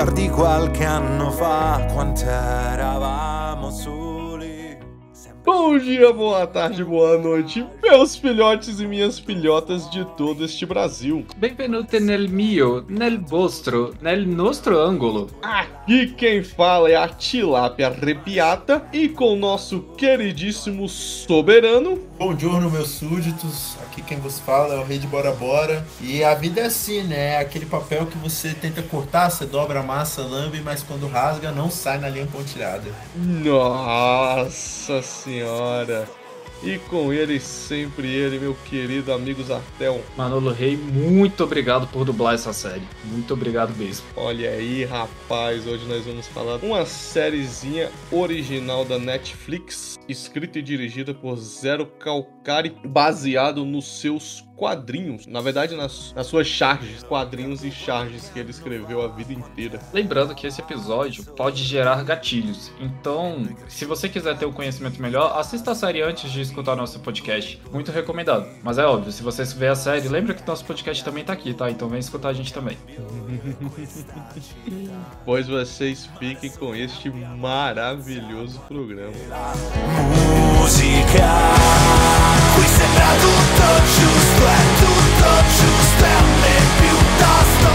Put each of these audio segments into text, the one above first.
ricordi qualche anno fa quant'eravamo? Bom dia, boa tarde, boa noite, meus filhotes e minhas filhotas de todo este Brasil. Benvenuti nel mio, nel vostro, nel nostro ângulo. Aqui quem fala é a tilápia arrepiata e com o nosso queridíssimo soberano. Bom dia, meus súditos. Aqui quem vos fala é o Rei de Bora Bora. E a vida é assim, né? É aquele papel que você tenta cortar, você dobra a massa, lambe, mas quando rasga não sai na linha pontilhada. Nossa senhora. E com ele, sempre ele, meu querido amigo Zartel. Manolo Rei, muito obrigado por dublar essa série. Muito obrigado mesmo. Olha aí, rapaz, hoje nós vamos falar uma sériezinha original da Netflix, escrita e dirigida por Zero Calcari, baseado nos seus quadrinhos, na verdade nas, nas suas charges, quadrinhos e charges que ele escreveu a vida inteira. Lembrando que esse episódio pode gerar gatilhos, então se você quiser ter o um conhecimento melhor, assista a série antes de escutar nosso podcast. Muito recomendado. Mas é óbvio, se você ver a série, lembra que nosso podcast também tá aqui, tá? Então vem escutar a gente também. pois vocês fiquem com este maravilhoso programa. Música, qui sembra tutto giusto, è tutto giusto, è a me piuttosto.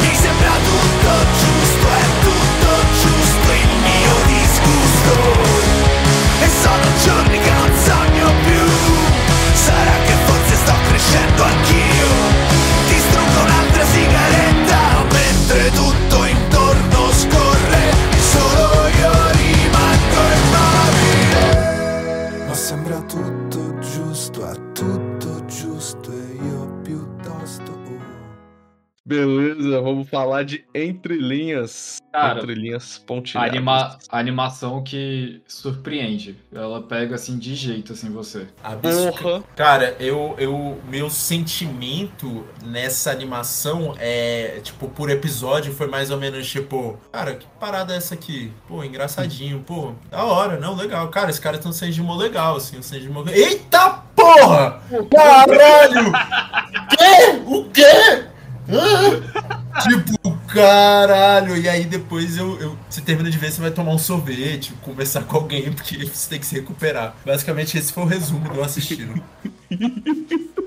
Mi sembra tutto giusto, è tutto giusto il mio disgusto. E sono giorni che non sogno più, sarà che forse sto crescendo anch'io. Beleza, vamos falar de Entre Linhas. Cara, Entre Linhas pontilhadas. anima animação que surpreende. Ela pega assim de jeito assim você. Absurdo. Porra! Cara, eu, eu, meu sentimento nessa animação é, tipo, por episódio foi mais ou menos tipo, cara, que parada é essa aqui? Pô, engraçadinho, pô, da hora, não, legal. Cara, esses caras estão sendo de legal, assim, um Senjimo... Eita porra! Caralho! Quê? O quê? Tipo, caralho! E aí depois eu, eu, você termina de ver, você vai tomar um sorvete, conversar com alguém, porque você tem que se recuperar. Basicamente, esse foi o resumo do assistindo.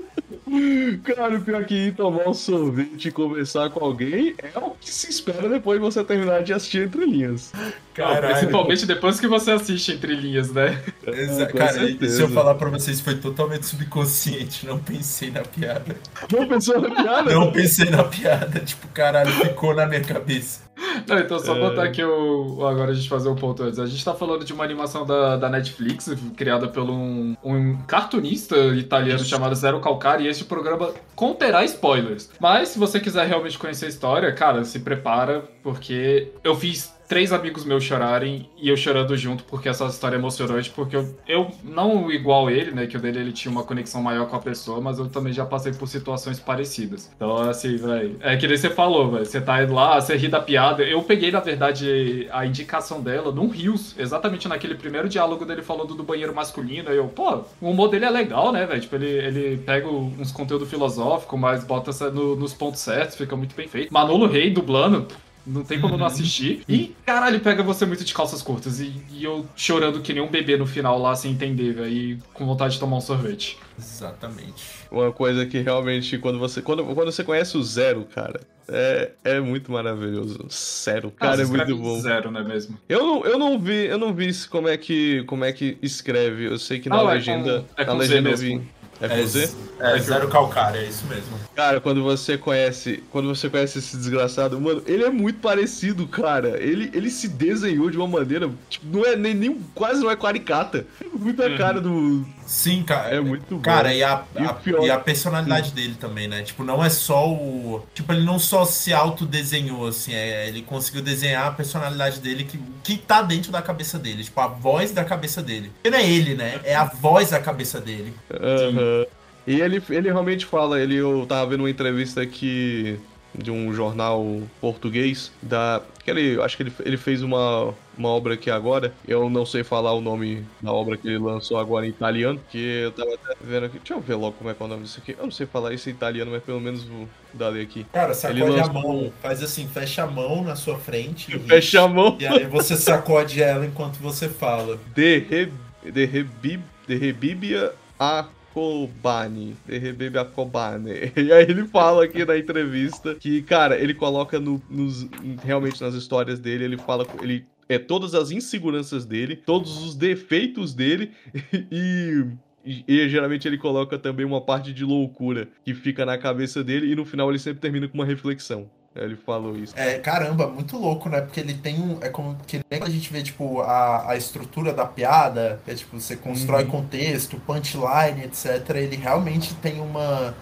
Cara, o pior que ir tomar um sorvete e conversar com alguém é o que se espera depois de você terminar de assistir Entre Linhas. Caralho. Principalmente depois que você assiste entre linhas, né? Exa- Com cara, certeza. se eu falar pra vocês, foi totalmente subconsciente. Não pensei na piada. Não pensou na piada? Não pensei na piada. Tipo, caralho, ficou na minha cabeça. Não, então só É. botar aqui o. Agora a gente fazer um ponto antes. A gente tá falando de uma animação da, da Netflix, criada por um, um cartunista italiano chamado Zero Calcari, e programa conterá spoilers. Mas se você quiser realmente conhecer a história, cara, se prepara, porque eu fiz. Três amigos meus chorarem e eu chorando junto porque essa história é emocionante. Porque eu, eu, não igual ele, né? Que o dele ele tinha uma conexão maior com a pessoa, mas eu também já passei por situações parecidas. Então, assim, velho. É que nem você falou, velho. Você tá lá, você ri da piada. Eu peguei, na verdade, a indicação dela num Rios, exatamente naquele primeiro diálogo dele falando do banheiro masculino. Aí eu, pô, o humor dele é legal, né, velho? Tipo, ele, ele pega uns conteúdos filosóficos, mas bota no- nos pontos certos, fica muito bem feito. Manolo Rei dublando. Não tem como não assistir. E, caralho, pega você muito de calças curtas. E, e eu chorando que nem um bebê no final lá, sem entender, velho. E com vontade de tomar um sorvete. Exatamente. Uma coisa que realmente, quando você, quando, quando você conhece o Zero, cara, é, é muito maravilhoso. Zero, cara, Ah, é muito bom. Zero, não é mesmo? Eu não, eu não vi, eu não vi se- como é que, como é que escreve. Eu sei que na é legenda, com- é na com Z legenda eu vi. É com Z? É, zero calcário, é isso mesmo. Cara, quando você conhece, quando você conhece esse desgraçado, mano, ele é muito parecido, cara. Ele, ele se desenhou de uma maneira, tipo, não é nem, nem quase não é caricata. É muito a cara do Sim, cara. é muito bom. Cara, e a, E a- pior- e a personalidade dele também, né? Tipo, não é só o. Tipo, ele não só se autodesenhou, assim, é, ele conseguiu desenhar a personalidade dele que, que tá dentro da cabeça dele. Tipo, a voz da cabeça dele. Porque não é ele, né? É a voz da cabeça dele. Aham. E ele, ele realmente fala, ele, eu tava vendo uma entrevista que de um jornal português da que ele, acho que ele, ele fez uma, uma obra aqui agora. Eu não sei falar o nome da obra que ele lançou agora em italiano, que eu tava até vendo aqui. Deixa eu ver logo como é que é o nome disso aqui. Eu não sei falar isso em italiano, mas pelo menos vou dar aqui. Cara, sacode Ele a lançou- mão, faz assim, fecha a mão na sua frente. Fecha a mão. E aí você sacode ela enquanto você fala. De, re, de, rebib, de Rebibia a Kobani. De Rebibia a Kobani. E aí ele fala aqui na entrevista que, cara, ele coloca no, nos, realmente nas histórias dele, ele fala, ele é todas as inseguranças dele, todos os defeitos dele e, e, geralmente ele coloca também uma parte de loucura que fica na cabeça dele e no final ele sempre termina com uma reflexão. Ele falou isso. É, caramba, muito louco, né? Porque ele tem um. É como que nem a gente vê, tipo, a, a estrutura da piada, que é tipo, você constrói Uhum. contexto, punchline, etc. Ele realmente tem uma.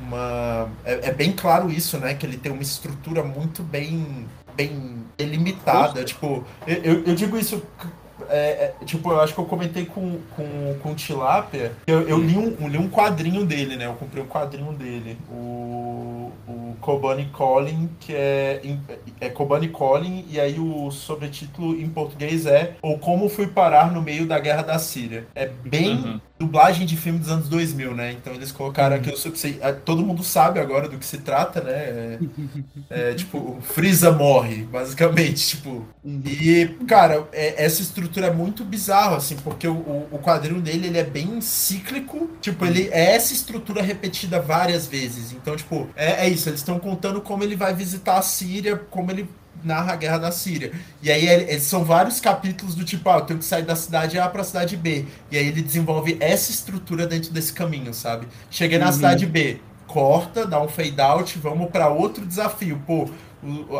uma é, é bem claro isso, né? Que ele tem uma estrutura muito bem. bem delimitada. Tipo, eu- eu digo isso. É, é, tipo, eu acho que eu comentei com, com, com o Tilápia. Eu, eu li, um, eu li um quadrinho dele, né? Eu comprei um quadrinho dele. O, o Calling, que é, é Kobani Calling, e aí o sobretítulo em português é Ou Como Fui Parar no Meio da Guerra da Síria. É bem Uhum. Dublagem de filme dos anos 2000, né? Então eles colocaram aqui, eu sei- todo mundo sabe agora do que se trata, né? É, é, tipo, o Freeza morre, basicamente, tipo. E, cara, é- essa estrutura é muito bizarra, assim, porque o, o, o quadrinho dele, ele é bem cíclico, tipo, ele é essa estrutura repetida várias vezes. Então, tipo, é, é isso, eles estão contando como ele vai visitar a Síria, como ele narra a guerra da Síria. E aí ele- são vários capítulos do tipo, ah, eu tenho que sair da cidade A pra cidade B. E aí ele desenvolve essa estrutura dentro desse caminho, sabe? Cheguei na Uhum. cidade B, corta, dá um fade out, vamos pra outro desafio. Pô,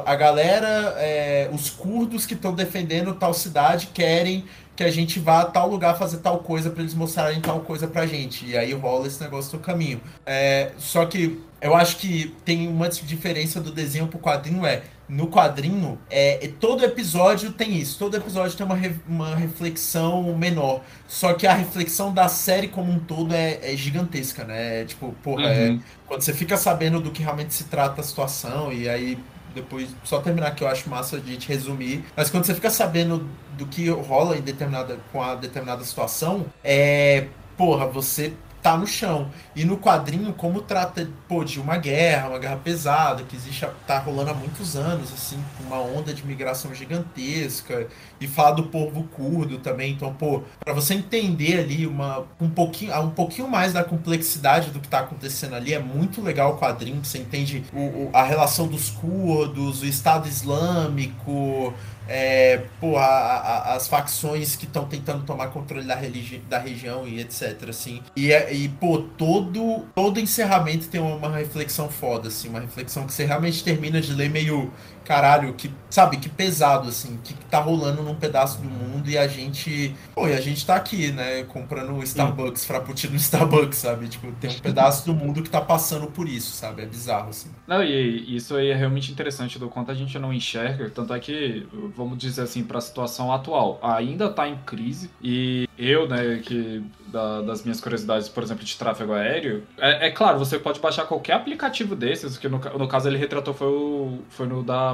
a galera, é, os curdos que estão defendendo tal cidade querem que a gente vá a tal lugar fazer tal coisa pra eles mostrarem tal coisa pra gente. E aí rola esse negócio no caminho. É, só que eu acho que tem uma diferença do desenho pro quadrinho é no quadrinho é, é- todo episódio tem isso. Todo episódio tem uma, re- uma reflexão menor. Só que a reflexão da série como um todo é, é gigantesca né? Tipo porra é- Uhum. quando você fica sabendo do que realmente se trata a situação e aí depois só terminar que eu acho massa de gente resumir mas quando você fica sabendo do que rola em determinada com a determinada situação é porra você tá no chão. E no quadrinho como trata pô de uma guerra uma guerra pesada que existe tá rolando há muitos anos assim uma onda de migração gigantesca e falar do povo curdo também então pô para você entender ali uma um pouquinho um pouquinho mais da complexidade do que tá acontecendo ali é muito legal o quadrinho você entende o, o- a relação dos curdos o Estado Islâmico é, pô, a- a- as facções que estão tentando tomar controle da, religi da região e etc, assim. E, é- e, pô, todo, todo encerramento tem uma reflexão foda, assim, uma reflexão que você realmente termina de ler meio, caralho, que, sabe, que pesado, assim, que tá rolando num pedaço do mundo e a gente, pô, e a gente tá aqui, né, comprando Starbucks, frappuccino no Starbucks, sabe? Tipo, tem um pedaço do mundo que tá passando por isso, sabe? É bizarro, assim. Não, e isso aí é realmente interessante do quanto a gente não enxerga, tanto é que, vamos dizer assim, para a situação atual, ainda tá em crise e eu, né, que da- das minhas curiosidades, por exemplo, de tráfego aéreo, é, é claro, você pode baixar qualquer aplicativo desses, que no, no caso ele retratou foi, o, foi no, da,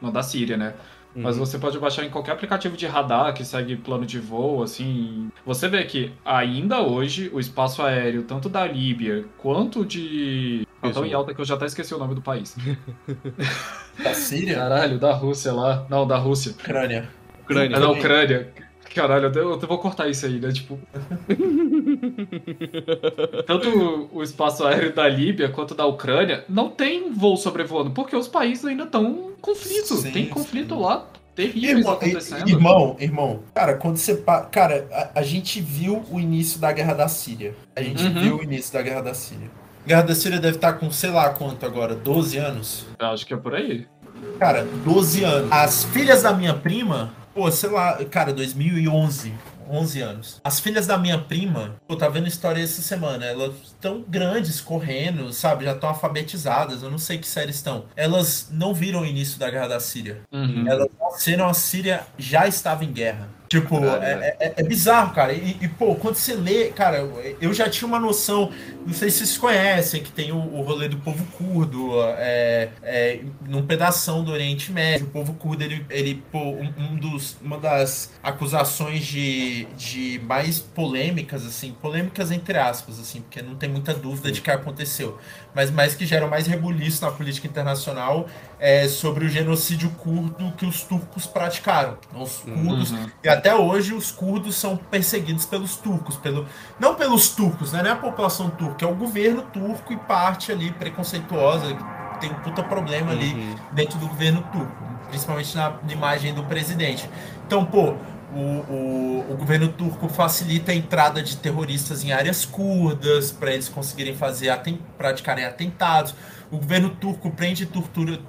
no da Síria, né? Mas Uhum. você pode baixar em qualquer aplicativo de radar que segue plano de voo, assim. Você vê que ainda hoje o espaço aéreo, tanto da Líbia quanto de. Tá tão em alta que eu já até esqueci o nome do país. Da Síria? Caralho, da Rússia lá. Não, da Rússia. Ucrânia. Ucrânia. É da Ucrânia. Caralho, eu, vou cortar isso aí, né? Tipo. Tanto o- espaço aéreo da Líbia quanto da Ucrânia não tem voo sobrevoando, porque os países ainda estão conflito. Sim, tem conflito sim. lá terríveis Irmão, acontecendo. irmão, irmão, cara, quando você. Cara, a, a gente viu o início da guerra da Síria. A gente Uhum. viu o início da guerra da Síria. Guerra da Síria deve estar com sei lá quanto agora, 12 anos? Eu acho que é por aí. Cara, 12 anos. As filhas da minha prima, pô, sei lá, cara, 2011. 11 anos. As filhas da minha prima, pô, tá vendo história essa semana. Elas estão grandes, correndo, sabe? Já estão alfabetizadas. Eu não sei que série estão. Elas não viram o início da guerra da Síria. Uhum. Elas nasceram, a Síria já estava em guerra. Tipo, é, é- é bizarro, cara. E, e, pô, quando você lê, cara, eu já tinha uma noção, não sei se vocês conhecem, que tem o, o rolê do povo curdo, é, é, num pedação do Oriente Médio. O povo curdo, ele, ele pô, um, um dos, uma das acusações de, de mais polêmicas, assim, polêmicas entre aspas, assim, porque não tem muita dúvida de que aconteceu, mas mais que geram mais rebuliço na política internacional é sobre o genocídio curdo que os turcos praticaram. Os curdos Uhum. e até hoje os curdos são perseguidos pelos turcos, pelo não pelos turcos, né? Não é a população turca, é o governo turco e parte ali preconceituosa, tem um puta problema ali Uhum. dentro do governo turco, principalmente na imagem do presidente. Então, pô, o, o, o governo turco facilita a entrada de terroristas em áreas curdas para eles conseguirem fazer aten praticarem atentados. O governo turco prende tortura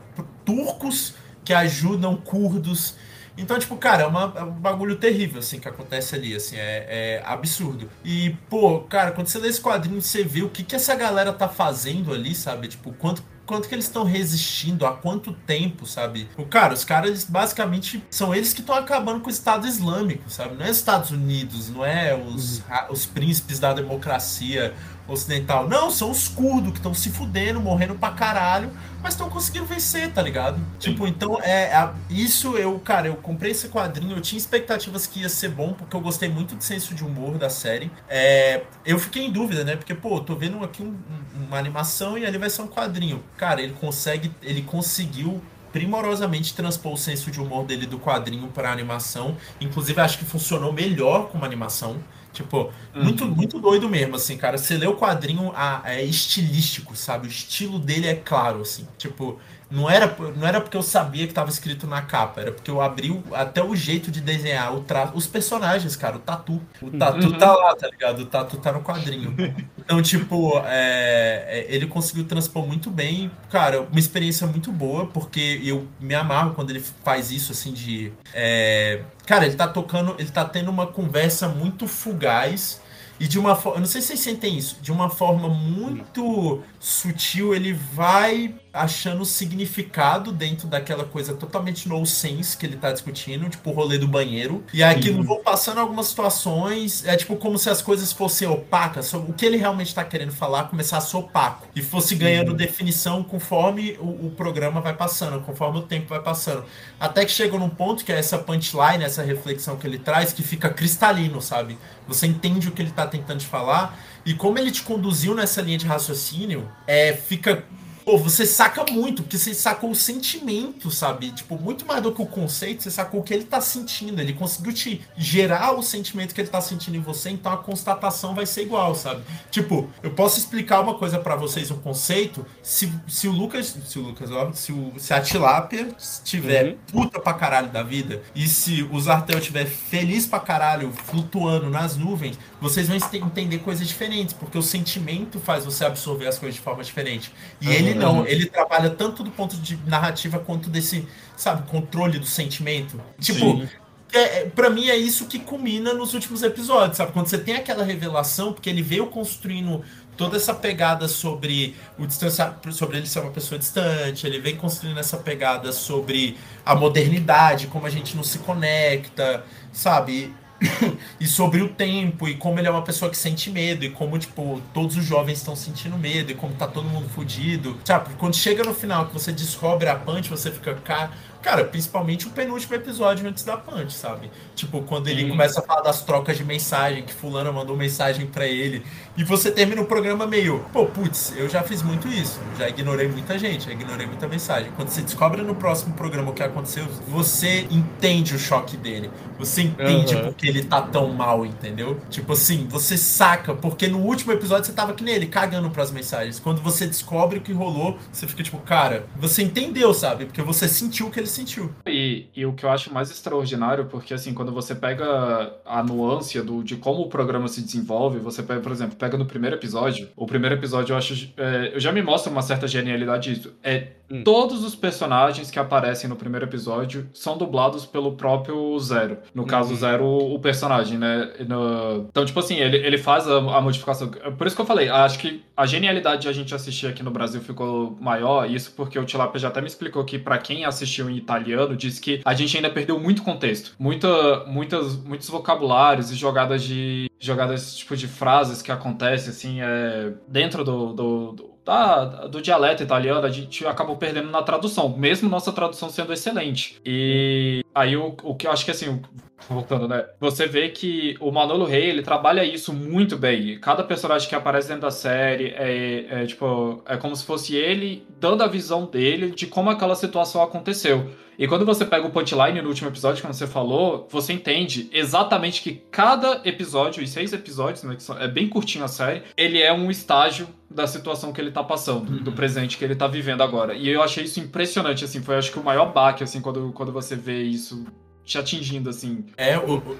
turcos que ajudam curdos. Então, tipo, cara, é, uma- é um bagulho terrível, assim, que acontece ali, assim, é, é absurdo. E, pô, cara, quando você lê esse quadrinho, você vê o que, que essa galera tá fazendo ali, sabe? Tipo, quanto, quanto que eles estão resistindo, há quanto tempo, sabe? O cara, os caras, eles, basicamente, são eles que estão acabando com o Estado Islâmico, sabe? Não é os Estados Unidos, não é os, ra- os príncipes da democracia ocidental. Não, são os curdos que estão se fudendo, morrendo pra caralho, mas estão conseguindo vencer, tá ligado? Tipo, então, é, é- isso eu, cara, eu comprei esse quadrinho, eu tinha expectativas que ia ser bom, porque eu gostei muito do senso de humor da série. É, eu fiquei em dúvida, né? Porque, pô, tô vendo aqui um- um- uma animação e ali vai ser um quadrinho. Cara, ele consegue, ele conseguiu primorosamente transpor o senso de humor dele do quadrinho para animação. Inclusive, acho que funcionou melhor com uma animação. Tipo, muito, muito doido mesmo, assim, cara. Você lê o quadrinho, a- é estilístico, sabe? O estilo dele é claro, assim. Tipo, não era, não era porque eu sabia que tava escrito na capa, era porque eu abri o- até o jeito de desenhar, o tra... os personagens, cara, o tatu. O tatu Uhum. tá lá, tá ligado? O tatu tá no quadrinho. Então, tipo, é, é, ele conseguiu transpor muito bem. Cara, uma experiência muito boa, porque eu me amarro quando ele faz isso, assim, de. é, cara, ele tá tocando, ele tá tendo uma conversa muito fugaz. E de uma forma. Não sei se vocês sentem isso. De uma forma muito sutil, ele vai achando significado dentro daquela coisa totalmente no sense que ele tá discutindo, tipo o rolê do banheiro. E aquilo vão passando algumas situações, é tipo como se as coisas fossem opacas, o que ele realmente tá querendo falar começasse opaco e fosse ganhando definição conforme o, o programa vai passando, conforme o tempo vai passando. Até que chega num ponto que é essa punchline, essa reflexão que ele traz, que fica cristalino, sabe? Você entende o que ele tá tentando te falar e como ele te conduziu nessa linha de raciocínio, é, fica Pô, você saca muito, porque você sacou o sentimento, sabe? Tipo, muito mais do que o conceito, você sacou o que ele tá sentindo. Ele conseguiu te gerar o sentimento que ele tá sentindo em você, então a constatação vai ser igual, sabe? Tipo, eu posso explicar uma coisa pra vocês, um conceito, se, se o Lucas, se o Lucas, ó, se, o, se a tilápia estiver puta pra caralho da vida, e se o Zartel estiver feliz pra caralho, flutuando nas nuvens, vocês vão ente- entender coisas diferentes, porque o sentimento faz você absorver as coisas de forma diferente. E ele não, ele trabalha tanto do ponto de narrativa quanto desse, sabe, controle do sentimento. Tipo, é, é, pra mim é isso que culmina nos últimos episódios, sabe? Quando você tem aquela revelação, porque ele veio construindo toda essa pegada sobre o distancia, sobre ele ser uma pessoa distante, ele vem construindo essa pegada sobre a modernidade, como a gente não se conecta, sabe? e sobre o tempo, e como ele é uma pessoa que sente medo, e como, tipo, todos os jovens estão sentindo medo, e como tá todo mundo fudido. Sabe, quando chega no final que você descobre a punch, você fica, cara, cara, principalmente o penúltimo episódio antes da punch, sabe? Tipo, quando ele começa a falar das trocas de mensagem, que fulano mandou mensagem pra ele, e você termina o programa meio, pô, putz, eu já fiz muito isso, já ignorei muita gente, já ignorei muita mensagem. Quando você descobre no próximo programa o que aconteceu, você entende o choque dele. Você entende Aham. porque ele tá tão mal, entendeu? Tipo assim, você saca, porque no último episódio você tava que nele, cagando pras mensagens. Quando você descobre o que rolou, você fica tipo, cara, você entendeu, sabe? Porque você sentiu que ele sentiu. E, e o que eu acho mais extraordinário, porque assim, quando você pega a nuance do, de como o programa se desenvolve, você pega, por exemplo, pega no primeiro episódio, o primeiro episódio eu acho. é, eu já me mostra uma certa genialidade disso. É Hum. todos os personagens que aparecem no primeiro episódio são dublados pelo próprio Zero. No caso, Uhum. Zero, o personagem, né? No- Então, tipo assim, ele, ele faz a, a modificação. Por isso que eu falei, acho que a genialidade de a gente assistir aqui no Brasil ficou maior, isso porque o Tilapia já até me explicou que pra quem assistiu em italiano, disse que a gente ainda perdeu muito contexto. Muita, muitas, muitos vocabulários e jogadas de. jogadas tipo de frases que acontecem, assim, é, dentro do, do, do da, do dialeto italiano, a gente acabou perdendo na tradução, mesmo nossa tradução sendo excelente. E aí o, o que eu acho que assim, voltando, né? Você vê que o Manolo Rey, ele trabalha isso muito bem. Cada personagem que aparece dentro da série é, é, tipo, é como se fosse ele dando a visão dele de como aquela situação aconteceu. E quando você pega o punchline no último episódio, como você falou, você entende exatamente que cada episódio, e seis episódios, né, que é bem curtinho a série, ele é um estágio da situação que ele tá passando, uhum. do presente que ele tá vivendo agora. E eu achei isso impressionante, assim, foi acho que o maior baque, assim, quando, quando você vê isso te atingindo, assim. É, o. o...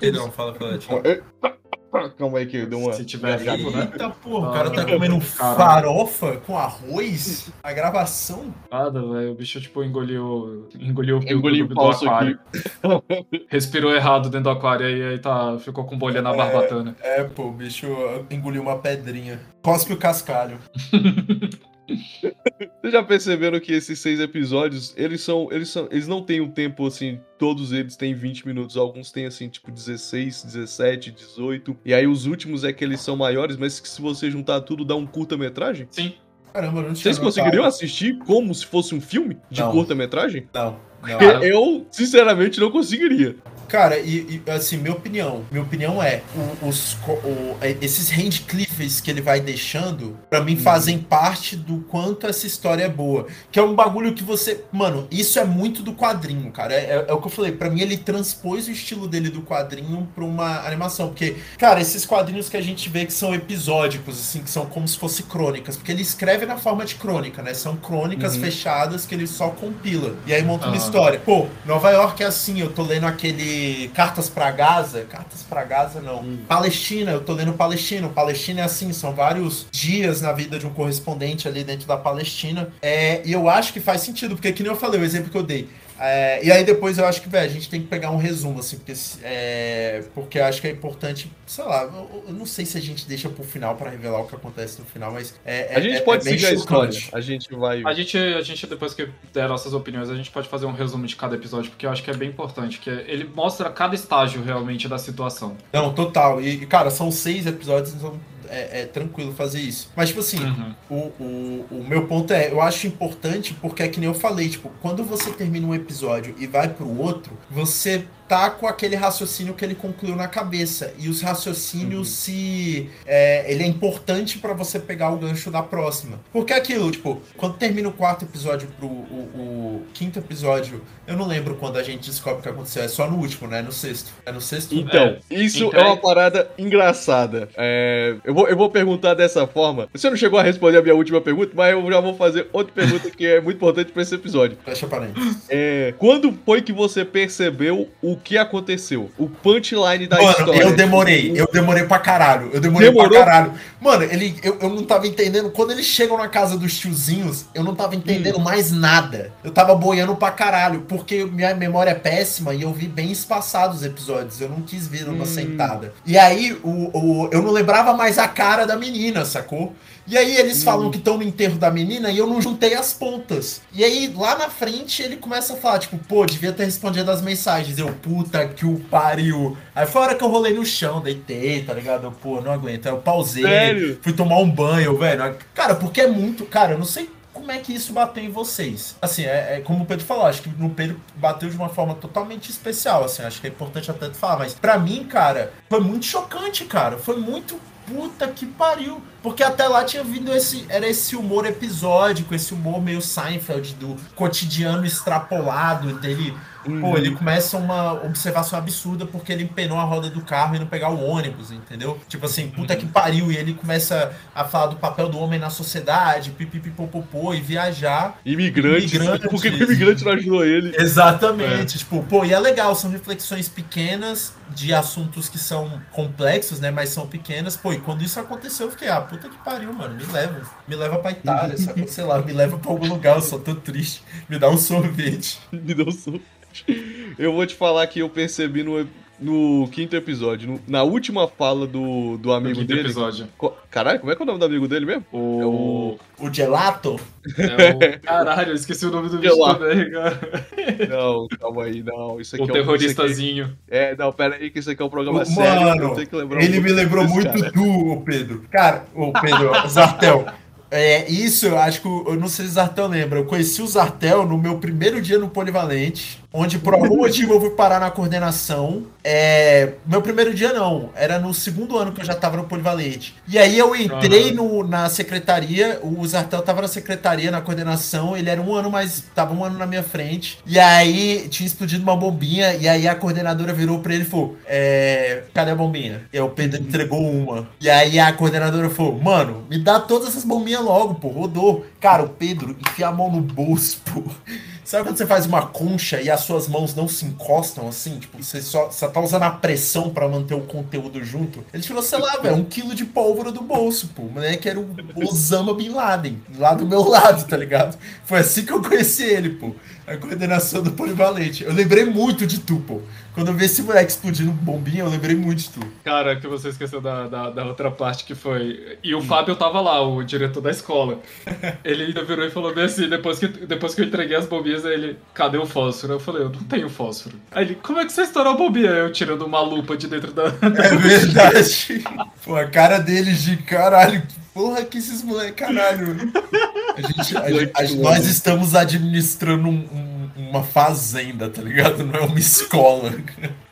Perdão, fala, fala. Calma aí que deu uma. Se tiver vivo, né? Eita porra, o cara tá comendo farofa com arroz? A gravação? Nada, velho. O bicho, tipo, engoliu. Engoliu, engoliu o do aquário. Respirou errado dentro do aquário e aí tá, ficou com bolha na barbatana. É, é, pô, o bicho engoliu uma pedrinha. Cospe o cascalho. Vocês já perceberam que esses seis episódios, eles são, eles são, eles não têm um tempo assim, todos eles têm 20 minutos, alguns têm assim, tipo 16, 17, 18. E aí os últimos é que eles são maiores, mas que se você juntar tudo dá um curta-metragem? Sim. Caramba, não Vocês conseguiriam assistir como se fosse um filme de curta-metragem? Não. não. Eu, sinceramente, não conseguiria. Cara, e, e, assim, minha opinião, minha opinião é, os, o, é, esses handcliffs que ele vai deixando, para mim, fazem parte do quanto essa história é boa. Que é um bagulho que você. Mano, isso é muito do quadrinho, cara. É, é, é o que eu falei. para mim, ele transpôs o estilo dele do quadrinho pra uma animação. Porque, cara, esses quadrinhos que a gente vê que são episódicos, assim, que são como se fossem crônicas. Porque ele escreve na forma de crônica, né? São crônicas uhum. fechadas que ele só compila. E aí monta uhum. uma história. Pô, Nova York é assim, eu tô lendo aquele Cartas para Gaza. Cartas para Gaza, não. Hum. Palestina, eu tô lendo Palestina. Palestina é assim, são vários dias na vida de um correspondente ali dentro da Palestina. É, e eu acho que faz sentido, porque que nem eu falei, o exemplo que eu dei. É, e aí depois eu acho que, velho, a gente tem que pegar um resumo, assim, porque, é, porque eu acho que é importante, sei lá, eu, eu, não sei se a gente deixa pro final para revelar o que acontece no final, mas é, A gente é, pode seguir a história, a gente vai... A gente, a gente, depois que der nossas opiniões, a gente pode fazer um resumo de cada episódio, porque eu acho que é bem importante, que ele mostra cada estágio realmente da situação. Não, total, e, cara, são seis episódios, então é, é, tranquilo fazer isso. Mas, tipo assim, uhum. o, o, o meu ponto é, eu acho importante porque é que nem eu falei, tipo, quando você termina um episódio e vai pro outro, você tá com aquele raciocínio que ele concluiu na cabeça. E os raciocínios uhum. se. É, ele é importante para você pegar o gancho da próxima. Porque é aquilo, tipo, quando termina o quarto episódio pro o, o, quinto episódio, eu não lembro quando a gente descobre o que aconteceu. É só no último, né? No sexto. É no sexto? Então, é. isso então, é uma parada engraçada. É, eu, vou, eu vou perguntar dessa forma. Você não chegou a responder a minha última pergunta, mas eu já vou fazer outra pergunta que é muito importante para esse episódio. Fecha parênteses. É, quando foi que você percebeu o que aconteceu. O punchline da Mano, história. eu demorei. Eu demorei pra caralho. Eu demorei Demorou? pra caralho. Mano, ele, eu, eu não tava entendendo. Quando eles chegam na casa dos tiozinhos, eu não tava entendendo hum. mais nada. Eu tava boiando pra caralho. Porque minha memória é péssima e eu vi bem espaçados os episódios. Eu não quis ver numa hum. sentada. E aí, o, o, eu não lembrava mais a cara da menina, sacou? E aí eles falam hum. que estão no enterro da menina e eu não juntei as pontas. E aí lá na frente ele começa a falar, tipo, pô, devia ter respondido as mensagens. Eu, puta que o pariu. Aí foi a hora que eu rolei no chão, deitei, tá ligado? Eu, pô, não aguento. Aí eu pausei, Sério? fui tomar um banho, velho. Cara, porque é muito. Cara, eu não sei como é que isso bateu em vocês? Assim, é, é, como o Pedro falou, acho que no Pedro bateu de uma forma totalmente especial, assim, acho que é importante até falar, mas para mim, cara, foi muito chocante, cara, foi muito puta que pariu. Porque até lá tinha vindo esse. Era esse humor episódico, esse humor meio Seinfeld do cotidiano extrapolado dele Uhum. Pô, ele começa uma observação absurda porque ele empenou a roda do carro e não pegar o ônibus, entendeu? Tipo assim, puta que pariu. E ele começa a falar do papel do homem na sociedade, pipipipopopô, e viajar. Imigrantes. Imigrante. Por que o imigrante não ajudou ele? Exatamente. É. Tipo, pô, e é legal, são reflexões pequenas de assuntos que são complexos, né? Mas são pequenas. Pô, e quando isso aconteceu, eu fiquei, ah, puta que pariu, mano. Me leva. Me leva pra Itália, sabe? Sei lá, me leva pra algum lugar, eu sou tão triste. Me dá um sorvete. me dá um sorvete. Eu vou te falar que eu percebi no. no quinto episódio, no- na última fala do, do amigo quinto dele. episódio. Co- Caralho, como é que é o nome do amigo dele mesmo? O... É o- O gelato? é o- Caralho, eu esqueci o nome do bicho lá. também, cara. Não, calma aí, não. Isso aqui O é um- isso terroristazinho. aqui- É, não, pera aí, que isso aqui é um programa sério. mano, eu tenho que lembrar Ele um me lembrou desse muito cara. do ô, Pedro. Cara, o Pedro, o Zartel. É, isso eu acho que. o- Eu não sei se o Zartel lembra. Eu conheci o Zartel no meu primeiro dia no Polivalente, onde por algum motivo eu fui parar na coordenação. É, meu primeiro dia não, era no segundo ano que eu já tava no Polivalente. E aí eu entrei no, na secretaria, o Zartel tava na secretaria, na coordenação, ele era um ano mais. tava um ano na minha frente. E aí tinha explodido uma bombinha, e aí a coordenadora virou pra ele e falou: é, Cadê a bombinha? E aí o Pedro entregou uma. E aí a coordenadora falou: Mano, me dá todas essas bombinhas logo, pô, rodou. Cara, o Pedro enfia a mão no bolso, pô. Sabe quando você faz uma concha e as suas mãos não se encostam assim? Tipo, você só, só tá usando a pressão pra manter o conteúdo junto? Ele tirou, sei lá, velho, um quilo de pólvora do bolso, pô. O moleque era o Osama Bin Laden, lá do meu lado, tá ligado? Foi assim que eu conheci ele, pô. A coordenação do Polivalente. Eu lembrei muito de tu, pô. Quando eu vi esse moleque explodindo bombinha, eu lembrei muito de tu. Cara, que você esqueceu da, da, da outra parte que foi. E Hum. o Fábio tava lá, o diretor da escola. Ele ainda virou e falou bem assim: depois que, depois que eu entreguei as bombinhas, ele, cadê o fósforo? Eu falei, eu não tenho fósforo. Aí ele, como é que você estourou a bombinha? Eu tirando uma lupa de dentro da. É verdade. Pô, a cara deles de caralho. Que porra que esses moleques, caralho. A gente, a a gente- nós estamos administrando um- um- uma fazenda, tá ligado? Não é uma escola.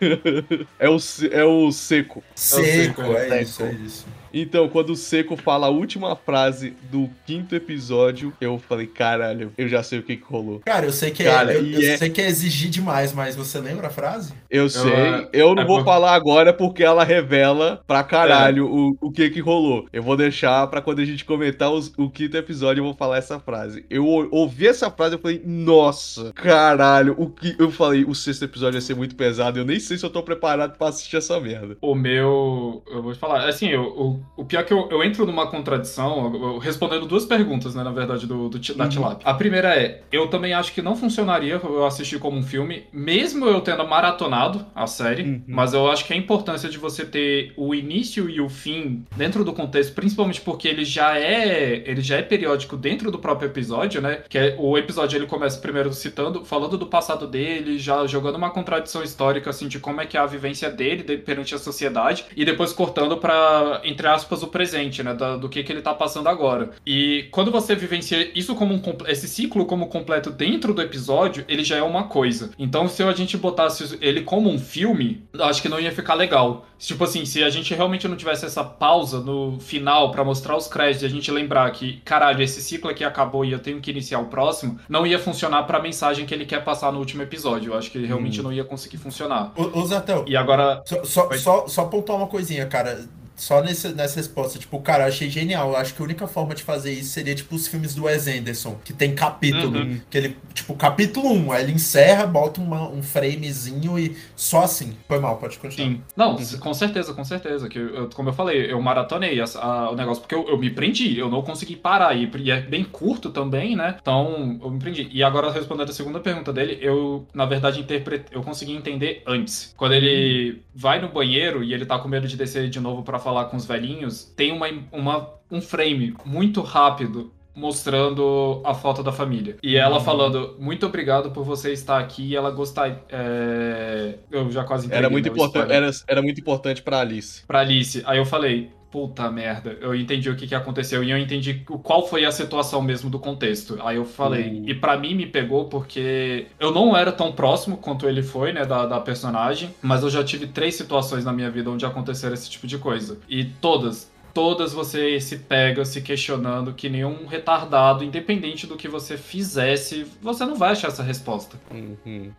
É o, se- é o seco. Seco, seco, é seco. isso, é isso. Então, quando o Seco fala a última frase do quinto episódio, eu falei, caralho, eu já sei o que, que rolou. Cara, eu sei que Cara, é, eu, eu é- sei que é exigir demais, mas você lembra a frase? Eu sei, é- eu não é vou por- falar agora porque ela revela pra caralho o, o que que rolou. Eu vou deixar pra quando a gente comentar os- o quinto episódio eu vou falar essa frase. Eu ou- ouvi essa frase e falei, nossa, caralho, o que. Eu falei, o sexto episódio vai ser muito pesado, eu nem sei se eu tô preparado pra assistir essa merda. O meu. Eu vou te falar. Assim, eu- o, o pior é que eu, eu entro numa contradição, eu- eu respondendo duas perguntas, né, na verdade, do, do, da Uhum. Tilap. A primeira é: eu também acho que não funcionaria eu assistir como um filme, mesmo eu tendo maratonado a série, Uhum. mas eu acho que a importância de você ter o início e o fim dentro do contexto, principalmente porque ele já é. Ele já é periódico dentro do próprio episódio, né? Que é, o episódio ele começa primeiro citando, falando do passado dele, já jogando uma contradição histórica, assim, de como é que é a vivência dele de- perante a sociedade, e depois cortando pra, entre aspas, o presente, né? da- do que, que ele tá passando agora. E quando você vivencia isso como um esse ciclo como completo dentro do episódio, ele já é uma coisa. Então, se a gente botasse ele como um filme, acho que não ia ficar legal. Tipo assim, se a gente realmente não tivesse essa pausa no final pra mostrar os créditos e a gente lembrar que, caralho, esse ciclo aqui acabou e eu tenho que iniciar o próximo, não ia funcionar pra mensagem que ele quer passar no último episódio. Eu acho que realmente não ia conseguir funcionar. Ô, ô Zatel, E agora, Só, só, Vai. só, só pontuar uma coisinha, cara. Só nesse, nessa resposta, tipo, cara, eu achei genial. Eu acho que a única forma de fazer isso seria, tipo, os filmes do Wes Anderson, que tem capítulo. Uhum. Que ele, tipo, capítulo 1, aí ele encerra, bota uma- um framezinho e só assim. Foi mal, pode continuar. Sim. Não, com certeza, com certeza. Que eu- como eu falei, eu maratonei essa- a- o negócio, porque eu, eu me prendi, eu não consegui parar. E, e é bem curto também, né? Então, eu me prendi. E agora, respondendo a segunda pergunta dele, eu, na verdade, interpretei, eu consegui entender antes. Quando ele vai no banheiro e ele tá com medo de descer de novo pra falar com os velhinhos, tem uma, uma, um frame muito rápido mostrando a foto da família. E ela falando, muito obrigado por você estar aqui. E ela gostar. é, Eu já quase Era entreguei, muito, né, importante, era, era muito importante pra Alice. pra Alice. Aí eu falei, puta merda, eu entendi o que, que aconteceu e eu entendi o- qual foi a situação mesmo do contexto. Aí eu falei, e pra mim me pegou porque eu não era tão próximo quanto ele foi, né, da, da personagem, mas eu já tive três situações na minha vida onde aconteceram esse tipo de coisa. E todas. Todas você se pega se questionando que nenhum retardado, independente do que você fizesse, você não vai achar essa resposta. Uhum.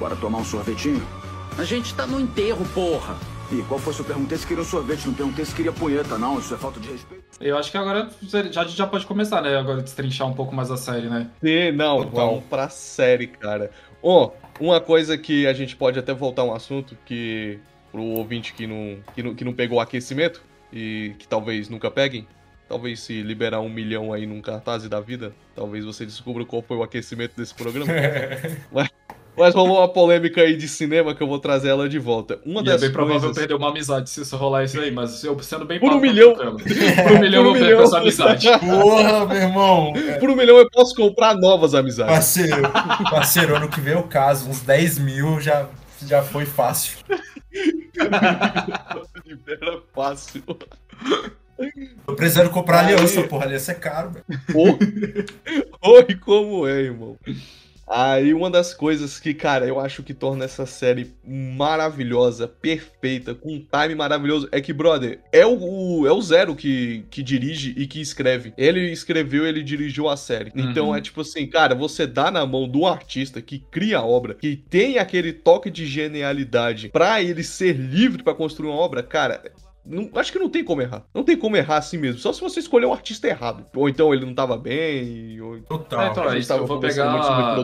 Bora tomar um sorvetinho? A gente tá no enterro, porra. Ih, qual foi? Se eu perguntei se queria um sorvete, não perguntei se queria punheta, não. Isso é falta de respeito. Eu acho que agora já, já pode começar, né? Agora destrinchar um pouco mais a série, né? E, não, Total. vamos pra série, cara. Ó, uma coisa que a gente pode até voltar a um assunto que pro ouvinte que não, que não, que não pegou o aquecimento e que talvez nunca peguem, talvez se liberar um milhão aí num cartaz da vida, talvez você descubra qual foi o aquecimento desse programa. Mas Mas rolou uma polêmica aí de cinema que eu vou trazer ela de volta. Uma E é das bem provável coisas... perder uma amizade se isso rolar isso aí, mas eu sendo bem Por um milhão. Por um milhão Por um eu perco milhão. essa amizade. Porra, meu irmão. Por um milhão eu posso comprar novas amizades. Parceiro, parceiro, ano que vem é o caso. Uns 10 mil já, já foi fácil. Libera fácil. Tô precisando comprar aliança, porra. Aliança é caro, velho. Oi, como é, irmão? Aí uma das coisas que, cara, eu acho que torna essa série maravilhosa, perfeita, com um time maravilhoso, é que, brother, é o, o- é o Zero que, que dirige e que escreve. Ele escreveu, ele dirigiu a série. Então Uhum. é tipo assim, cara, você dá na mão do artista que cria a obra, que tem aquele toque de genialidade pra ele ser livre pra construir uma obra, cara. Não- acho que não tem como errar. Não tem como errar assim mesmo. Só se você escolher o artista errado. Ou então ele não tava bem. Ou Total. É, então, é isso, tava eu vou pegar-.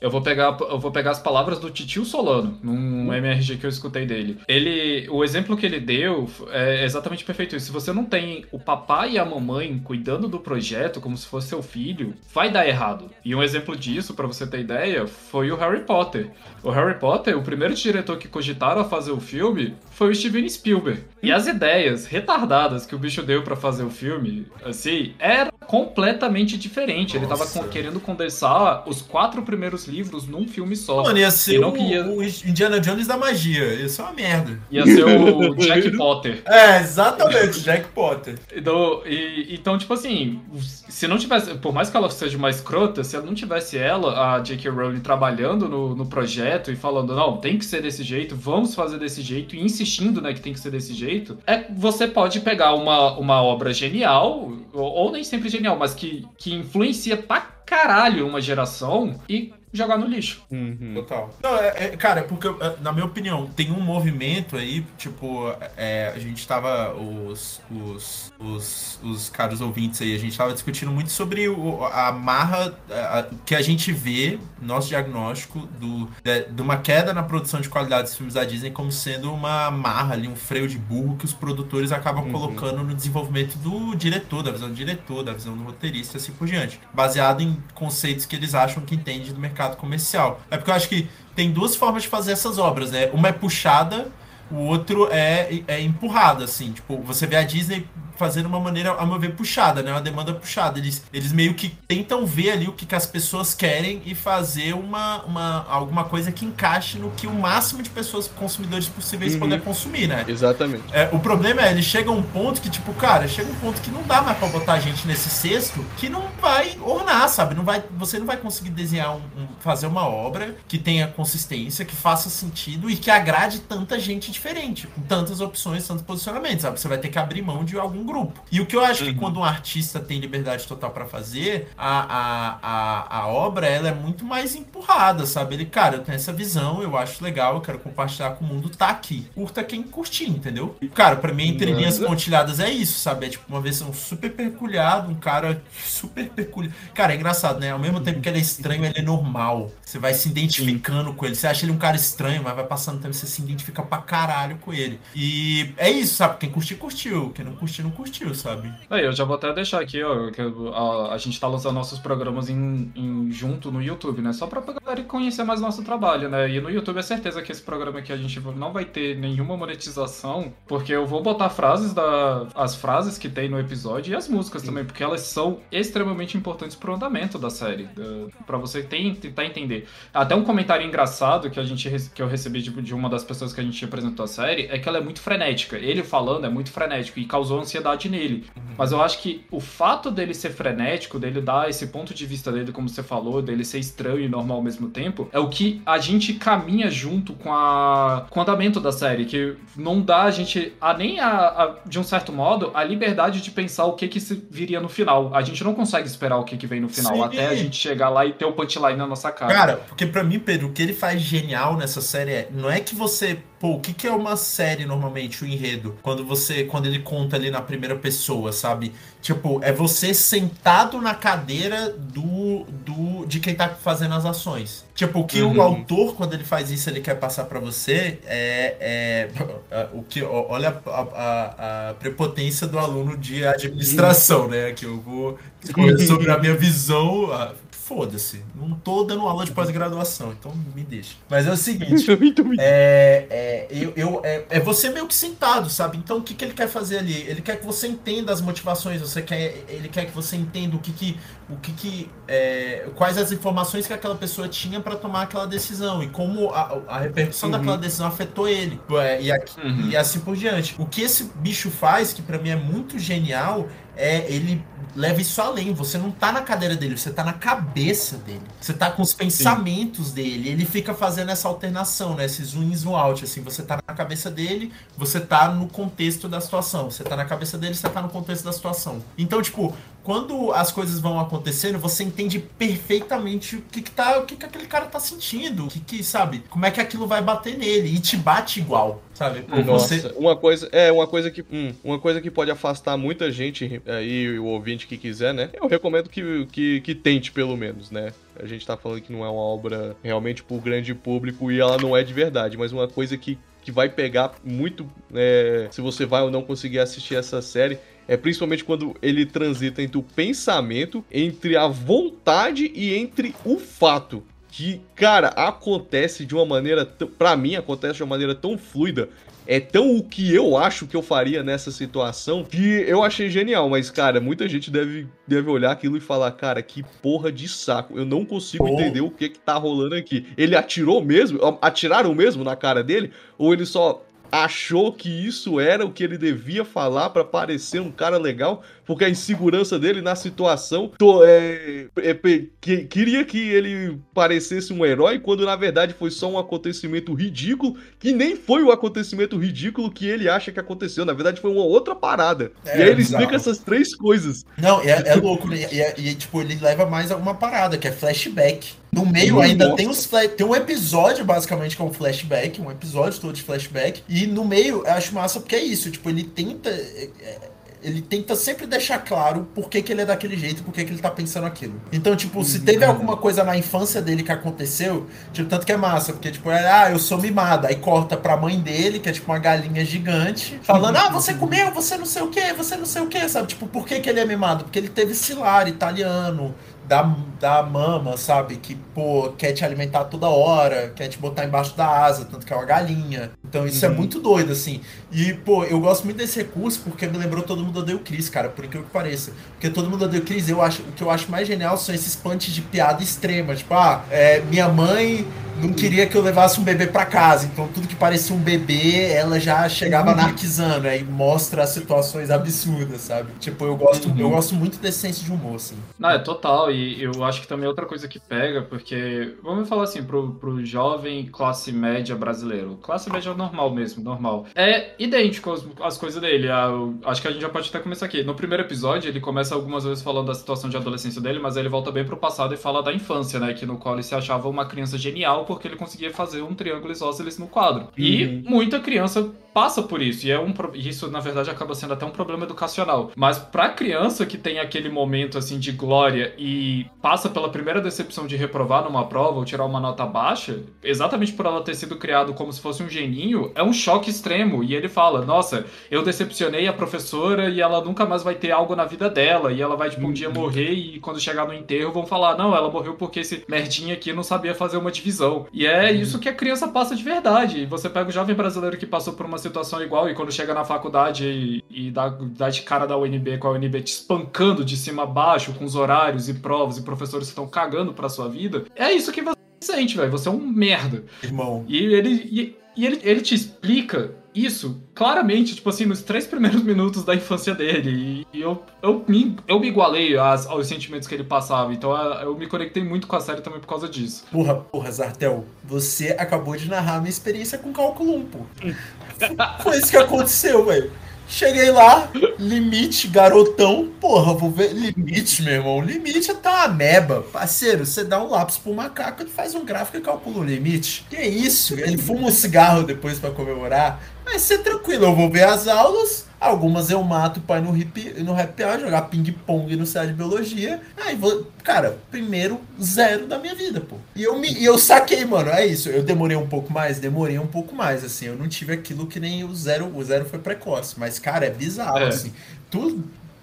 Eu vou pegar, eu vou pegar as palavras do Titio Solano, num MRG que eu escutei dele. Ele, o exemplo que ele deu é exatamente perfeito isso. Se você não tem o papai e a mamãe cuidando do projeto como se fosse seu filho, vai dar errado. E um exemplo disso, pra você ter ideia, foi o Harry Potter. O Harry Potter, o primeiro diretor que cogitaram a fazer o filme foi o Steven Spielberg. E as ideias retardadas que o bicho deu pra fazer o filme, assim, era completamente diferente. Ele tava Nossa. querendo condensar os quatro primeiros livros num filme só. Mano, ia ser não o, ia- o Indiana Jones da magia. Isso é uma merda. Ia ser o Jack Potter. É, exatamente, Jack Potter. Então, e- então, tipo assim, se não tivesse, por mais que ela seja uma escrota, se não tivesse ela, a J.K. Rowling, trabalhando no, no projeto e falando, não, tem que ser desse jeito, vamos fazer desse jeito, e insistindo, né, que tem que ser desse jeito, é você pode pegar uma, uma obra genial, ou, ou nem sempre genial, mas que, que influencia pra caralho uma geração e jogar no lixo. Uhum. Total. Não, é, é, cara, porque, é, na minha opinião, tem um movimento aí, tipo, é, a gente tava, os, os, os, os caros ouvintes aí, a gente tava discutindo muito sobre o- a marra a- a- que a gente vê, nosso diagnóstico, do, de, de uma queda na produção de qualidade dos filmes da Disney como sendo uma marra ali, um freio de burro que os produtores acabam Uhum. colocando no desenvolvimento do diretor, da visão do diretor, da visão do roteirista e assim por diante. Baseado em conceitos que eles acham que entendem do mercado comercial. É porque eu acho que tem duas formas de fazer essas obras, né? Uma é puxada, o outro é, é empurrada, assim. Tipo, você vê a Disney fazendo uma maneira, a meu ver, puxada, né? Uma demanda puxada. Eles, eles meio que tentam ver ali o que, que as pessoas querem e fazer uma, uma, alguma coisa que encaixe no que o máximo de pessoas, consumidores possíveis, Uhum. puder consumir, né? Exatamente. É, o problema é, ele chega a um ponto que, tipo, cara, chega um ponto que não dá mais pra botar gente nesse cesto que não vai ornar, sabe? Não vai, você não vai conseguir desenhar um, um- fazer uma obra que tenha consistência, que faça sentido e que agrade tanta gente diferente, com tantas opções, tantos posicionamentos, sabe? Você vai ter que abrir mão de algum grupo. E o que eu acho que quando um artista tem liberdade total pra fazer, a, a, a, a obra, ela é muito mais empurrada, sabe? Ele, cara, eu tenho essa visão, eu acho legal, eu quero compartilhar com o mundo, tá aqui. Curta quem curtir, entendeu? Cara, pra mim, entre linhas pontilhadas é isso, sabe? É tipo uma versão super peculiar, um cara super peculiar. Cara, é engraçado, né? Ao mesmo tempo que ele é estranho, ele é normal. Você vai se identificando com ele. Você acha ele um cara estranho, mas vai passando o tempo, você se identifica pra caralho com ele. E é isso, sabe? Quem curtir, curtiu. Quem não curtir, não curtiu, sabe? Aí, eu já vou até deixar aqui, ó, que a, a gente tá lançando nossos programas em, em- junto no YouTube, né? Só pra galera conhecer mais nosso trabalho, né? E no YouTube é certeza que esse programa aqui a gente não vai ter nenhuma monetização, porque eu vou botar frases da. as frases que tem no episódio e as músicas também, porque elas são extremamente importantes pro andamento da série. Da, pra você tentar entender. Até um comentário engraçado que a gente que eu recebi de, de uma das pessoas que a gente apresentou a série é que ela é muito frenética. Ele falando é muito frenético e causou ansiedade nele. Mas eu acho que o fato dele ser frenético, dele dar esse ponto de vista dele, como você falou, dele ser estranho e normal ao mesmo tempo, é o que a gente caminha junto com, a, com o andamento da série, que não dá a gente, a, nem a, a- de um certo modo, a liberdade de pensar o que que viria no final. A gente não consegue esperar o que que vem no final, Sim. até a gente chegar lá e ter o punchline na nossa cara. Cara, porque pra mim, Pedro, o que ele faz genial nessa série é. Não é que você. Pô, o que, que é uma série normalmente, o enredo? Quando você. Quando ele conta ali na primeira pessoa, sabe? Tipo, é você sentado na cadeira do. do de quem tá fazendo as ações. Tipo, o que o Uhum. autor, quando ele faz isso, ele quer passar pra você é. é o que, olha a, a- a prepotência do aluno de administração, né? Que eu vou sobre a minha visão. a- foda-se. Não tô dando aula de pós-graduação, então me deixa. Mas é o seguinte. É, é, eu, eu- é, é você meio que sentado, sabe? Então o que, que ele quer fazer ali? Ele quer que você entenda as motivações, você quer, ele quer que você entenda o que que, o que, que é, quais as informações que aquela pessoa tinha pra tomar aquela decisão e como a, a repercussão daquela decisão afetou ele é, e, aqui- Uhum. e assim por diante. O que esse bicho faz, que pra mim é muito genial, é ele leva isso além. Você não tá na cadeira dele, você tá na cabeça dele. Você tá com os pensamentos dele. Ele fica fazendo essa alternação, né? Esse zoom in, zoom out. Assim, você tá na cabeça dele, você tá no contexto da situação. Você tá na cabeça dele, você tá no contexto da situação. Então, tipo, quando as coisas vão acontecendo, você entende perfeitamente o que, que tá, o que, que aquele cara tá sentindo, o que, que, sabe, como é que aquilo vai bater nele. E te bate igual, sabe? Nossa, você- uma coisa, é uma coisa que, hum, uma coisa que pode afastar muita gente aí, o ouvinte que quiser, né? Eu recomendo que, que, que tente pelo menos, né? A gente tá falando que não é uma obra realmente pro grande público e ela não é de verdade, mas uma coisa que, que vai pegar muito, é, se você vai ou não conseguir assistir essa série, é principalmente quando ele transita entre o pensamento, entre a vontade e entre o fato. Que, cara, acontece de uma maneira. Pra mim, acontece de uma maneira tão fluida. É tão o que eu acho que eu faria nessa situação que eu achei genial. Mas, cara, muita gente deve, deve olhar aquilo e falar: Cara, que porra de saco. Eu não consigo Pô. entender o que que tá rolando aqui. Ele atirou mesmo? Atiraram mesmo na cara dele? Ou ele só achou que isso era o que ele devia falar pra parecer um cara legal, porque a insegurança dele na situação to- é, é, que- queria que ele parecesse um herói, quando na verdade foi só um acontecimento ridículo, que nem foi o acontecimento ridículo que ele acha que aconteceu, na verdade foi uma outra parada. É, e aí ele bizarro. explica essas três coisas. Não, é, é louco, né? E, e, tipo, ele leva mais alguma parada, que é flashback. No meio Nossa. ainda tem os tem um episódio, basicamente, que é um flashback, um episódio todo de flashback. E no meio, eu acho massa porque é isso, tipo, ele tenta. é, é, ele tenta sempre deixar claro por que, que ele é daquele jeito, por que, que ele tá pensando aquilo. Então, tipo, se teve alguma coisa na infância dele que aconteceu, tipo, tanto que é massa, porque, tipo, é, ah, eu sou mimada. Aí corta pra mãe dele, que é tipo uma galinha gigante, falando, ah, você comeu, você não sei o que, você não sei o que, sabe? Tipo, por que, que ele é mimado? Porque ele teve cilar italiano, da, da mama, sabe? Que, pô, quer te alimentar toda hora, quer te botar embaixo da asa, tanto que é uma galinha. Então isso é muito doido, assim. E, pô, eu gosto muito desse recurso porque me lembrou Todo Mundo Odeia o Chris, cara, por incrível que pareça. Porque Todo Mundo Odeia o Chris, eu acho, o que eu acho mais genial são esses punches de piada extrema. Tipo, ah, é, minha mãe não queria que eu levasse um bebê pra casa, então tudo que parecia um bebê, ela já chegava anarquizando, aí mostra as situações absurdas, sabe? Tipo, eu gosto, eu gosto muito desse senso de humor, assim. Não, é total, e eu acho que também é outra coisa que pega, porque, vamos falar assim, pro, pro jovem classe média brasileiro, classe média normal mesmo, normal, é idêntico as, as coisas dele, eu acho que a gente já pode até começar aqui. No primeiro episódio, ele começa algumas vezes falando da situação de adolescência dele, mas aí ele volta bem pro passado e fala da infância, né, que no qual ele se achava uma criança genial porque ele conseguia fazer um triângulo isósceles no quadro. E muita criança passa por isso, e é um isso na verdade acaba sendo até um problema educacional. Mas pra criança que tem aquele momento assim de glória e passa pela primeira decepção de reprovar numa prova ou tirar uma nota baixa, exatamente por ela ter sido criado como se fosse um geninho, é um choque extremo. E ele fala: "Nossa, eu decepcionei a professora e ela nunca mais vai ter algo na vida dela, e ela vai tipo um dia morrer e quando chegar no enterro vão falar: "Não, ela morreu porque esse merdinha aqui não sabia fazer uma divisão". E é isso que a criança passa de verdade. E você pega o jovem brasileiro que passou por uma situação igual e quando chega na faculdade e, e dá, dá de cara da UNB com a UNB te espancando de cima a baixo, com os horários e provas e professores que estão cagando pra sua vida, é isso que você sente, velho. Você é um merda. Irmão. E ele, e, e ele, ele te explica isso claramente, tipo assim, nos três primeiros minutos da infância dele. E, eu, eu, me, eu me igualei às- aos sentimentos que ele passava. Então ah, eu me conectei muito com a série também por causa disso. Porra, porra, Zartel, você acabou de narrar a minha experiência com cálculo 1, pô. Foi isso que aconteceu, velho. Cheguei lá, limite, garotão, porra, vou ver. Limite, meu irmão. Limite tá uma ameba. Parceiro, você dá um lápis pro macaco, ele faz um gráfico e calcula o limite. Que isso? Ele fuma um cigarro depois pra comemorar. Mas ser tranquilo, eu vou ver as aulas. Algumas eu mato pra ir no, hip, no happy hour, jogar ping-pong no série de biologia. Aí vou. Cara, primeiro zero da minha vida, pô. E eu, me, e eu saquei, mano. É isso. Eu demorei um pouco mais? Demorei um pouco mais, assim. Eu não tive aquilo que nem o zero. O zero foi precoce. Mas, cara, é bizarro, É. assim. Tu.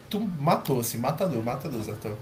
Tu matou, assim, matador, matador, Zatão.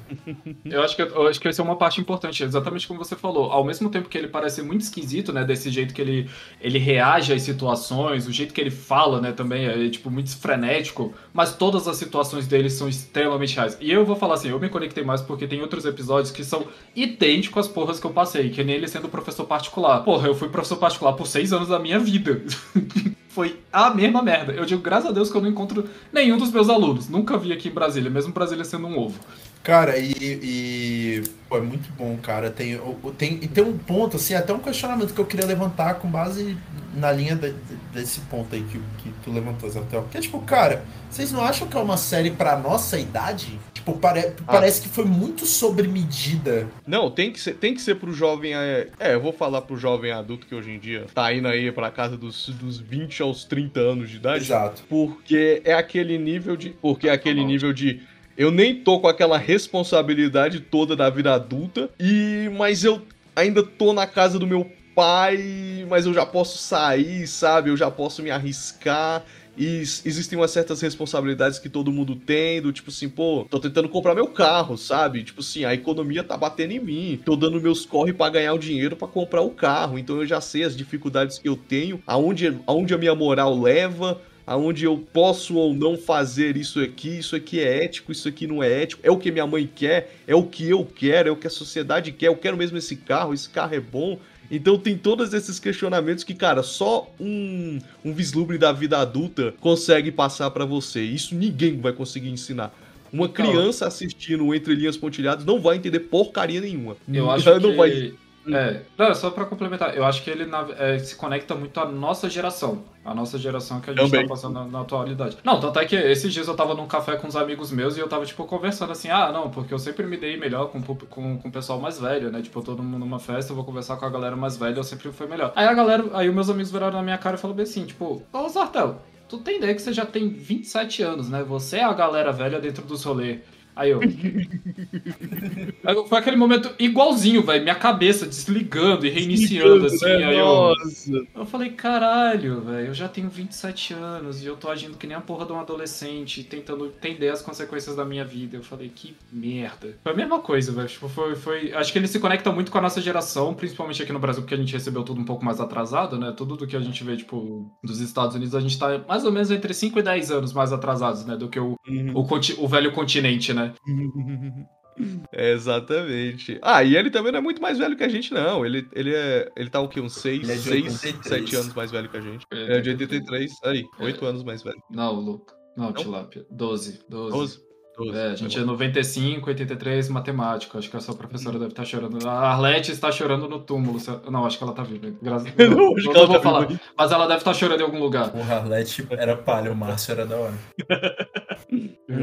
Eu acho, que, eu acho que essa é uma parte importante, exatamente como você falou. Ao mesmo tempo que ele parece muito esquisito, né? Desse jeito que ele, ele reage às situações, o jeito que ele fala, né, também é tipo muito frenético, mas todas as situações dele são extremamente reais. E eu vou falar assim, eu me conectei mais porque tem outros episódios que são idênticos às porras que eu passei, que nem ele sendo professor particular. Porra, eu fui professor particular por seis anos da minha vida. Foi a mesma merda. Eu digo, graças a Deus, que eu não encontro nenhum dos meus alunos. Nunca vi aqui em Brasília, mesmo Brasília sendo um ovo. Cara, e, e pô, é muito bom, cara. Tem, tem, e tem um ponto, assim, até um questionamento que eu queria levantar com base na linha de- de- desse ponto aí que, que tu levantou, Zatel. Que é tipo, cara, vocês não acham que é uma série pra nossa idade? Tipo, pare, parece que foi muito sobre medida. Não, tem que ser, tem que ser pro jovem. É, é, eu vou falar pro jovem adulto que hoje em dia tá indo aí pra casa dos, dos 20 aos 30 anos de idade. Exato. Porque é aquele nível de. Porque é aquele nível de. Eu nem tô com aquela responsabilidade toda da vida adulta. E. Mas eu ainda tô na casa do meu pai. Mas eu já posso sair, sabe? Eu já posso me arriscar. E existem umas certas responsabilidades que todo mundo tem, do tipo assim, pô, tô tentando comprar meu carro, sabe? Tipo assim, a economia tá batendo em mim, tô dando meus corre pra ganhar o dinheiro pra comprar o carro, então eu já sei as dificuldades que eu tenho, aonde, aonde a minha moral leva, aonde eu posso ou não fazer isso aqui, isso aqui é ético, isso aqui não é ético, é o que minha mãe quer, é o que eu quero, é o que a sociedade quer, eu quero mesmo esse carro, esse carro é bom. Então tem todos esses questionamentos que, cara, só um, um vislumbre da vida adulta consegue passar pra você. Isso ninguém vai conseguir ensinar. Uma criança assistindo Entre Linhas Pontilhadas não vai entender porcaria nenhuma. Eu acho Ela que... não vai É, não, só pra complementar, eu acho que ele na- é, se conecta muito à nossa geração. A nossa geração que a gente Também. tá passando na, na atualidade. Não, tanto é que esses dias eu tava num café com uns amigos meus e eu tava, tipo, conversando assim, ah, não, porque eu sempre me dei melhor com, com, com o pessoal mais velho, né? Tipo, todo mundo numa festa, eu vou conversar com a galera mais velha, eu sempre fui melhor. Aí a galera, aí os meus amigos viraram na minha cara e falaram bem assim, tipo, ô Zartel, tu tem ideia que você já tem 27 anos, né? Você é a galera velha dentro dos rolês. Aí eu. Aí Foi aquele momento igualzinho, velho. Minha cabeça desligando e reiniciando, assim. né? Aí eu, Nossa. eu falei, caralho, velho, eu já tenho 27 anos e eu tô agindo que nem a porra de um adolescente, tentando entender as consequências da minha vida. Eu falei, que merda. Foi a mesma coisa, velho. Tipo, foi, foi. Acho que ele se conecta muito com a nossa geração, principalmente aqui no Brasil, porque a gente recebeu tudo um pouco mais atrasado, né? Tudo do que a gente vê, tipo, dos Estados Unidos, a gente tá mais ou menos entre 5 e 10 anos mais atrasados, né? Do que o, Uhum. o, o velho continente, né? É, exatamente. Ah, e ele também não é muito mais velho que a gente, não. Ele, ele é. Ele tá o quê? Uns 6, Ele é de 6, 83. 7 anos mais velho que a gente. É de 83. Aí, 8 anos mais velho. Não, Luca. Não, Tilápia. 12. 12. 12? 12. É, a gente é 95, 83, matemática. Acho que a sua professora deve estar chorando. A Arlete está chorando no túmulo. Não, acho que ela tá viva. Graças a Deus. Não, acho que não ela vou tá falar. viva. Mas ela deve estar chorando em algum lugar. Porra, Arlete era palha, o Márcio era da hora.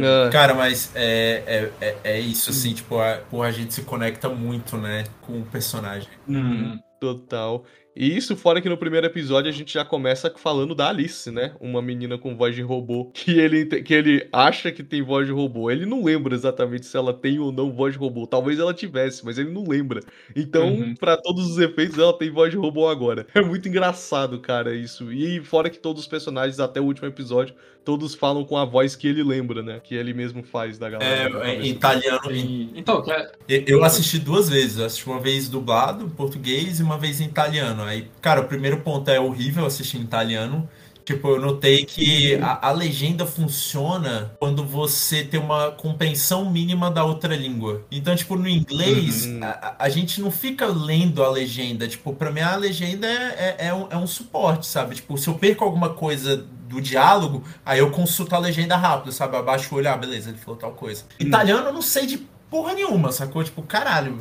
Ah, Cara, mas é, é, é, é isso, assim, tipo, a, porra, a gente se conecta muito, né, com o personagem. Uhum. Total. E isso fora que no primeiro episódio a gente já começa falando da Alice, né? Uma menina com voz de robô, que ele, que ele acha que tem voz de robô. Ele não lembra exatamente se ela tem ou não voz de robô. Talvez ela tivesse, mas ele não lembra. Então, Uhum. pra todos os efeitos, ela tem voz de robô agora. É muito engraçado, cara, isso. E fora que todos os personagens, até o último episódio, todos falam com a voz que ele lembra, né? Que ele mesmo faz da galera. É, em italiano. em- Então, que é- Eu assisti duas vezes. Eu assisti uma vez dublado, em português, e uma vez em italiano. Aí, cara, o primeiro ponto é horrível assistir em italiano. Tipo, eu notei que a, a legenda funciona quando você tem uma compreensão mínima da outra língua. Então, tipo, no inglês, Uhum. a, a- a gente não fica lendo a legenda. Tipo, pra mim a legenda é, é, é um, é um suporte, sabe? Tipo, se eu perco alguma coisa do diálogo, aí eu consulto a legenda rápido, sabe? Eu abaixo o olho, ah, beleza, ele falou tal coisa. Italiano eu não sei de porra nenhuma, sacou? Tipo, caralho.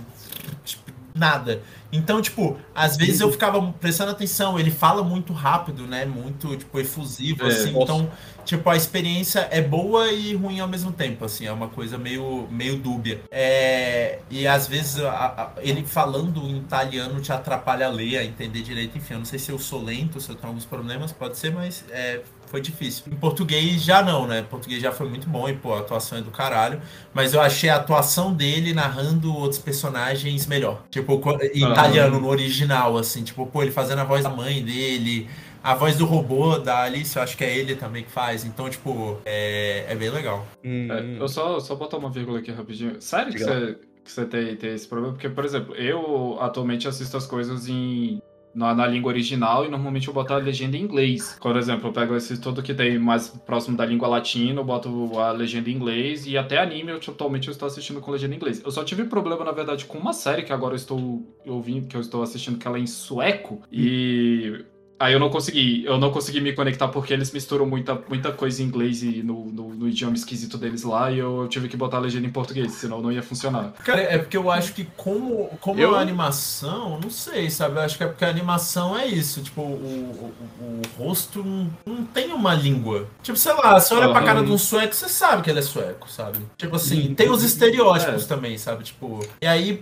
Tipo, nada. Então, tipo, às vezes eu ficava prestando atenção, ele fala muito rápido, né? Muito, tipo, efusivo, É, assim. nossa. Então, tipo, a experiência é boa e ruim ao mesmo tempo, assim. É uma coisa meio, meio dúbia. É, e às vezes a- a- ele falando em italiano te atrapalha a ler, a entender direito. Enfim, eu não sei se eu sou lento, se eu tenho alguns problemas, pode ser, mas é, foi difícil. Em português já não, né? Em português já foi muito bom e, pô, a atuação é do caralho. Mas eu achei a atuação dele narrando outros personagens melhor. Tipo, italiano, no original, assim. Tipo, pô, ele fazendo a voz da mãe dele. A voz do robô da Alice, eu acho que é ele também que faz. Então, tipo, é, é bem legal. Hum, É, eu só, só botar uma vírgula aqui rapidinho. Sério que Diga lá. você, que você tem, tem esse problema? Porque, por exemplo, eu atualmente assisto as coisas em. Na, na língua original e normalmente eu boto a legenda em inglês. Por exemplo, eu pego esse tudo que tem mais próximo da língua latina, eu boto a legenda em inglês e até anime eu atualmente eu estou assistindo com legenda em inglês. Eu só tive problema, na verdade, com uma série que agora eu estou ouvindo, que eu estou assistindo, que ela é em sueco. E Aí eu não consegui, eu não consegui me conectar porque eles misturam muita, muita coisa em inglês e no, no, no idioma esquisito deles lá e eu, tive que botar a legenda em português, senão não ia funcionar. Cara, é porque eu acho que como, como Eu- é uma animação, não sei, sabe? Eu acho que é porque a animação é isso. Tipo, o, o, o rosto não, não tem uma língua. Tipo, sei lá, você olha pra Aham. cara de um sueco, você sabe que ele é sueco, sabe? Tipo assim, tem os estereótipos É. também, sabe? Tipo, e aí,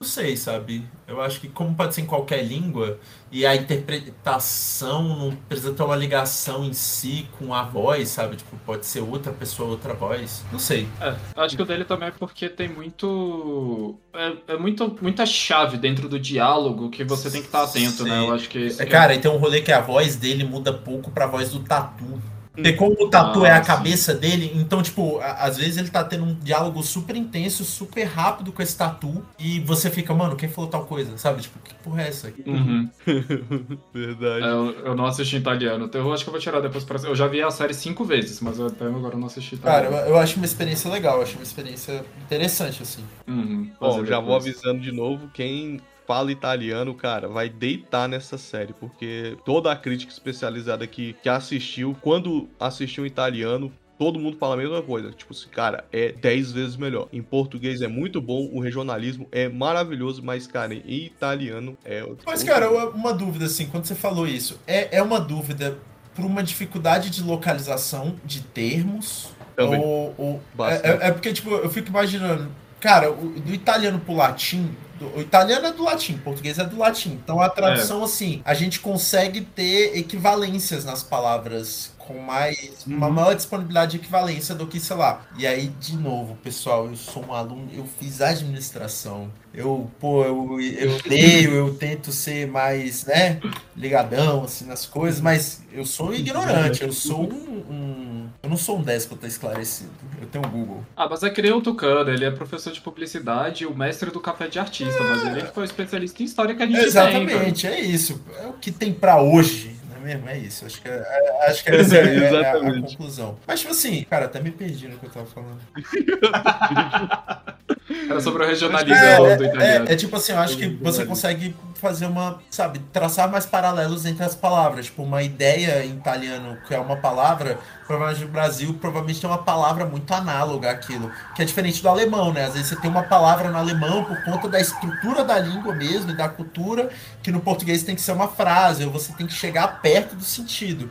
não sei, sabe? Eu acho que como pode ser em qualquer língua, e a interpretação não precisa ter uma ligação em si com a voz, sabe? Tipo, pode ser outra pessoa, outra voz. Não sei. É, acho que o dele também é porque tem muito. É, é muito, muita chave dentro do diálogo que você tem que estar atento, né? Sim. Eu acho que. É, Cara, e tem um rolê que a voz dele muda pouco pra voz do Tatu. Porque como o Tatu Ah, é a sim. cabeça dele, então, tipo, às vezes ele tá tendo um diálogo super intenso, super rápido com esse Tatu, e você fica, mano, quem falou tal coisa? Sabe? Tipo, que porra é essa? Uhum. Verdade. É, eu, eu não assisti italiano. então Eu acho que eu vou tirar depois pra. Eu já vi a série cinco vezes, mas eu até agora não assisti Cara, eu, italiano. eu acho uma experiência legal, eu acho uma experiência interessante, assim. Uhum, Bom, já vou avisando de novo, quem fala italiano, cara, vai deitar nessa série, porque toda a crítica especializada que, que assistiu, quando assistiu em italiano, todo mundo fala a mesma coisa. Tipo assim, cara, é 10 vezes melhor. Em português é muito bom, o regionalismo é maravilhoso, mas, cara, em italiano é... outro- Mas, cara, uma dúvida, assim, quando você falou isso, é, é uma dúvida por uma dificuldade de localização de termos? Também. Ou, ou- é, é- é porque, tipo, eu fico imaginando, cara, o- do italiano pro latim, o italiano é do latim, o português é do latim. Então a tradução, assim, a gente consegue ter equivalências nas palavras com mais uma Uhum. maior disponibilidade de equivalência do que, sei lá. E aí, de novo, pessoal, eu sou um aluno, eu fiz administração. Eu, pô, eu, eu leio, eu tento ser mais, né, ligadão, assim, nas coisas, mas eu sou ignorante, eu sou um, um- eu não sou um déspota esclarecido, eu tenho um Google. Ah, mas é que nem o Tucano, ele é professor de publicidade e o mestre do café de artista, mas ele foi especialista em história que a gente tem. Exatamente, é isso, é o que tem pra hoje, é mesmo? É isso, acho que é, é- acho que essa é, é a- a, Exatamente. conclusão. Mas, tipo assim, cara, até me perdi no que eu tava falando. Era sobre o regionalismo É, do é, italiano. é, é tipo assim, eu acho que você consegue fazer uma, sabe, traçar mais paralelos entre as palavras. Tipo, uma ideia em italiano que é uma palavra, provavelmente no Brasil, provavelmente tem uma palavra muito análoga àquilo, que é diferente do alemão, né? Às vezes você tem uma palavra no alemão por conta da estrutura da língua mesmo e da cultura, que no português tem que ser uma frase, ou você tem que chegar perto do sentido.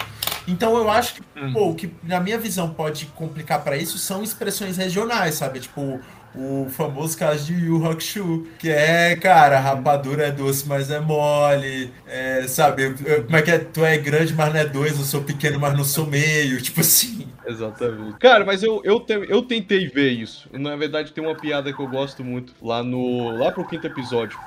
Então eu acho que, Uhum. pô, o que na minha visão pode complicar pra isso são expressões regionais, sabe? Tipo, o famoso caso de Yu Hakusho, que é, cara, rapadura é doce, mas é mole, é, sabe? Como é que é? Tu é grande, mas não é dois, eu sou pequeno, mas não sou meio, tipo assim. Exatamente. Cara, mas eu, eu, te- eu tentei ver isso. Na verdade, tem uma piada que eu gosto muito lá no. lá pro quinto episódio.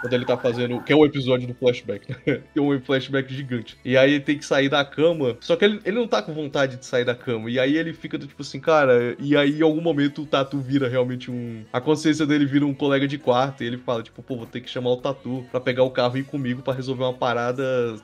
Quando ele tá fazendo. Que é o episódio do flashback, né? Tem um flashback gigante. E aí ele tem que sair da cama. Só que ele, ele não tá com vontade de sair da cama. E aí ele fica tipo assim, cara. E aí em algum momento o Tatu vira realmente um. A consciência dele vira um colega de quarto. E ele fala, tipo, pô, vou ter que chamar o Tatu pra pegar o carro e ir comigo pra resolver uma parada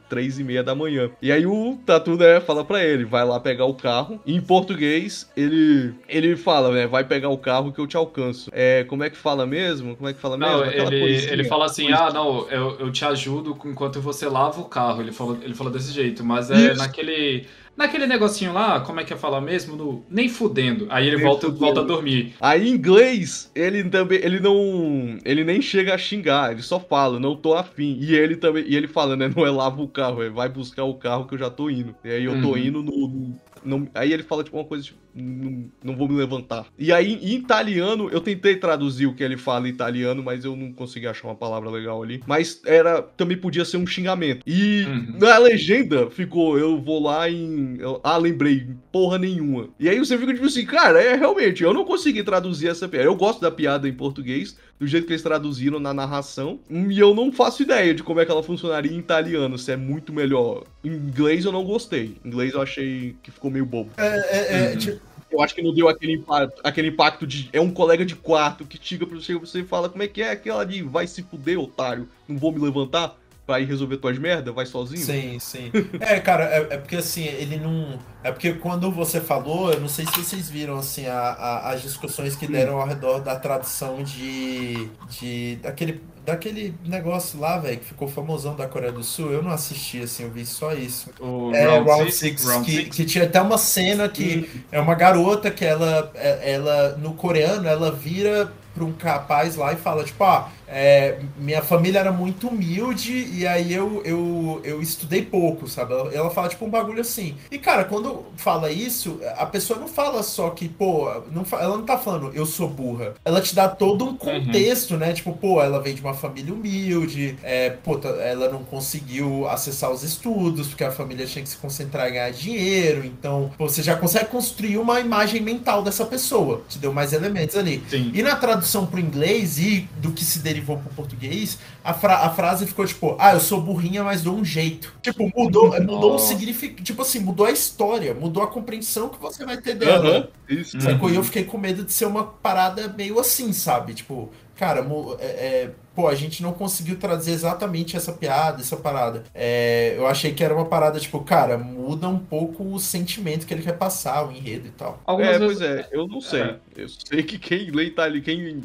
três e meia da manhã. E aí o Tatu, né, fala pra ele, vai lá pegar o carro. E em português, ele ele fala, né, vai pegar o carro que eu te alcanço. É, como é que fala mesmo? Como é que fala mesmo? Não, ele, ele fala assim, ah, não, eu, eu te ajudo enquanto você lava o carro. Ele falou, ele falou desse jeito, mas é Isso. naquele. Naquele negocinho lá, como é que é falar mesmo? No, nem fudendo. Aí ele Nem volta, fudendo. volta a dormir. Aí em inglês, ele também, ele não, ele nem chega a xingar, ele só fala, não tô afim. E ele também, e ele fala, né, não é lava o carro, é vai buscar o carro que eu já tô indo. E aí eu tô Uhum. indo no, no- não- aí ele fala tipo uma coisa tipo, não, não vou me levantar. E aí em italiano, eu tentei traduzir o que ele fala em italiano, mas eu não consegui achar uma palavra legal ali. Mas era, também podia ser um xingamento. E Uhum. na legenda ficou, eu vou lá em, eu- ah, lembrei, porra nenhuma. E aí você fica tipo assim, cara, é realmente, eu não consegui traduzir essa piada. Eu gosto da piada em português, do jeito que eles traduziram na narração, e eu não faço ideia de como é que ela funcionaria em italiano, se é muito melhor. Em inglês eu não gostei. Em inglês eu achei que ficou meio bobo. É, é, é, Uhum. tipo, Eu acho que não deu aquele impacto, aquele impacto de. É um colega de quarto que chega pra você, e fala como é que é aquela de vai se fuder, otário. Não vou me levantar ir resolver tuas merda, vai sozinho. Sim, sim. É, cara, é, é porque assim, ele não. É porque quando você falou, eu não sei se vocês viram assim, a, a- as discussões que deram ao redor da tradução de. de daquele, daquele negócio lá, velho, que ficou famosão da Coreia do Sul. Eu não assisti, assim, eu vi só isso. O É, Round Six, que, Six. que tinha até uma cena que é uma garota que ela, é- ela no coreano, ela vira pra um rapaz lá e fala, tipo, ah, é, minha família era muito humilde e aí eu, eu, eu estudei pouco, sabe? Ela, ela fala, tipo, um bagulho assim. E, cara, quando fala isso, a pessoa não fala só que, pô, não ela não tá falando, eu sou burra. Ela te dá todo um contexto, né? Tipo, pô, ela vem de uma família humilde, é, pô, tá- ela não conseguiu acessar os estudos, porque a família tinha que se concentrar em ganhar dinheiro, então, pô, você já consegue construir uma imagem mental dessa pessoa. Te deu mais elementos ali. Sim. E na tradução pro inglês e do que se derivou pro português, a, fra- a frase ficou tipo, ah, eu sou burrinha, mas dou um jeito. Tipo, mudou, mudou o significado. Tipo assim, mudou a história, mudou a compreensão que você vai ter dela. Aham, isso. Sacou? E eu fiquei com medo de ser uma parada meio assim, sabe? Tipo, cara, é, é, pô, a gente não conseguiu trazer exatamente essa piada, essa parada. É, eu achei que era uma parada, tipo, cara, muda um pouco o sentimento que ele quer passar, o enredo e tal. Algumas É, vezes- pois é, eu não sei. É. Eu sei que quem lê italiano, quem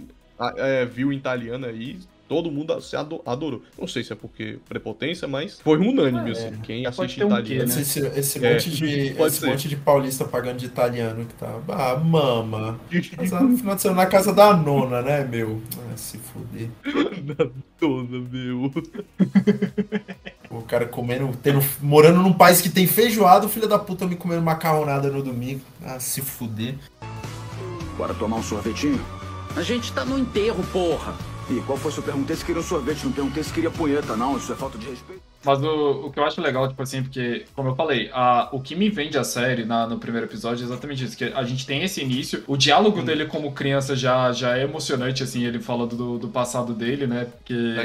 é, viu em italiano aí, todo mundo se ado- adorou. Não sei se é porque prepotência, mas foi unânime, É, assim. Quem assiste um quê, italiano. né? Esse, esse É, monte de, esse monte de paulista pagando de italiano que tá. Ah, mama. Passar no final de semana na casa da nona, né, meu? Ah, se fuder. Dona, meu. O cara comendo, tendo, morando num país que tem feijoada, o filho da puta me comendo macarronada no domingo. Ah, se fuder. Bora tomar um sorvetinho? A gente tá no enterro, porra. E qual foi? Se eu perguntei se queria um sorvete, não perguntei se queria punheta, não. Isso é falta de respeito. Mas o, o que eu acho legal, tipo assim, porque, como eu falei, a, o que me vende a série na- no primeiro episódio é exatamente isso, que a gente tem esse início, o diálogo dele como criança já, já é emocionante, assim, ele falando do, do passado dele, né?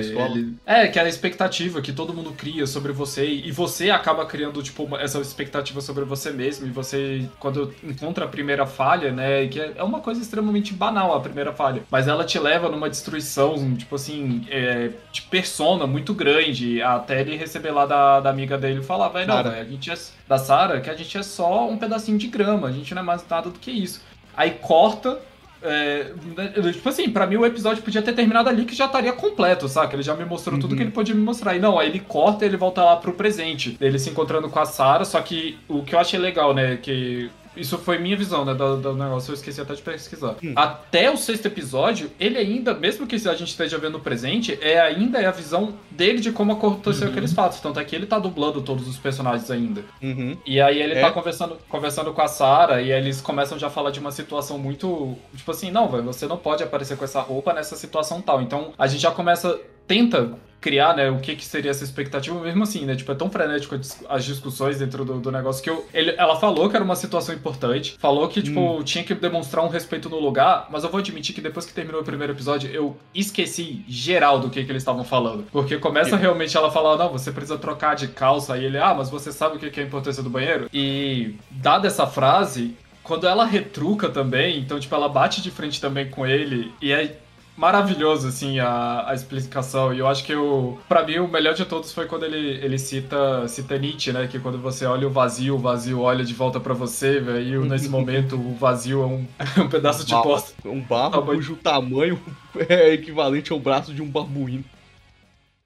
Escola. ele- é, que é a expectativa que todo mundo cria sobre você, e você acaba criando, tipo, uma- essa expectativa sobre você mesmo, e você, quando encontra a primeira falha, né, que é, é uma coisa extremamente banal a primeira falha, mas ela te leva numa destruição, tipo assim, é, de persona muito grande, até ele receber lá da, da amiga dele falar, velho, não, velho, a gente é, da Sarah, que a gente é só um pedacinho de grama, a gente não é mais nada do que isso. Aí corta, é, né, tipo assim, pra mim o episódio podia ter terminado ali que já estaria completo, saca? Ele já me mostrou tudo que ele podia me mostrar. E não, aí ele corta e ele volta lá pro presente. Ele se encontrando com a Sarah, só que o que eu achei legal, né, que isso foi minha visão, né, do, do negócio, eu esqueci até de pesquisar. Até o sexto episódio, ele ainda, mesmo que a gente esteja vendo o presente, é ainda é a visão dele de como aconteceu aqueles fatos. Tanto é que ele tá dublando todos os personagens ainda. Uhum. E aí ele É. tá conversando, conversando com a Sarah e eles começam já a falar de uma situação muito. Tipo assim, não, velho, você não pode aparecer com essa roupa nessa situação tal. Então a gente já começa. Tenta criar, né, o que que seria essa expectativa, mesmo assim, né, tipo, é tão frenético as discussões dentro do, do negócio que eu, ele, ela falou que era uma situação importante, falou que, tipo, tinha que demonstrar um respeito no lugar, mas eu vou admitir que depois que terminou o primeiro episódio, eu esqueci geral do que que eles estavam falando, porque começa realmente ela falar, não, você precisa trocar de calça, e ele, ah, mas você sabe o que que é a importância do banheiro? E, dada essa frase, quando ela retruca também, então, tipo, ela bate de frente também com ele, e é maravilhoso, assim, a, a explicação. E eu acho que o, pra mim o melhor de todos foi quando ele, ele cita, cita Nietzsche, né? Que quando você olha o vazio, o vazio olha de volta pra você, velho. E nesse momento o vazio é um, é um pedaço de bosta. Um barro Tamanho. cujo tamanho é equivalente ao braço de um babuíno.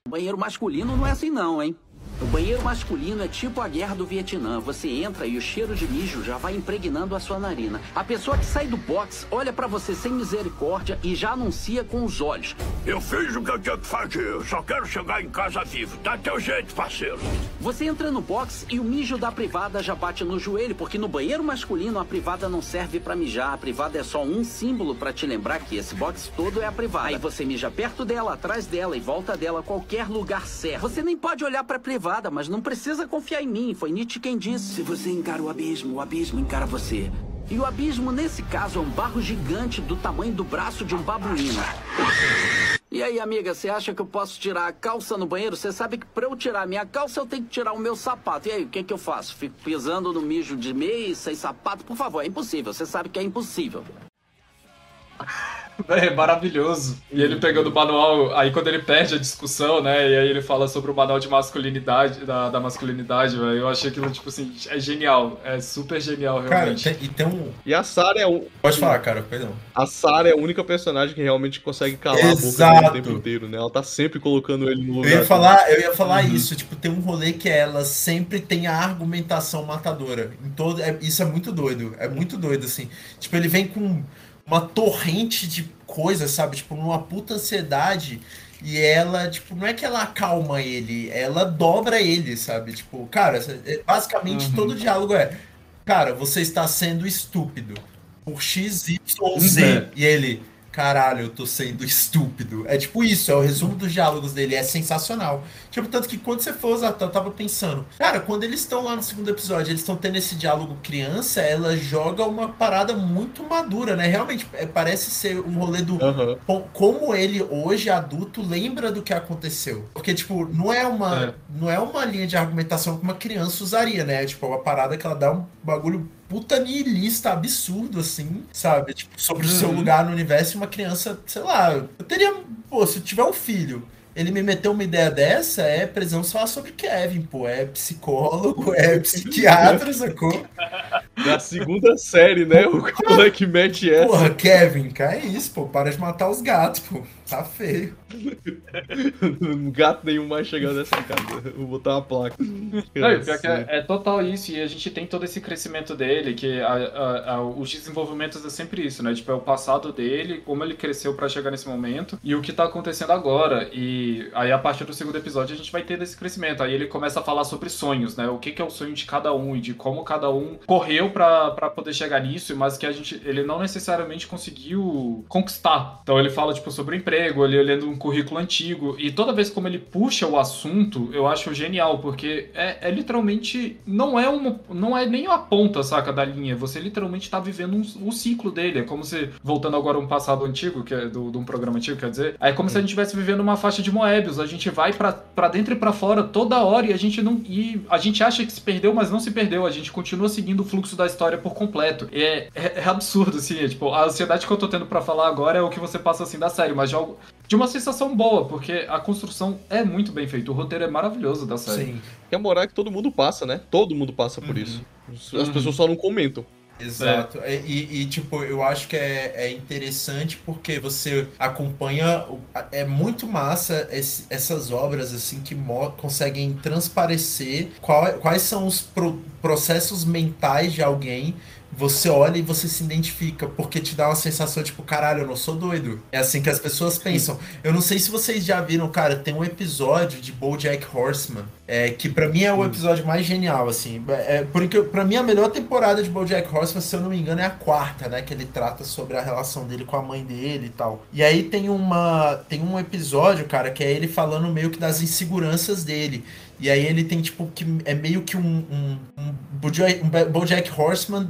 O banheiro masculino não é assim não, hein? O banheiro masculino é tipo a guerra do Vietnã. Você entra e o cheiro de mijo já vai impregnando a sua narina. A pessoa que sai do box olha pra você sem misericórdia e já anuncia com os olhos. Eu fiz o que eu tinha que fazer. Eu só quero chegar em casa vivo. Dá teu jeito, parceiro. Você entra no box e o mijo da privada já bate no joelho, porque no banheiro masculino a privada não serve pra mijar. A privada é só um símbolo pra te lembrar que esse box todo é a privada. Aí você mija perto dela, atrás dela e volta dela, qualquer lugar certo. Você nem pode olhar pra privada, mas não precisa confiar em mim. Foi Nietzsche quem disse. Se você encara o abismo, o abismo encara você. E o abismo, nesse caso, é um barro gigante do tamanho do braço de um babuíno. E aí, amiga, você acha que eu posso tirar a calça no banheiro? Você sabe que pra eu tirar a minha calça, eu tenho que tirar o meu sapato. E aí, o que que eu faço? Fico pisando no mijo de meia, sem sapato? Por favor, é impossível. Você sabe que é impossível. É maravilhoso. E ele pegando o manual, aí quando ele perde a discussão, né? E aí ele fala sobre o manual de masculinidade, da, da masculinidade, velho. Eu achei aquilo, tipo assim, é genial. É super genial, Cara, realmente. tem- e tem um. E a Sarah é o. Pode falar, cara, perdão. A Sarah é a única personagem que realmente consegue calar a boca Exato. dele o tempo inteiro, né? Ela tá sempre colocando ele no Eu lugar. ia falar, eu ia Uhum. falar isso, tipo, tem um rolê que ela sempre tem a argumentação matadora. Em todo, é- isso é muito doido, é muito doido assim. Tipo, ele vem com uma torrente de coisas, sabe? Tipo, numa puta ansiedade e ela, tipo, não é que ela acalma ele, ela dobra ele, sabe? Tipo, cara, é- basicamente Uhum. todo diálogo é, cara, você está sendo estúpido por X, Y ou Z. É. E ele, caralho, eu tô sendo estúpido. É tipo isso, é o resumo dos diálogos dele, é sensacional. Tipo, tanto que quando você for usar, eu tava pensando, cara, quando eles estão lá no segundo episódio, eles estão tendo esse diálogo criança, ela joga uma parada muito madura, né? Realmente, é, parece ser um rolê do co- como ele hoje adulto lembra do que aconteceu. Porque tipo, não é uma É. não é uma linha de argumentação que uma criança usaria, né? Tipo, é uma parada que ela dá um bagulho puta nihilista absurdo assim, sabe? Tipo, sobre o seu Uhum. lugar no universo e uma criança, sei lá, eu teria, pô, se eu tiver um filho, ele me meteu uma ideia dessa, é precisamos falar sobre Kevin, pô, é psicólogo, é psiquiatra, sacou? Da segunda série, né? O moleque mete essa. Porra, Kevin, cara, é isso, pô, para de matar os gatos, pô. Tá feio. Um gato nenhum mais chegando nessa casa. Vou botar uma placa. Não, pior que é, é total isso, e a gente tem todo esse crescimento dele, que a- a- a- os desenvolvimentos é sempre isso, né? Tipo, é o passado dele, como ele cresceu pra chegar nesse momento, e o que tá acontecendo agora. E aí, a partir do segundo episódio, a gente vai ter esse crescimento. Aí ele começa a falar sobre sonhos, né? O que, que é o sonho de cada um, e de como cada um correu pra pra poder chegar nisso, mas que a gente, ele não necessariamente conseguiu conquistar. Então ele fala, tipo, sobre o emprego, olhando um currículo antigo, e toda vez como ele puxa o assunto, eu acho genial, porque é, é literalmente, não é uma, não é nem a ponta, saca, da linha, você literalmente tá vivendo um- ciclo dele, é como se, voltando agora a um passado antigo, que é do, de um programa antigo, quer dizer, é como se a gente estivesse vivendo uma faixa de Moebius, a gente vai pra dentro e pra fora toda hora, e a gente não, e a gente acha que se perdeu, mas não se perdeu, a gente continua seguindo o fluxo da história por completo, é, é, é absurdo, assim, é, tipo, a ansiedade que eu tô tendo pra falar agora é o que você passa, assim, da série, mas de de uma sensação boa, porque a construção é muito bem feita, o roteiro é maravilhoso da série. Sim. É a moral é que todo mundo passa, né? Todo mundo passa por Uhum. isso. As Uhum. pessoas só não comentam. Exato. E, e- e, tipo, eu acho que é, é interessante porque você acompanha. É muito massa esse- essas obras assim que mo- conseguem transparecer qual- quais são os pro- processos mentais de alguém. Você olha e você se identifica, porque te dá uma sensação tipo, caralho, eu não sou doido. É assim que as pessoas pensam. Eu não sei se vocês já viram, cara, tem um episódio de BoJack Horseman, é, que pra mim é o episódio mais genial, assim. É, porque pra mim a melhor temporada de BoJack Horseman, se eu não me engano, é a quarta, né, que ele trata sobre a relação dele com a mãe dele e tal. E aí tem uma tem um episódio, cara, que é ele falando meio que das inseguranças dele. E aí ele tem tipo que é meio que um, um, um, um BoJack Horseman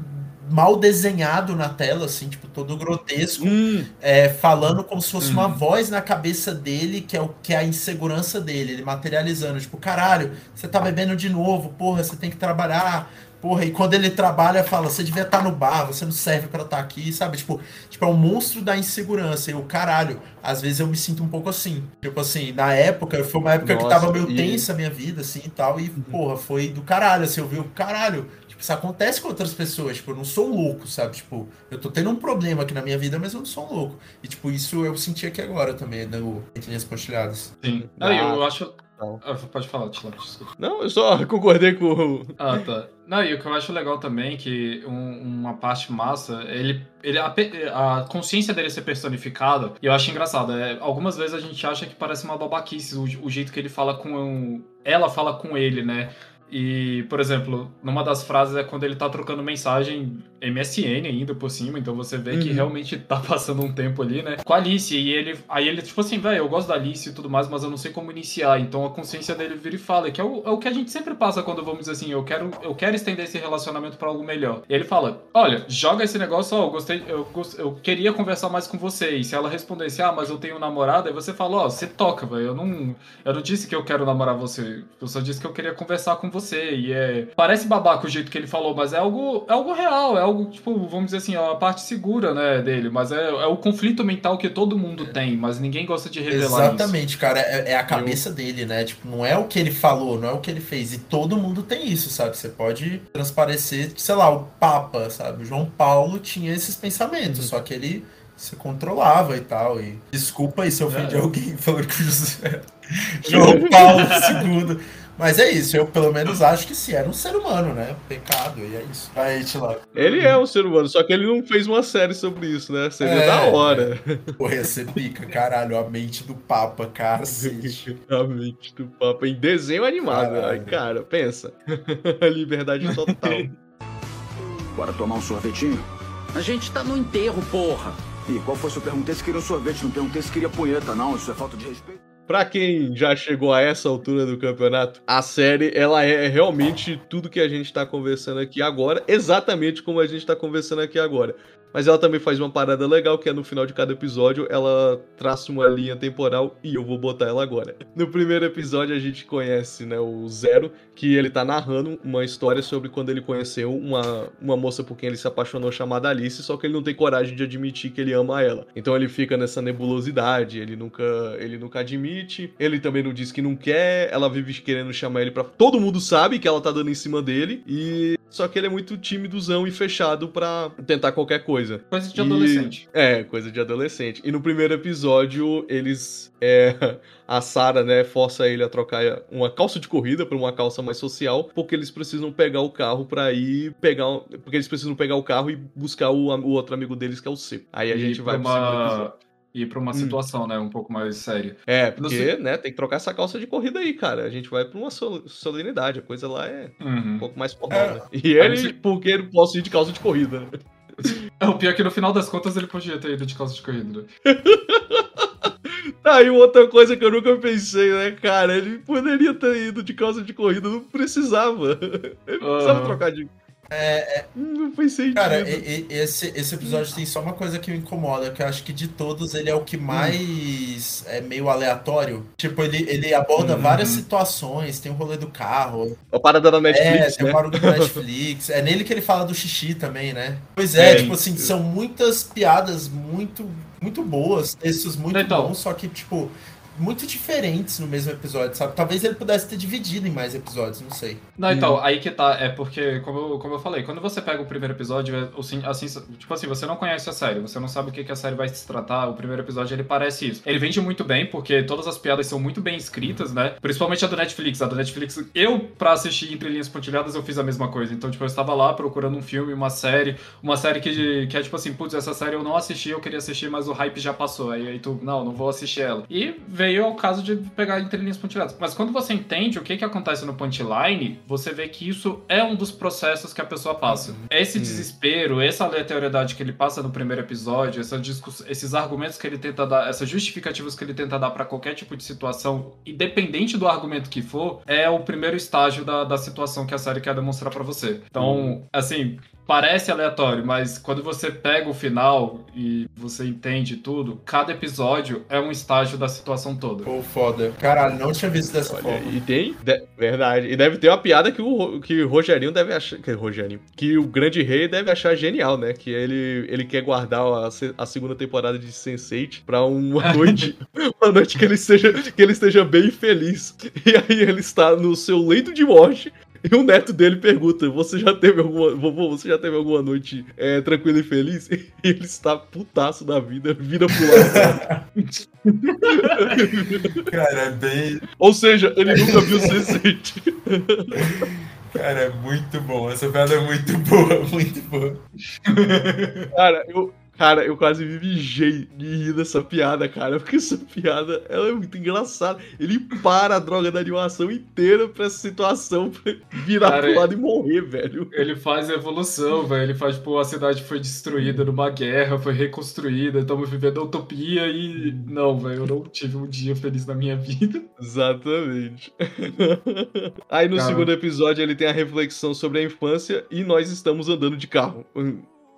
mal desenhado na tela, assim, tipo, todo grotesco Hum, é, falando como se fosse uma Uhum. voz na cabeça dele, que é, o, que é a insegurança dele, ele materializando, tipo, caralho, você tá bebendo de novo, porra, você tem que trabalhar, porra, e quando ele trabalha, fala, você devia estar no bar, você não serve pra estar aqui, sabe? Tipo, tipo, é um monstro da insegurança, e o caralho, às vezes eu me sinto um pouco assim, tipo assim, na época, foi uma época que Nossa, tava meio e- tensa a minha vida, assim, e tal, e, porra, foi do caralho, assim, eu vi o caralho, Tipo, isso acontece com outras pessoas, tipo, eu não sou louco, sabe? Tipo, eu tô tendo um problema aqui na minha vida, mas eu não sou um louco. E, tipo, isso eu senti aqui agora também, no Entre Linhas Pontilhadas. Sim. Ah, Ah, eu acho. não. Ah, pode falar, Tila, desculpa. não, eu só concordei com. o- Ah, tá. Não, e o que eu acho legal também, que um- uma parte massa, ele, ele a, a consciência dele ser personificada, e eu acho engraçado, é, algumas vezes a gente acha que parece uma babaquice o, o jeito que ele fala com... Ela fala com ele, né? E, por exemplo, numa das frases é quando ele tá trocando mensagem MSN ainda por cima, então você vê que Uhum. realmente tá passando um tempo ali, né? Com a Alice, e ele. Aí ele, tipo assim, velho, eu gosto da Alice e tudo mais, mas eu não sei como iniciar. Então a consciência dele vira e fala, que é o, é o que a gente sempre passa quando vamos dizer assim, eu quero, eu quero estender esse relacionamento pra algo melhor. E ele fala: Olha, joga esse negócio, ó, eu gostei, eu, eu queria conversar mais com você. E se ela respondesse, ah, mas eu tenho um namorado, aí você fala, ó, você toca, velho. Eu não, eu não disse que eu quero namorar você. Eu só disse que eu queria conversar com você. E é. Parece babaca o jeito que ele falou, mas é algo, é algo real. É algo, tipo, vamos dizer assim, é a parte segura, né, dele. Mas é, é o conflito mental que todo mundo tem, mas ninguém gosta de revelar isso. Exatamente, cara. É, é a cabeça dele, né? Tipo, não é o que ele falou, não é o que ele fez. E todo mundo tem isso, sabe? Você pode transparecer, sei lá, o Papa, sabe? O João Paulo tinha esses pensamentos, só que ele se controlava e tal. E desculpa aí se eu ofendi É. alguém falando que o José. João Paulo II. Mas é isso, eu pelo menos acho que sim, era um ser humano, né? Pecado, e é isso. Aí, lá. Ele é um ser humano, só que ele não fez uma série sobre isso, né? Seria É, da hora. Porra, ia ser pica, caralho, a mente do Papa, cacete. Realmente, do papo em desenho animado. Caralho. Ai, cara, pensa. Liberdade total. Bora tomar um sorvetinho? A gente tá no enterro, porra. Ih, qual foi? Se eu perguntei se queria um sorvete, não perguntei se queria punheta, não. Isso é falta de respeito. Pra quem já chegou a essa altura do campeonato, a série ela é realmente tudo que a gente tá conversando aqui agora, exatamente como a gente tá conversando aqui agora. Mas ela também faz uma parada legal, que é no final de cada episódio, ela traça uma linha temporal e eu vou botar ela agora. No primeiro episódio a gente conhece, né, o Zero, que ele tá narrando uma história sobre quando ele conheceu uma, uma moça por quem ele se apaixonou chamada Alice, só que ele não tem coragem de admitir que ele ama ela. Então ele fica nessa nebulosidade, ele nunca, ele nunca admite, ele também não diz que não quer, ela vive querendo chamar ele pra... Todo mundo sabe que ela tá dando em cima dele, e só que ele é muito timidozão e fechado pra tentar qualquer coisa. Coisa de E- adolescente. É, coisa de adolescente. E no primeiro episódio, eles. É, a Sarah, né, força ele a trocar uma calça de corrida por uma calça mais social, porque eles precisam pegar o carro pra ir pegar. Porque eles precisam pegar o carro e buscar o, o outro amigo deles, que é o C. Aí a E gente vai pro uma... E pra uma Hum. situação, né, um pouco mais séria. É, porque, né, tem que trocar essa calça de corrida aí, cara. A gente vai pra uma sol- solenidade, a coisa lá é Uhum. um pouco mais formal, É. né? E ele, você- porque ele posso ir de calça de corrida, né? É, o pior é que no final das contas ele podia ter ido de calça de corrida. né? Aí outra coisa que eu nunca pensei, né, cara? Ele poderia ter ido de calça de corrida, não precisava. Ele não precisava trocar de. É, Não fez sentido. Cara, e- e- esse, esse episódio tem só uma coisa que me incomoda, que eu acho que de todos ele é o que mais é meio aleatório. Tipo, ele, ele aborda Uhum. várias situações, tem o rolê do carro, A parada da é, Netflix, tem né? o barulho do Netflix, é nele que ele fala do xixi também, né? Pois é, É, tipo assim, são muitas piadas muito, muito boas, textos muito Então. bons, só que, tipo, muito diferentes no mesmo episódio, sabe? Talvez ele pudesse ter dividido em mais episódios, não sei. Não, então, aí que tá, é porque, como eu, como eu falei, quando você pega o primeiro episódio, assim, assim, tipo assim, você não conhece a série, você não sabe o que, que a série vai se tratar, o primeiro episódio ele parece isso. Ele vende muito bem, porque todas as piadas são muito bem escritas, né? Principalmente a do Netflix. A do Netflix, eu, pra assistir Entre Linhas Pontilhadas, eu fiz a mesma coisa. Então, tipo, eu estava lá procurando um filme, uma série, uma série que, que é tipo assim, putz, essa série eu não assisti, eu queria assistir, mas o hype já passou. Aí, aí tu, não, não vou assistir ela. E veio ao caso de pegar Entre Linhas Pontilhadas. Mas quando você entende o que, que acontece no punchline, você vê que isso é um dos processos que a pessoa passa. Esse desespero, essa aleatoriedade que ele passa no primeiro episódio, essa discuss... esses argumentos que ele tenta dar, essas justificativas que ele tenta dar pra qualquer tipo de situação, independente do argumento que for, é o primeiro estágio da, da situação que a série quer demonstrar pra você. Então, assim, parece aleatório, mas quando você pega o final e você entende tudo, cada episódio é um estágio da situação toda. Pô, foda. Caralho, não tinha visto dessa Olha, forma. e tem, de- verdade. E deve ter uma piada que o, que o Rogerinho deve achar. Que Rogerinho. Que o grande rei deve achar genial, né? Que ele, ele quer guardar a, a segunda temporada de Sense8 pra uma noite. uma noite que ele, seja, que ele esteja bem feliz. E aí ele está no seu leito de morte. E o neto dele pergunta: Você já teve alguma. Vovô, você já teve alguma noite é, tranquila e feliz? E ele está putaço da vida, vira pro lado. Cara, é bem. Ou seja, ele nunca viu Sense8. Cara, é muito bom. Essa piada é muito boa, muito boa. Cara, eu. Cara, eu quase me mijei de rir dessa piada, cara, porque essa piada ela é muito engraçada. Ele para a droga da animação inteira pra essa situação pra virar Cara, pro lado e morrer, velho. Ele faz evolução, velho. Ele faz, tipo, a cidade foi destruída numa guerra, foi reconstruída, estamos vivendo a utopia e. Não, velho, eu não tive um dia feliz na minha vida. Exatamente. Aí no Cara. segundo episódio ele tem a reflexão sobre a infância e nós estamos andando de carro.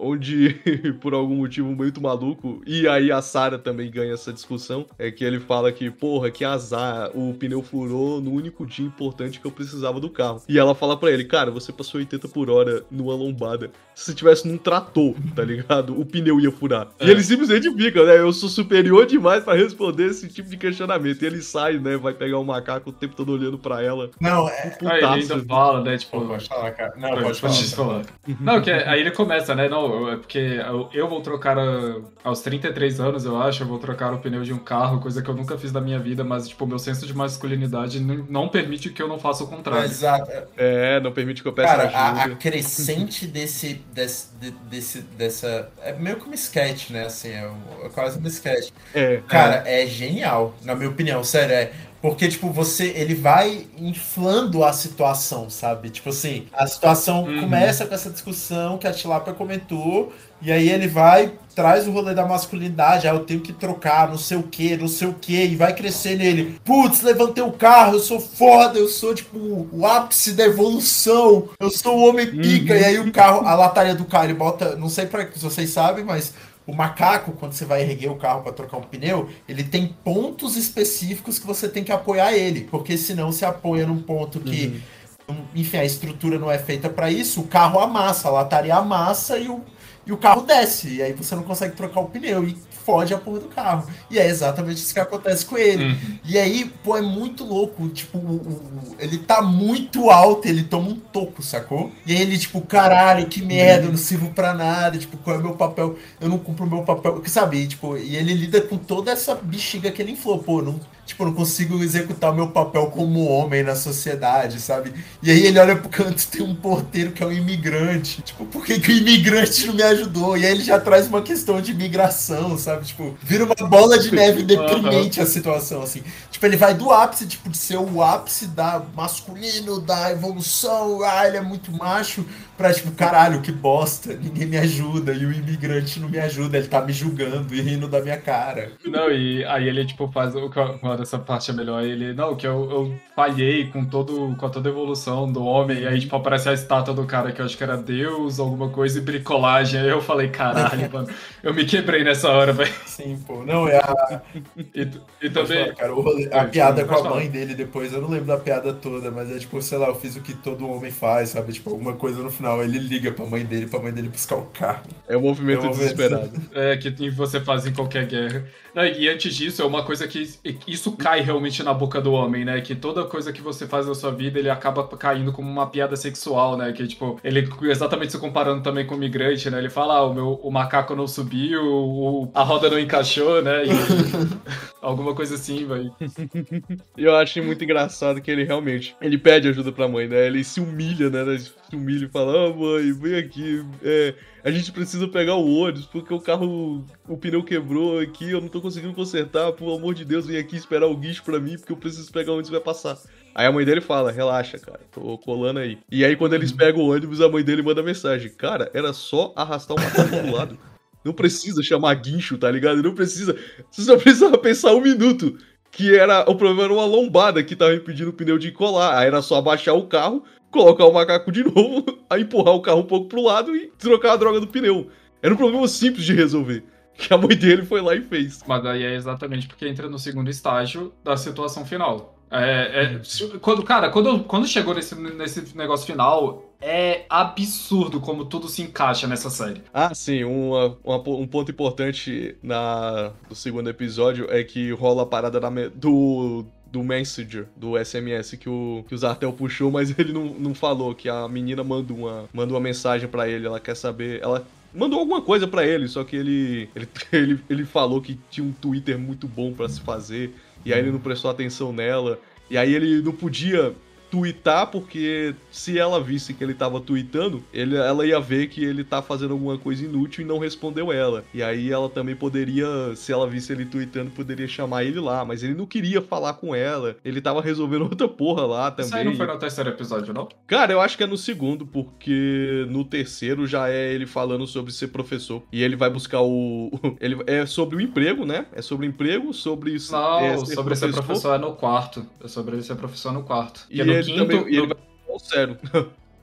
Onde, por algum motivo muito maluco, e aí a Sarah também ganha essa discussão, é que ele fala que, porra, que azar, o pneu furou no único dia importante que eu precisava do carro. E ela fala pra ele, cara, você passou 80 por hora numa lombada. Se você tivesse num trator, tá ligado? O pneu ia furar. E É. ele simplesmente fica, né? Eu sou superior demais pra responder esse tipo de questionamento. E ele sai, né? Vai pegar o macaco o tempo todo olhando pra ela. Não, é. Aí ele ainda fala, né? Tipo. Pode falar, cara. Não, Pode, pode falar. falar. Não, que aí ele começa, né? Não, é porque eu, eu vou trocar a- aos 33 anos, eu acho, eu vou trocar o pneu de um carro, coisa que eu nunca fiz na minha vida, mas, tipo, meu senso de masculinidade não, não permite que eu não faça o contrário. Exato. É, não permite que eu peça Cara, a, a ajuda. crescente desse, desse, de- desse, dessa. É meio que um sketch, né? Assim, é, é quase um sketch. É, Cara, é genial, na minha opinião, sério, é. Porque, tipo, você. Ele vai inflando a situação, sabe? Tipo assim, a situação Uhum. começa com essa discussão que a Tilápia comentou, e aí ele vai, traz o rolê da masculinidade, ah, eu tenho que trocar, não sei o que, não sei o que, e vai crescer nele. Putz, levantei o carro, eu sou foda, eu sou, tipo, o ápice da evolução, eu sou o homem pica, e aí o carro, a lataria do carro, ele bota, não sei pra, se vocês sabem, mas o macaco, quando você vai erguer o carro para trocar um pneu, ele tem pontos específicos que você tem que apoiar ele, porque senão se apoia num ponto que, um, enfim, a estrutura não é feita para isso, o carro amassa, a lataria amassa e o, e o carro desce, e aí você não consegue trocar o pneu. E fode a porra do carro. E é exatamente isso que acontece com ele. Uhum. E aí, pô, é muito louco. Tipo, o- o- ele tá muito alto, ele toma um toco, sacou? E aí ele, tipo, caralho, que merda, eu não sirvo pra nada. Tipo, qual é o meu papel? Eu não cumpro o meu papel. Que sabe? Tipo, e ele lida com toda essa bexiga que ele inflou. Pô, não, tipo, eu não consigo executar o meu papel como homem na sociedade, sabe? E aí ele olha pro canto tem um porteiro que é um imigrante. Tipo, por que, que o imigrante não me ajudou? E aí ele já traz uma questão de migração, sabe? Tipo, vira uma bola de neve deprimente a situação, assim. Tipo, ele vai do ápice, tipo, de ser o ápice da masculino, da evolução, ah, ele é muito macho, pra, tipo, caralho, que bosta, ninguém me ajuda, e o imigrante não me ajuda, ele tá me julgando e rindo da minha cara. Não, e aí ele, tipo, faz. o- Quando essa parte é melhor, ele. Não, que eu, eu falhei com, todo, com toda a evolução do homem. E aí, tipo, aparece a estátua do cara que eu acho que era Deus, alguma coisa, e bricolagem. Aí eu falei, caralho, mano. Eu me quebrei nessa hora, velho. Sim, pô, não, é a, E, e também. falar, cara, rolê- a piada com a mãe dele depois, eu não lembro da piada toda, mas é tipo, sei lá, eu fiz o que todo homem faz, sabe? Tipo, alguma coisa no final, ele liga pra mãe dele, pra mãe dele buscar o carro. é um movimento É um movimento- desesperado. É, que você faz em qualquer guerra. Não, e antes disso, é uma coisa que. Isso cai realmente na boca do homem, né? Que toda coisa que você faz na sua vida, ele acaba caindo como uma piada sexual, né? Que, tipo, ele exatamente se comparando também com o migrante, né? Ele fala, ah, o, meu, o macaco não subiu, o, a roda não encaixou, né? E, alguma coisa assim, velho. Eu acho muito engraçado que ele realmente, ele pede ajuda pra mãe, né? Ele se humilha, né? Ele Se humilha e fala, ah, mãe, vem aqui, é, a gente precisa pegar o ônibus, porque o carro, o pneu quebrou aqui, eu não tô conseguindo consertar, pelo amor de Deus, vem aqui esperar o guicho pra mim, porque eu preciso pegar o ônibus e vai passar. Aí a mãe dele fala, relaxa, cara, tô colando aí. E aí quando eles pegam o ônibus, a mãe dele manda mensagem, cara, era só arrastar o macaco do lado. Não precisa chamar guincho, tá ligado? Não precisa. Você só precisava pensar um minuto. Que era. O problema era uma lombada que tava impedindo o pneu de colar. Aí era só abaixar o carro, colocar o macaco de novo, aí empurrar o carro um pouco pro lado e trocar a droga do pneu. Era um problema simples de resolver. Que a mãe dele foi lá e fez. Mas daí é exatamente porque entra no segundo estágio da situação final. É, é- quando, cara, quando, quando chegou nesse, nesse negócio final, é absurdo como tudo se encaixa nessa série. Ah, sim, uma- uma um ponto importante na, do segundo episódio é que rola a parada da me- do, do Messenger, do SMS que o, que o Zartel puxou, mas ele não, não falou que a menina manda uma, manda uma mensagem pra ele, ela quer saber. Ela mandou alguma coisa pra ele, só que ele, ele, ele, ele falou que tinha um Twitter muito bom pra se fazer, e aí ele não prestou atenção nela, e aí ele não podia twittar, porque se ela visse que ele tava tweetando, ele, ela ia ver que ele tá fazendo alguma coisa inútil e não respondeu ela. E aí ela também poderia, se ela visse ele tweetando, poderia chamar ele lá, mas ele não queria falar com ela. Ele tava resolvendo outra porra lá também. Isso aí não foi no terceiro episódio, não? Cara, eu acho que é no segundo, porque no terceiro já é ele falando sobre ser professor. E ele vai buscar o. Ele, é sobre o emprego, né? É sobre o emprego, sobre. Não, é, sobre ser professor é no quarto. É sobre ele ser professor no quarto. E no quinto. também. e ele vai buscar o sério.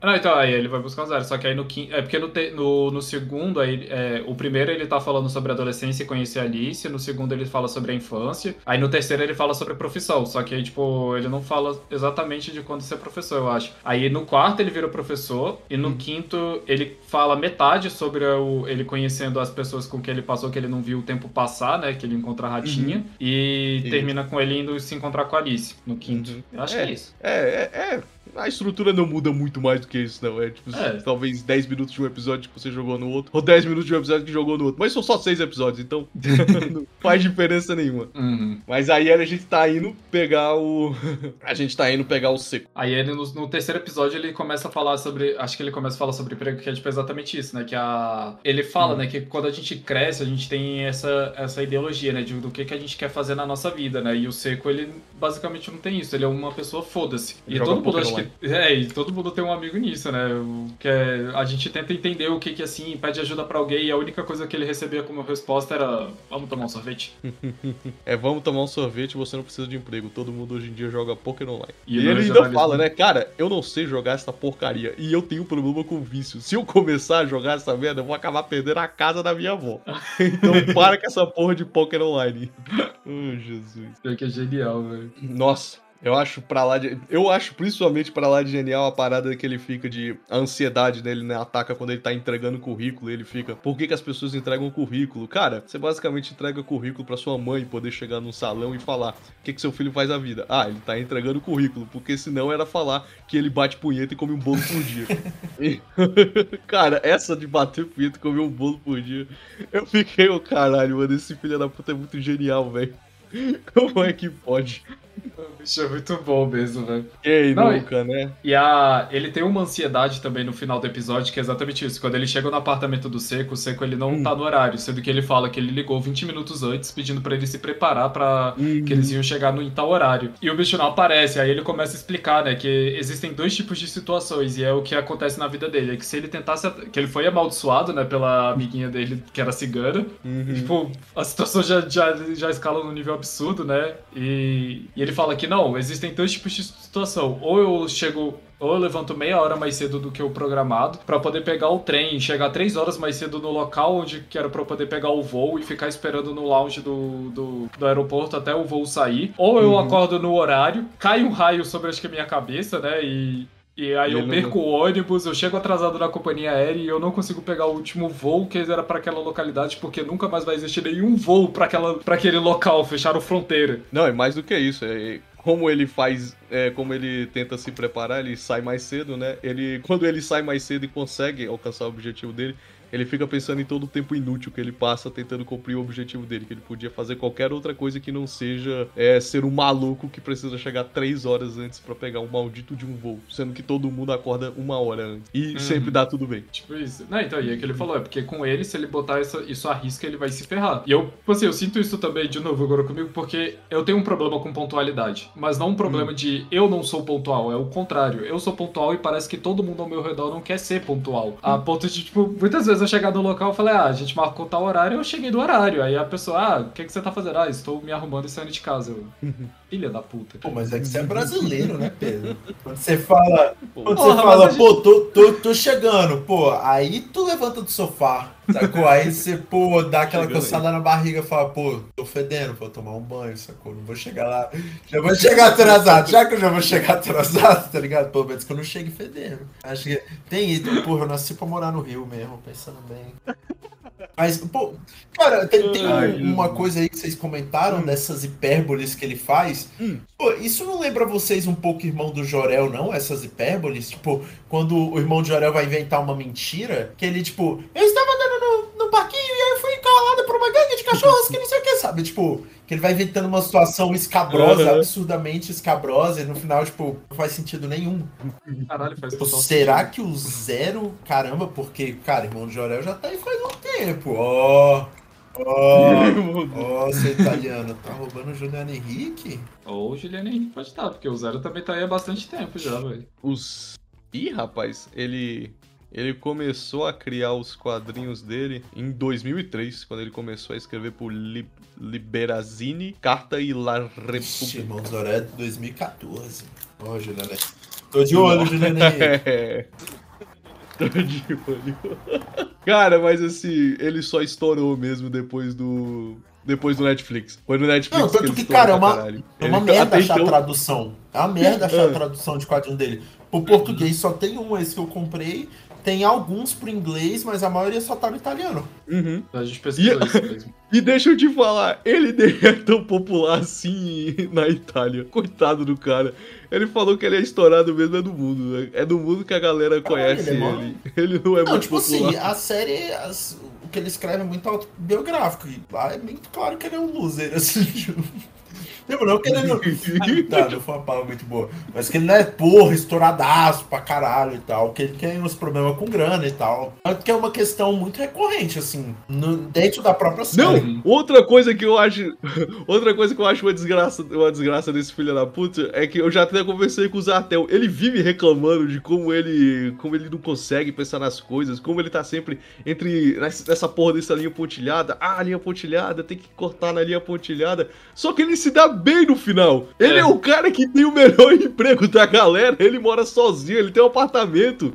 Não, então, aí ele vai buscar um zero. Só que aí no quinto. É porque no, te- no, no segundo, aí, é, o primeiro ele tá falando sobre a adolescência e conhecer a Alice. No segundo ele fala sobre a infância. Aí no terceiro ele fala sobre a profissão. Só que aí, tipo, ele não fala exatamente de quando ser professor, eu acho. Aí no quarto ele vira professor. E no quinto ele fala metade sobre o, ele conhecendo as pessoas com quem ele passou, que ele não viu o tempo passar, né? Que ele encontra a ratinha. E Isso. termina com ele indo se encontrar com a Alice no quinto. Eu acho que é isso. É, é, é. A estrutura não muda muito mais do que isso, não. É tipo, É. talvez 10 minutos de um episódio que você jogou no outro, ou 10 minutos de um episódio que jogou no outro. Mas são só 6 episódios, então não faz diferença nenhuma. Uhum. Mas aí a gente tá indo pegar o. a gente tá indo pegar o seco. Aí ele, no, no terceiro episódio, ele começa a falar sobre. Acho que ele começa a falar sobre emprego, que é tipo exatamente isso, né? Que a. Ele fala, né, que quando a gente cresce, a gente tem essa, essa ideologia, né? De, do que, que a gente quer fazer na nossa vida, né? E o Seco, ele basicamente não tem isso. Ele é uma pessoa foda-se. E todo mundo acho que. É, e todo mundo tem um amigo nisso, né? O Que é, a gente tenta entender o que que assim, pede ajuda pra alguém e a única coisa que ele recebia como resposta era vamos tomar um sorvete. É, vamos tomar um sorvete, você não precisa de emprego. Todo mundo hoje em dia joga poker online. E E, ele ainda fala, né, cara, eu não sei jogar essa porcaria. E eu tenho problema com vício. Se eu começar a jogar essa merda, eu vou acabar perdendo a casa da minha avó. Então para com essa porra de poker online. oh, Jesus. Pior que é genial, velho. Nossa. Eu acho pra lá de. Eu acho principalmente pra lá de genial a parada que ele fica de. A ansiedade dele, né? Ataca quando ele tá entregando currículo. Ele fica. Por que, que as pessoas entregam currículo? Cara, você basicamente entrega currículo pra sua mãe poder chegar num salão e falar: O que, que seu filho faz na vida? Ah, ele tá entregando currículo. Porque senão era falar que ele bate punheta e come um bolo por dia. E- Cara, essa de bater punheta e comer um bolo por dia. Eu fiquei, ô caralho, mano. Esse filho da puta é muito genial, velho. Como é que pode? O bicho é muito bom mesmo, velho. Quem Não, nunca, né? E a, ele tem uma ansiedade também no final do episódio, que é exatamente isso. Quando ele chega no apartamento do Seco, o Seco ele não tá no horário, sendo que ele fala que ele ligou 20 minutos antes, pedindo pra ele se preparar pra que eles iam chegar no em tal horário. E o bicho não aparece, aí ele começa a explicar, né, que existem dois tipos de situações, e é o que acontece na vida dele. É que se ele tentasse. que ele foi amaldiçoado, né, pela amiguinha dele, que era cigana. E, tipo, a situação já, já, já escala num nível absurdo, né? E, e ele fala que não, existem dois tipos de situação. Ou eu chego. Ou eu levanto meia hora mais cedo do que o programado pra poder pegar o trem e chegar três horas mais cedo no local onde que era pra eu poder pegar o voo e ficar esperando no lounge do, do, do aeroporto até o voo sair. Ou eu acordo no horário, cai um raio sobre acho que a minha cabeça, né? E, e aí eu não- perco o ônibus, eu chego atrasado na companhia aérea e eu não consigo pegar o último voo que era pra aquela localidade, porque nunca mais vai existir nenhum voo para aquele local, fecharam fronteira. Não, é mais do que isso. É como ele faz, é, como ele tenta se preparar, ele sai mais cedo, né? Ele, quando ele sai mais cedo e consegue alcançar o objetivo dele, ele fica pensando em todo o tempo inútil que ele passa tentando cumprir o objetivo dele, que ele podia fazer qualquer outra coisa que não seja é, ser um maluco que precisa chegar três horas antes pra pegar um maldito de um voo, sendo que todo mundo acorda uma hora antes e sempre dá tudo bem. Tipo isso. Não, então, e é que ele falou, é porque com ele, se ele botar essa, isso à risca, ele vai se ferrar. E eu, tipo assim, eu sinto isso também de novo agora comigo, porque eu tenho um problema com pontualidade. Mas não um problema de eu não sou pontual, é o contrário. Eu sou pontual e parece que todo mundo ao meu redor não quer ser pontual. A ponto de, tipo, muitas vezes eu chegar no local e falei, ah, a gente marcou tal horário, eu cheguei do horário. Aí a pessoa, ah, o que, que você tá fazendo? Ah, estou me arrumando e saindo de casa. Eu, Filha da puta. Pô, mas é que você é brasileiro, né, Pedro? Quando você fala, quando Porra, você fala, a gente- pô, tô, tô, tô chegando, pô, aí tu levanta do sofá, sacou? Aí você, pô, dá aquela Chegando coçada na barriga e fala, pô, tô fedendo, vou tomar um banho, sacou? Não vou chegar lá, já vou chegar atrasado, já que eu já vou chegar atrasado, tá ligado? Pelo menos que eu não chegue fedendo. Acho que tem isso, porra, eu nasci pra morar no Rio mesmo, pensando bem. Mas, pô, cara, tem, tem Ai, um- uma coisa aí que vocês comentaram dessas hipérboles que ele faz. Pô, isso não lembra vocês um pouco irmão do Jorel, não? Essas hipérboles? Tipo, quando o irmão do Jorel vai inventar uma mentira, que ele, tipo, eu estava andando no, no parquinho e aí eu fui encalado por uma gangue de cachorros que não sei o que, sabe? Tipo, que ele vai inventando uma situação escabrosa, Uhum. absurdamente escabrosa, e no final, tipo, não faz sentido nenhum. Caralho, faz Tipo, será sentido. que o Zero, caramba, porque, cara, irmão de Jorel já tá aí faz um tempo. Ó, ó, ó, seu italiano, tá roubando o Juliano Henrique? Ou o Juliano Henrique pode estar, porque o Zero também tá aí há bastante tempo já, velho. Os. Ih, rapaz, ele. Ele começou a criar os quadrinhos dele em 2003, quando ele começou a escrever por Li Liberazine, Carta e La República. irmão de Jorel é de 2014. Ó, Juliano Henrique. Tô de olho, Henrique. É. Tô de olho. Cara, mas assim, ele só estourou mesmo depois do. Depois do Netflix. Foi no Netflix Não, tanto que, estourou cara, é uma- caralho. É uma Ele- merda achar a então- tradução. É uma merda achar a Ah. tradução de quadrinho dele. Pro português só tem um, esse que eu comprei. Tem alguns pro inglês, mas a maioria só tá no italiano. Uhum. A gente pesquisou E- isso mesmo. E deixa eu te falar, ele nem é tão popular assim na Itália. Coitado do cara. Ele falou que ele é estourado mesmo, é do mundo. né? É do mundo que a galera conhece ele é ele. Ele não é Não, muito tipo popular. assim, a série, as- o que ele escreve é muito autobiográfico. E lá é bem claro que ele é um loser, assim. tipo. Tipo, não que ele não. tá, não foi uma palavra muito boa. Mas que ele não é, porra, estouradaço pra caralho e tal. Que ele tem uns problemas com grana e tal. Tanto que é uma questão muito recorrente, assim, no- dentro da própria série. Não, outra coisa que eu acho. Outra coisa que eu acho uma desgraça, uma desgraça desse filho da puta é que eu já até conversei com o Zartel. Ele vive reclamando de como ele. como ele não consegue pensar nas coisas, como ele tá sempre entre. nessa nessa porra dessa linha pontilhada. Ah, linha pontilhada, tem que cortar na linha pontilhada. Só que ele se dá bem no final. Ele é, É. o cara que tem o melhor emprego da galera. Ele mora sozinho, ele tem um apartamento.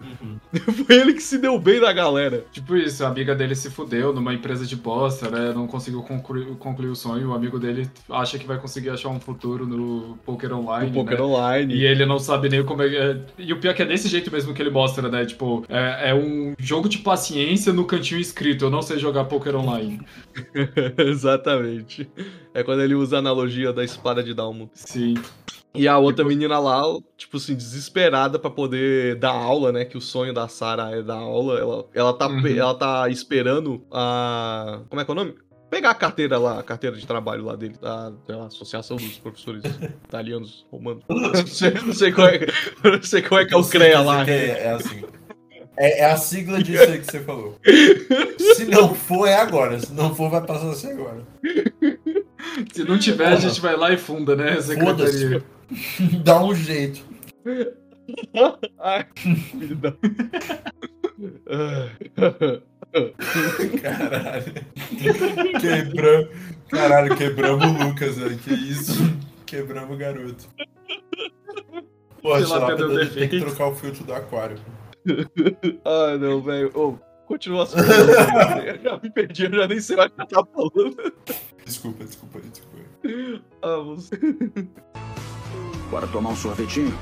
Foi ele que se deu bem da galera. Tipo isso, a amiga dele se fudeu numa empresa de bosta, né? Não conseguiu concluir, concluir o sonho. O amigo dele acha que vai conseguir achar um futuro no poker online. No Poker né? Online. E ele não sabe nem como é. é- E o pior é que é desse jeito mesmo que ele mostra, né? Tipo, é, é um jogo de paciência no cantinho escrito. Eu não sei jogar poker online. Exatamente. É quando ele usa a analogia da espada de Dalmo. Sim. E a outra menina lá, tipo assim, desesperada pra poder dar aula, né? Que o sonho da Sarah é dar aula. Ela, ela, tá, Uhum. ela tá esperando a. Como é que é o nome? Pegar a carteira lá, a carteira de trabalho lá dele, da, da Associação dos Professores Italianos Romanos. Não sei, não sei qual é, não sei qual é que é o CREA lá. É, é assim. É, é a sigla disso aí que você falou. Se não for, é agora. Se não for, vai passar a ser agora. Se não tiver, a gente vai lá e funda, né? Secretaria. Dá um jeito. Ai. Caralho. Quebramos. Caralho, quebramos o Lucas, velho. Que isso? Quebramos o garoto. Pô, cadê o tem que trocar o filtro do aquário. Ah, não, velho. Ô, continua assim. Eu já me perdi, eu já nem sei mais o que tá falando. Desculpa, desculpa, desculpa. Ah, você. Bora tomar um sorvetinho?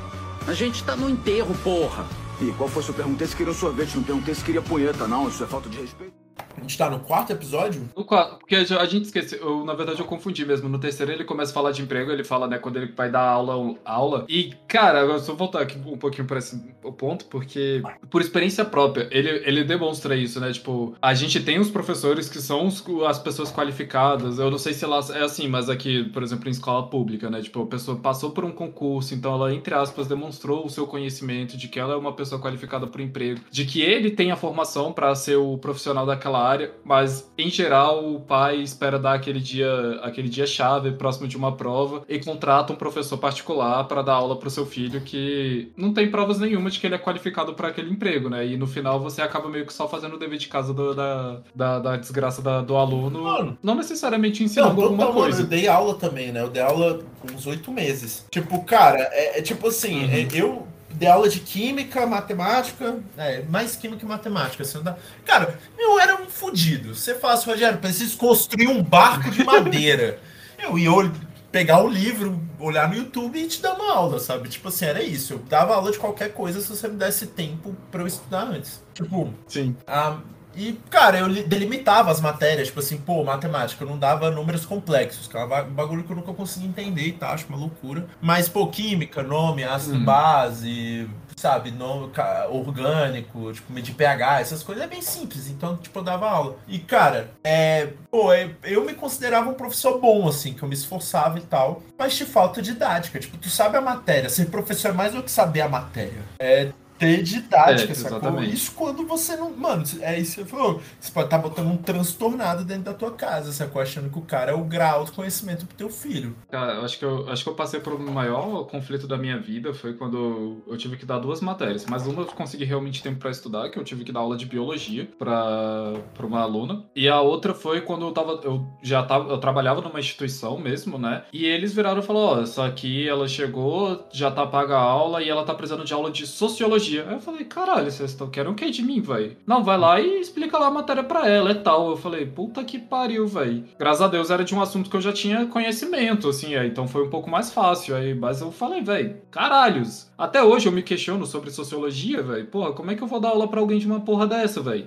A gente tá no enterro, porra. E qual foi? Se eu perguntei se queria um sorvete, não perguntei se queria punheta, não. Isso é falta de respeito. A gente tá no quarto episódio? No qua- Porque a gente esqueceu, eu, na verdade eu confundi mesmo. No terceiro ele começa a falar de emprego, ele fala, né, quando ele vai dar aula, aula. E, cara, eu só voltar aqui um pouquinho para esse ponto, porque por experiência própria, ele, ele demonstra isso, né? Tipo, a gente tem os professores que são os- as pessoas qualificadas. Eu não sei se lá é assim, mas aqui, por exemplo, em escola pública, né? Tipo, a pessoa passou por um concurso, então ela, entre aspas, demonstrou o seu conhecimento de que ela é uma pessoa qualificada para o emprego, de que ele tem a formação para ser o profissional daquela área, mas em geral o pai espera dar aquele dia, aquele dia chave próximo de uma prova e contrata um professor particular para dar aula para o seu filho que não tem provas nenhuma de que ele é qualificado para aquele emprego, né? E no final você acaba meio que só fazendo o dever de casa do- da, da, da desgraça da- do aluno, Mano. não necessariamente Não, ensinando total, alguma mano, coisa. eu dei aula também, né? Eu dei aula uns oito meses. Tipo, cara, é, é tipo assim, Uhum. é, eu dei aula de química, matemática. É, mais química e matemática. Não dá... Cara, eu era um fudido. Você fala assim, Rogério, preciso construir um barco de madeira. eu ia pegar o livro, olhar no YouTube e te dar uma aula, sabe? Tipo assim, era isso. Eu dava aula de qualquer coisa se você me desse tempo pra eu estudar antes. Tipo, Sim. a E, cara, eu li- delimitava as matérias, tipo assim, pô, matemática, eu não dava números complexos, que é um ba- bagulho que eu nunca consegui entender e tal, acho uma loucura. Mas, pô, química, nome, ácido Uhum. base, sabe, nome orgânico, tipo, medir pH, essas coisas é bem simples, então, tipo, eu dava aula. E, cara, é, pô, é- eu me considerava um professor bom, assim, que eu me esforçava e tal, mas te falta didática, tipo, tu sabe a matéria, ser professor é mais do que saber a matéria. É ter didática, É, sacou? exatamente. Isso quando você não. Mano, é isso que você falou. Você pode estar botando um transtornado dentro da tua casa, sacou? Achando que o cara é o grau de conhecimento pro teu filho. Cara, eu acho que eu, acho que eu passei por um maior conflito da minha vida foi quando eu tive que dar duas matérias, mas uma eu consegui realmente tempo pra estudar, que eu tive que dar aula de biologia pra para uma aluna, e a outra foi quando eu tava eu já tava eu trabalhava numa instituição mesmo, né? E eles viraram e falaram, ó, essa aqui ela chegou, já tá paga a aula e ela tá precisando de aula de sociologia. Aí eu falei, caralho, vocês estão querendo o que de mim, velho? Não, vai lá e explica lá a matéria pra ela e tal. Eu falei, puta que pariu, velho. Graças a Deus era de um assunto que eu já tinha conhecimento, assim, aí, então foi um pouco mais fácil. Aí, mas eu falei, velho, caralhos. Até hoje eu me questiono sobre sociologia, velho. Porra, como é que eu vou dar aula pra alguém de uma porra dessa, velho?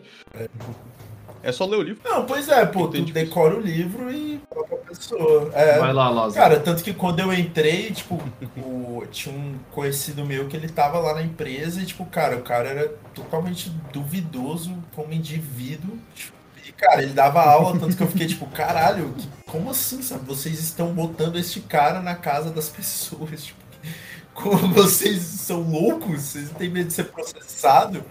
É só ler o livro. Não, pois é, pô, tu decora o livro e pessoa. É, Vai lá, Lázaro. Cara, tanto que quando eu entrei, tipo, o- tinha um conhecido meu que ele tava lá na empresa e, tipo, cara, o cara era totalmente duvidoso como indivíduo. tipo, E, cara, ele dava aula, tanto que eu fiquei, tipo, caralho, que- como assim, sabe? Vocês estão botando este cara na casa das pessoas, tipo, como vocês são loucos? Vocês têm medo de ser processado?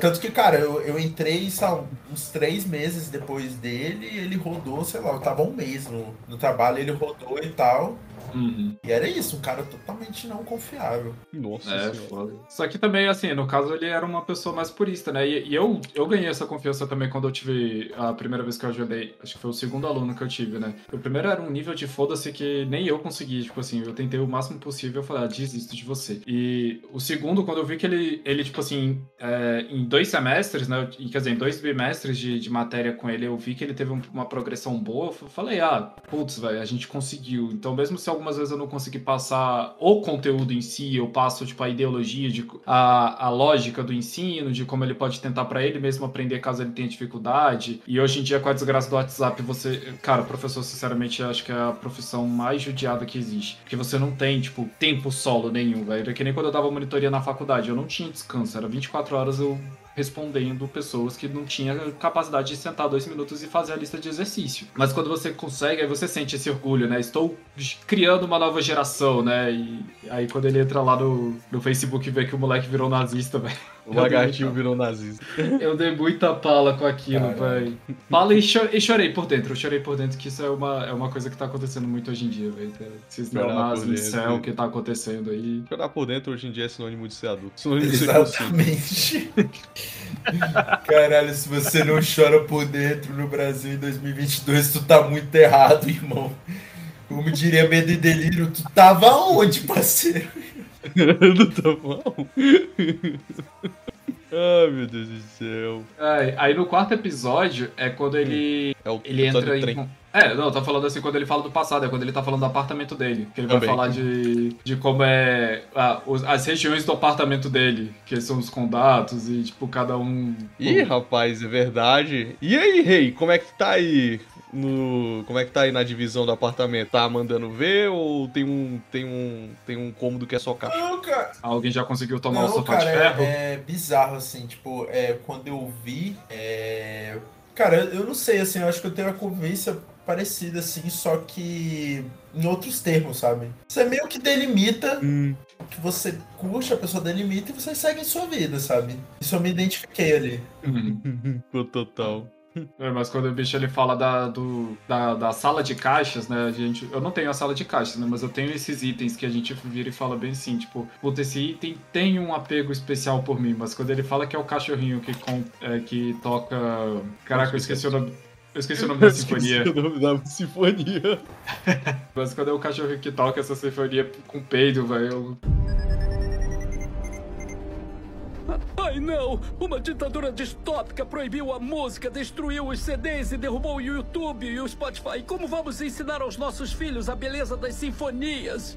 Tanto que, cara, eu, eu entrei, sabe, uns três meses depois dele, ele rodou, sei lá, eu tava um mês no, no trabalho, ele rodou e tal. Uhum. E era isso, um cara totalmente não confiável. Nossa É, foda. Só que também, assim, no caso ele era uma pessoa mais purista, né? E, e eu, eu ganhei essa confiança também quando eu tive a primeira vez que eu ajudei. Acho que foi o segundo aluno que eu tive, né? O primeiro era um nível de foda-se que nem eu consegui. Tipo assim, eu tentei o máximo possível. Eu falei, ah, desisto de você. E o segundo, quando eu vi que ele, ele tipo assim, é, em dois semestres, né? Quer dizer, em dois bimestres de, de matéria com ele, eu vi que ele teve um- uma progressão boa. Eu falei, ah, putz, velho, a gente conseguiu. Então, mesmo se algumas vezes eu não consegui passar o conteúdo em si, eu passo, tipo, a ideologia, de, a, a lógica do ensino, de como ele pode tentar pra ele mesmo aprender caso ele tenha dificuldade. E hoje em dia, com a desgraça do WhatsApp, você. Cara, professor, sinceramente, acho que é a profissão mais judiada que existe. Porque você não tem, tipo, tempo solo nenhum, velho. É que nem quando eu dava monitoria na faculdade, eu não tinha descanso, era 24 horas eu respondendo pessoas que não tinham capacidade de sentar dois minutos e fazer a lista de exercício. Mas quando você consegue, aí você sente esse orgulho, né? Estou criando uma nova geração, né? E aí quando ele entra lá no, no Facebook e vê que o moleque virou nazista, velho. O lagartinho virou nazista. Eu dei muita pala com aquilo, velho. Pala e, cho- e chorei por dentro. Eu chorei por dentro que isso é uma, é uma coisa que tá acontecendo muito hoje em dia, velho. Esses neonazis dentro. céu que tá acontecendo aí. Chorar por dentro hoje em dia é sinônimo de ser adulto. Sinônimo. Exatamente. Caralho, se você não chora por dentro no Brasil em 2022, tu tá muito errado, irmão. Como diria Medo e Delírio, tu tava onde, parceiro? Não tá bom. Ai, meu Deus do céu. É, aí no quarto episódio é quando ele. É o Ele entra do em. trem. É, não, tá falando assim quando ele fala do passado, é quando ele tá falando do apartamento dele. Que ele vai Também. falar de, de como é. ah, os- as regiões do apartamento dele, que são os condados, e tipo, cada um. Ih, rapaz, é verdade. E aí, rei, como é que tá aí no, como é que tá aí na divisão do apartamento? Tá mandando ver ou tem um tem um tem um cômodo que é só caixa? Não, cara. Alguém já conseguiu tomar o Não, sofá de cara, ferro? é, é bizarro, assim, tipo, é, quando eu vi, é... Cara, eu não sei, assim, eu acho que eu tenho uma convivência parecida, assim, só que em outros termos, sabe? Você meio que delimita Hum. o que você curte, a pessoa delimita e você segue em sua vida, sabe? Isso eu me identifiquei ali. Uhum. Pô, Total. É, mas quando o bicho ele fala da, do, da, da sala de caixas, né? A gente, eu não tenho a sala de caixas, né? Mas eu tenho esses itens que a gente vira e fala bem assim, tipo, puta, esse item tem um apego especial por mim, mas quando ele fala que é o cachorrinho que, com, é, que toca. Caraca, eu esqueci o nome. Eu esqueci o nome da sinfonia. Esqueci o nome da sinfonia. Mas quando é o cachorrinho que toca essa sinfonia com peido, velho. eu- Ai não! Uma ditadura distópica proibiu a música, destruiu os CDs e derrubou o YouTube e o Spotify. Como vamos ensinar aos nossos filhos a beleza das sinfonias?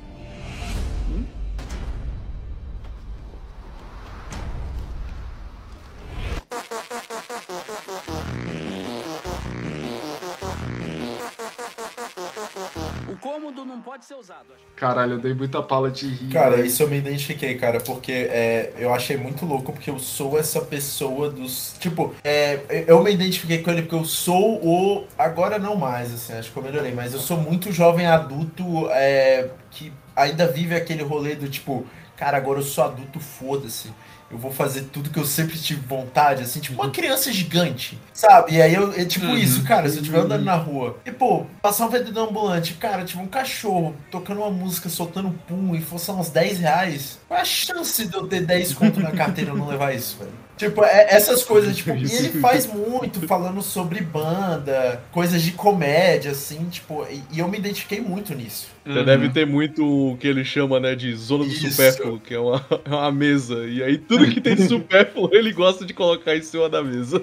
Incômodo não pode ser usado. Caralho, eu dei muita pala de rir. Cara, isso eu me identifiquei, cara, porque é, eu achei muito louco, porque eu sou essa pessoa dos. Tipo, é, eu me identifiquei com ele porque eu sou o. Agora não mais, assim, acho que eu melhorei, mas eu sou muito jovem adulto é, que ainda vive aquele rolê do tipo, cara, agora eu sou adulto, foda-se. Eu vou fazer tudo que eu sempre tive vontade, assim, tipo uma criança gigante, sabe? E aí eu, é tipo Uhum. isso, cara, se eu estiver andando na rua e, pô, passar um vendedor ambulante, cara, tipo um cachorro tocando uma música, soltando pum e fosse uns 10 reais, qual é a chance de eu ter 10 conto na carteira e não levar isso, velho? Tipo, é- essas coisas, tipo, e ele faz muito falando sobre banda, coisas de comédia, assim, tipo, e, e eu me identifiquei muito nisso. Você Uhum. deve ter muito o que ele chama, né, de zona do Isso. supérfluo, que é uma, é uma mesa. E aí tudo que tem de supérfluo ele gosta de colocar em cima da mesa.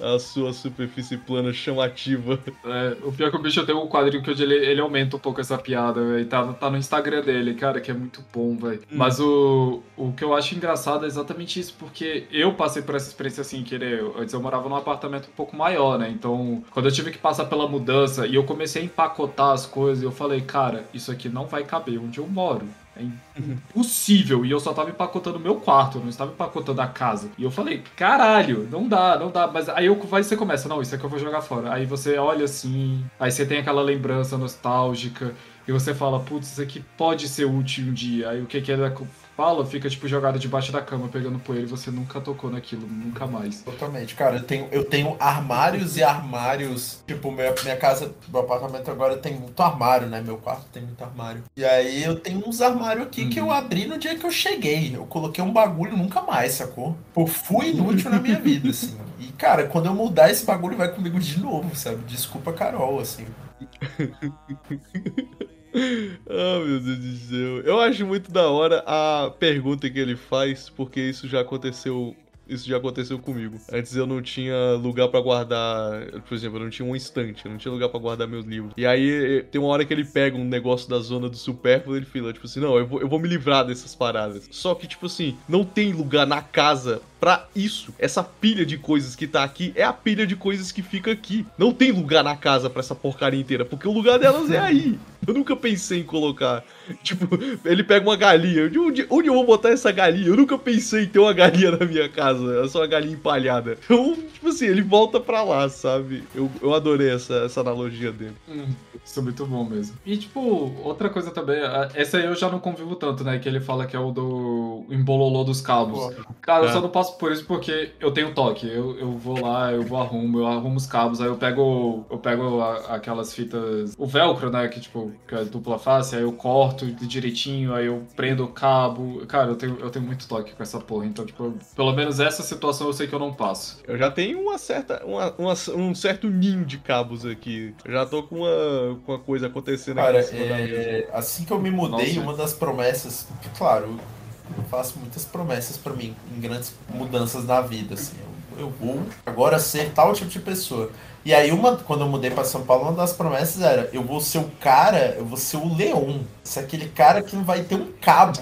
A sua superfície plana chamativa. É, o pior é que o bicho tem um quadrinho que hoje ele, ele aumenta um pouco essa piada, velho. Tá, tá no Instagram dele, cara, que é muito bom, velho. Mas o, o que eu acho engraçado é exatamente isso, porque eu passei por essa experiência assim, que ele, antes eu morava num apartamento um pouco maior, né? Então, quando eu tive que passar pela mudança e eu comecei a empacotar as coisas, eu falei, cara, isso aqui não vai caber onde eu moro. É impossível. E eu só tava empacotando o meu quarto, não estava empacotando a casa. E eu falei, caralho, não dá, não dá. Mas aí eu, vai, você começa, não, isso aqui eu vou jogar fora. Aí você olha assim, aí você tem aquela lembrança nostálgica. E você fala, putz, isso aqui pode ser útil um dia. Aí o que que ela fala fica, tipo, jogado debaixo da cama, pegando poeira e você nunca tocou naquilo, nunca mais. Totalmente, cara. Eu tenho, eu tenho armários e armários. Tipo, minha, minha casa, meu apartamento agora tem muito armário, né? Meu quarto tem muito armário. E aí eu tenho uns armários aqui que eu abri no dia que eu cheguei. Eu coloquei um bagulho nunca mais, sacou? Pô, fui inútil na minha vida, assim. E, cara, quando eu mudar esse bagulho vai comigo de novo, sabe? Desculpa, Carol, assim. Ah, meu Deus do céu. Eu acho muito da hora a pergunta que ele faz, porque isso já aconteceu. Isso já aconteceu comigo. Antes eu não tinha lugar pra guardar. Por exemplo, eu não tinha um estante, eu não tinha lugar pra guardar meus livros. E aí tem uma hora que ele pega um negócio da zona do supérfluo e ele fala, tipo assim, não, eu vou, eu vou me livrar dessas paradas. Só que, tipo assim, não tem lugar na casa pra isso. Essa pilha de coisas que tá aqui é a pilha de coisas que fica aqui. Não tem lugar na casa pra essa porcaria inteira, porque o lugar delas é aí. Eu nunca pensei em colocar. Tipo, ele pega uma galinha. De Onde, onde eu vou botar essa galinha? Eu nunca pensei em ter uma galinha na minha casa. É só uma galinha empalhada. Então, tipo assim, ele volta pra lá, sabe? Eu, eu adorei essa, essa analogia dele. Hum, isso é muito bom mesmo. E, tipo, outra coisa também, a- essa aí eu já não convivo tanto, né? Que ele fala que é o do embololô dos cabos. Cara, eu É. só não passo por isso porque eu tenho toque. Eu, eu vou lá, eu vou arrumo, eu arrumo os cabos, aí eu pego, eu pego a- aquelas fitas, o velcro, né? Que, tipo, que é dupla face, aí eu corto direitinho, aí eu prendo o cabo. Cara, eu tenho, eu tenho muito toque com essa porra. Então, tipo, pelo menos essa situação eu sei que eu não passo. Eu já tenho uma certa, uma, uma- um certo ninho de cabos aqui. Eu já tô com uma, com uma coisa acontecendo Cara, aqui em cima da mesa. é, assim que eu me mudei, Nossa. uma das promessas, claro, eu faço muitas promessas pra mim em grandes mudanças na vida, assim. Eu, eu vou agora ser tal tipo de pessoa. E aí uma, quando eu mudei pra São Paulo, uma das promessas era, eu vou ser o cara, eu vou ser o leão. Ser aquele cara que não vai ter um cabo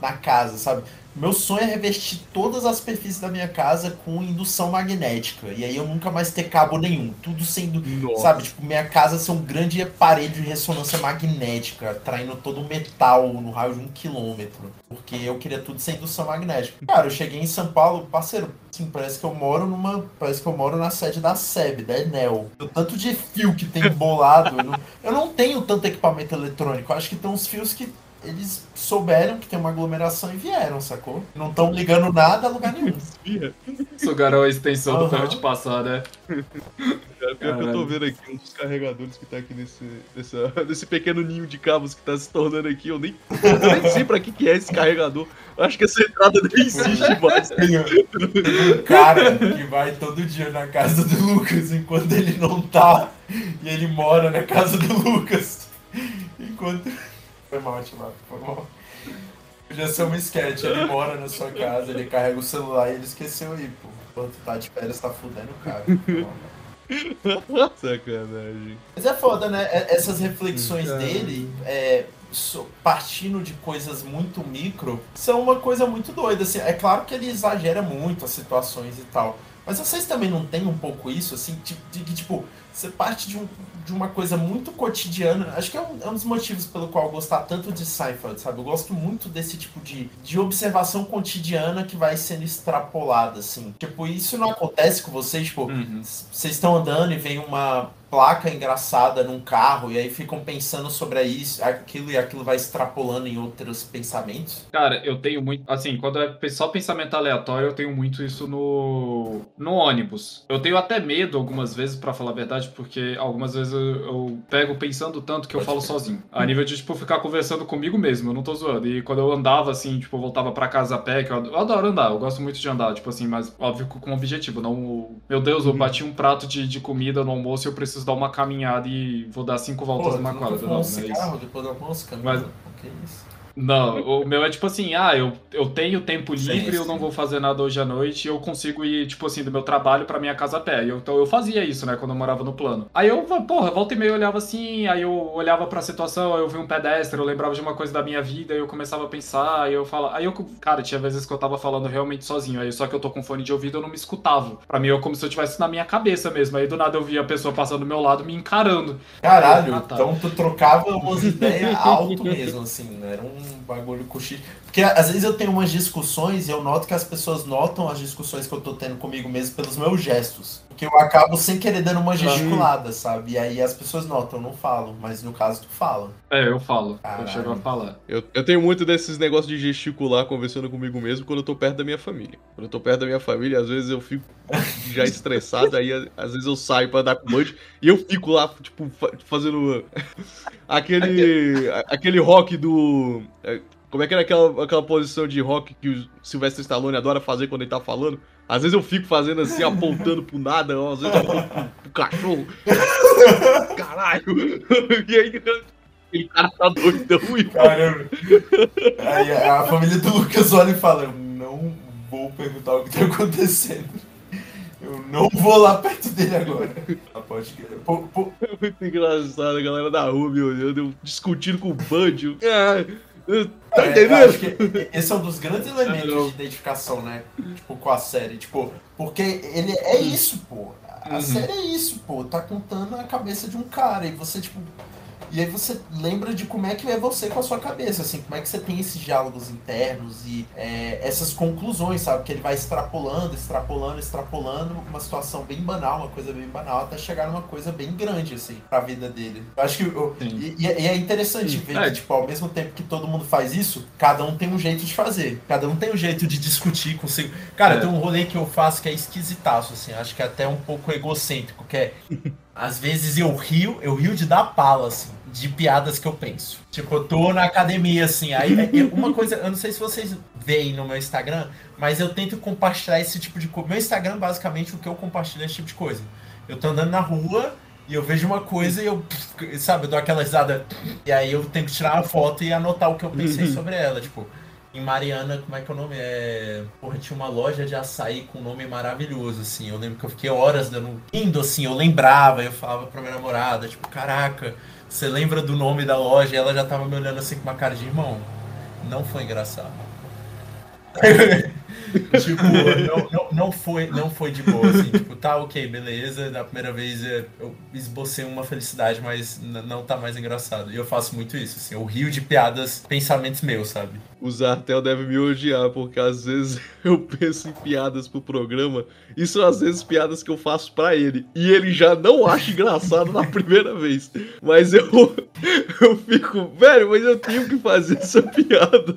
na casa, sabe? Meu sonho é revestir todas as superfícies da minha casa com indução magnética. E aí eu nunca mais ter cabo nenhum. Tudo sendo Nossa. Sabe, tipo, minha casa ser um grande aparelho de ressonância magnética, traindo todo o metal no raio de um quilômetro. Porque eu queria tudo sem indução magnética. Cara, eu cheguei em São Paulo, parceiro, assim, parece que eu moro numa. Parece que eu moro na sede da SEB, da Enel. O tanto de fio que tem embolado. eu, não, eu não tenho tanto equipamento eletrônico. Eu acho que tem uns fios que. Eles souberam que tem uma aglomeração e vieram, sacou? Não estão ligando nada a lugar nenhum. Sugaram a extensão do Aham. ferro de passar, né? Cara, pior que eu tô vendo aqui um dos carregadores que tá aqui nesse, nessa, nesse pequeno ninho de cabos que tá se tornando aqui. Eu nem, eu nem sei pra que, que é esse carregador. Eu acho que essa entrada nem existe mais. Tem um cara que vai todo dia na casa do Lucas enquanto ele não tá. E ele mora na casa do Lucas. Enquanto. Foi mal, Timar, foi mal. Podia ser uma sketch, ele mora na sua casa, ele carrega o celular e ele esqueceu aí, pô. Enquanto tá de férias, tá fudendo o cara. Sacanagem. Mas é foda, né? É- Essas reflexões dele, é, partindo de coisas muito micro, são uma coisa muito doida. Assim. É claro que ele exagera muito as situações e tal. Mas vocês também não têm um pouco isso, assim, de que, tipo, você parte de um de uma coisa muito cotidiana. Acho que é um, é um dos motivos pelo qual eu gostar tanto de Seinfeld, sabe? Eu gosto muito desse tipo de, de observação cotidiana que vai sendo extrapolada, assim. Tipo, isso não acontece com vocês, tipo, vocês estão andando e vem uma placa engraçada num carro e aí ficam pensando sobre isso, aquilo e aquilo vai extrapolando em outros pensamentos. Cara, eu tenho muito. Assim, quando é só pensamento aleatório, eu tenho muito isso no, no ônibus. Eu tenho até medo algumas vezes, pra falar a verdade, porque algumas vezes eu, eu pego pensando tanto que eu falo sozinho. A nível de, tipo, ficar conversando comigo mesmo, eu não tô zoando. E quando eu andava, assim, tipo, eu voltava pra casa a pé, que eu, eu adoro andar, eu gosto muito de andar, tipo assim, mas óbvio com um objetivo, não. Meu Deus, eu bati um prato de, de comida no almoço e eu preciso dar uma caminhada e vou dar cinco voltas Pô, numa quadra. Não, um não é isso. depois almoço, cara? Mas- Que isso? Não, o meu é tipo assim, ah, eu, eu tenho tempo Sim, livre, eu sim. não vou fazer nada hoje à noite, eu consigo ir, tipo assim, do meu trabalho pra minha casa a pé. Eu- então eu fazia isso, né, quando eu morava no plano. Aí eu, porra, volta e meia eu olhava assim, aí eu olhava pra situação, aí eu vi um pedestre, eu lembrava de uma coisa da minha vida, aí eu começava a pensar, aí eu falava. Aí eu, cara, tinha vezes que eu tava falando realmente sozinho, aí só que eu tô com fone de ouvido eu não me escutava. Pra mim, eu como se eu tivesse na minha cabeça mesmo. Aí do nada eu via a pessoa passando do meu lado me encarando. Caralho, Ah, tá. então tu trocava umas ideias alto mesmo, assim, né? Era um bagulho coxi. Porque às vezes eu tenho umas discussões e eu noto que as pessoas notam as discussões que eu tô tendo comigo mesmo pelos meus gestos. Porque eu acabo sem querer dando uma gesticulada, sabe? E aí as pessoas notam, eu não falo, mas no caso tu fala. É, eu falo. Eu Caralho. chego a falar. Eu, eu tenho muito desses negócios de gesticular conversando comigo mesmo quando eu tô perto da minha família. Quando eu tô perto da minha família, às vezes eu fico já estressado, aí às vezes eu saio pra dar com o Bud e eu fico lá, tipo, fa- fazendo aquele, aquele rock do. É, Como é que era aquela, aquela posição de rock que o Sylvester Stallone adora fazer quando ele tá falando? Às vezes eu fico fazendo assim, apontando pro nada, ó, às vezes eu aponto pro, pro cachorro. Caralho! E aí, aquele cara tá doidão e Caramba. Aí a, família do Lucas olha e fala, eu não vou perguntar o que tá acontecendo. Eu não vou lá perto dele agora. Ah, pode crer. Pô, pô, É muito engraçado, a galera da rua me olhando, eu discutindo com o Banjo. Ah, tá É, entendendo? que esse é um dos grandes elementos não. de identificação, né? Tipo, com a série. Tipo, porque ele é isso, pô. A série é isso, pô. Tá contando a cabeça de um cara. E você, tipo. E aí você lembra de como é que é você com a sua cabeça, assim, como é que você tem esses diálogos internos e é, essas conclusões, sabe? Que ele vai extrapolando, extrapolando, extrapolando uma situação bem banal, uma coisa bem banal, até chegar numa coisa bem grande, assim, pra vida dele. Eu acho que. eu- Sim. e, e é e é interessante ver É. que, tipo, ao mesmo tempo que todo mundo faz isso, cada um tem um jeito de fazer. Cada um tem um jeito de discutir consigo. Cara, É. tem um rolê que eu faço que é esquisitaço, assim, acho que é até um pouco egocêntrico, que é. Às vezes eu rio, eu rio de dar pala, assim, de piadas que eu penso. Tipo, eu tô na academia, assim, aí é- é uma coisa, eu não sei se vocês veem no meu Instagram, mas eu tento compartilhar esse tipo de coisa. Meu Instagram, basicamente, o que eu compartilho é esse tipo de coisa. Eu tô andando na rua e eu vejo uma coisa e eu, sabe, eu dou aquela risada. E aí eu tenho que tirar uma foto e anotar o que eu pensei sobre ela. Tipo, em Mariana, como é que é o nome? É. Porra, tinha uma loja de açaí com um nome maravilhoso, assim. Eu lembro que eu fiquei horas dando. Indo, assim, eu lembrava, eu falava pra minha namorada, tipo, caraca, você lembra do nome da loja? E ela já tava me olhando assim com uma cara de irmão. Não foi engraçado. tipo, não, não, não, foi, não foi de boa, assim, tipo, tá ok, beleza. Da primeira vez eu esbocei uma felicidade, mas não tá mais engraçado. E eu faço muito isso, assim, eu rio de piadas, pensamentos meus, sabe? O Zartel deve me odiar, porque às vezes eu penso em piadas pro programa, e são às vezes piadas que eu faço pra ele. E ele já não acha engraçado na primeira vez. Mas eu, eu fico, velho, mas eu tenho que fazer essa piada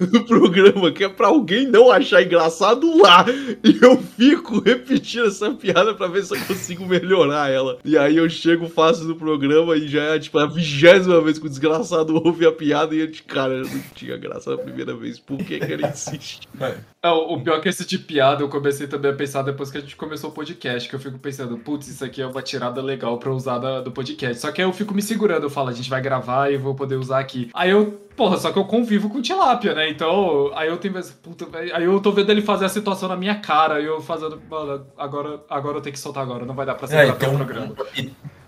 no programa, que é pra alguém não achar engraçado lá. E eu fico repetindo essa piada pra ver se eu consigo melhorar ela. E aí eu chego, faço no programa e já é tipo a vigésima vez que o desgraçado ouve a piada e ele, cara, eu não tinha graça na primeira vez. Por que, que ele insiste? É, o pior que esse de piada eu comecei também a pensar depois que a gente começou o podcast, que eu fico pensando, putz, isso aqui é uma tirada legal pra usar da- do podcast. Só que aí eu fico me segurando, eu falo, a gente vai gravar e vou poder usar aqui. Aí eu, porra, só que eu convivo com tilápia, né? Então, aí eu tenho vezes, puta, aí eu tô vendo ele fazer a situação na minha cara, e eu fazendo, mano, agora, agora eu tenho que soltar agora, não vai dar pra É, segurar tem pelo um, programa.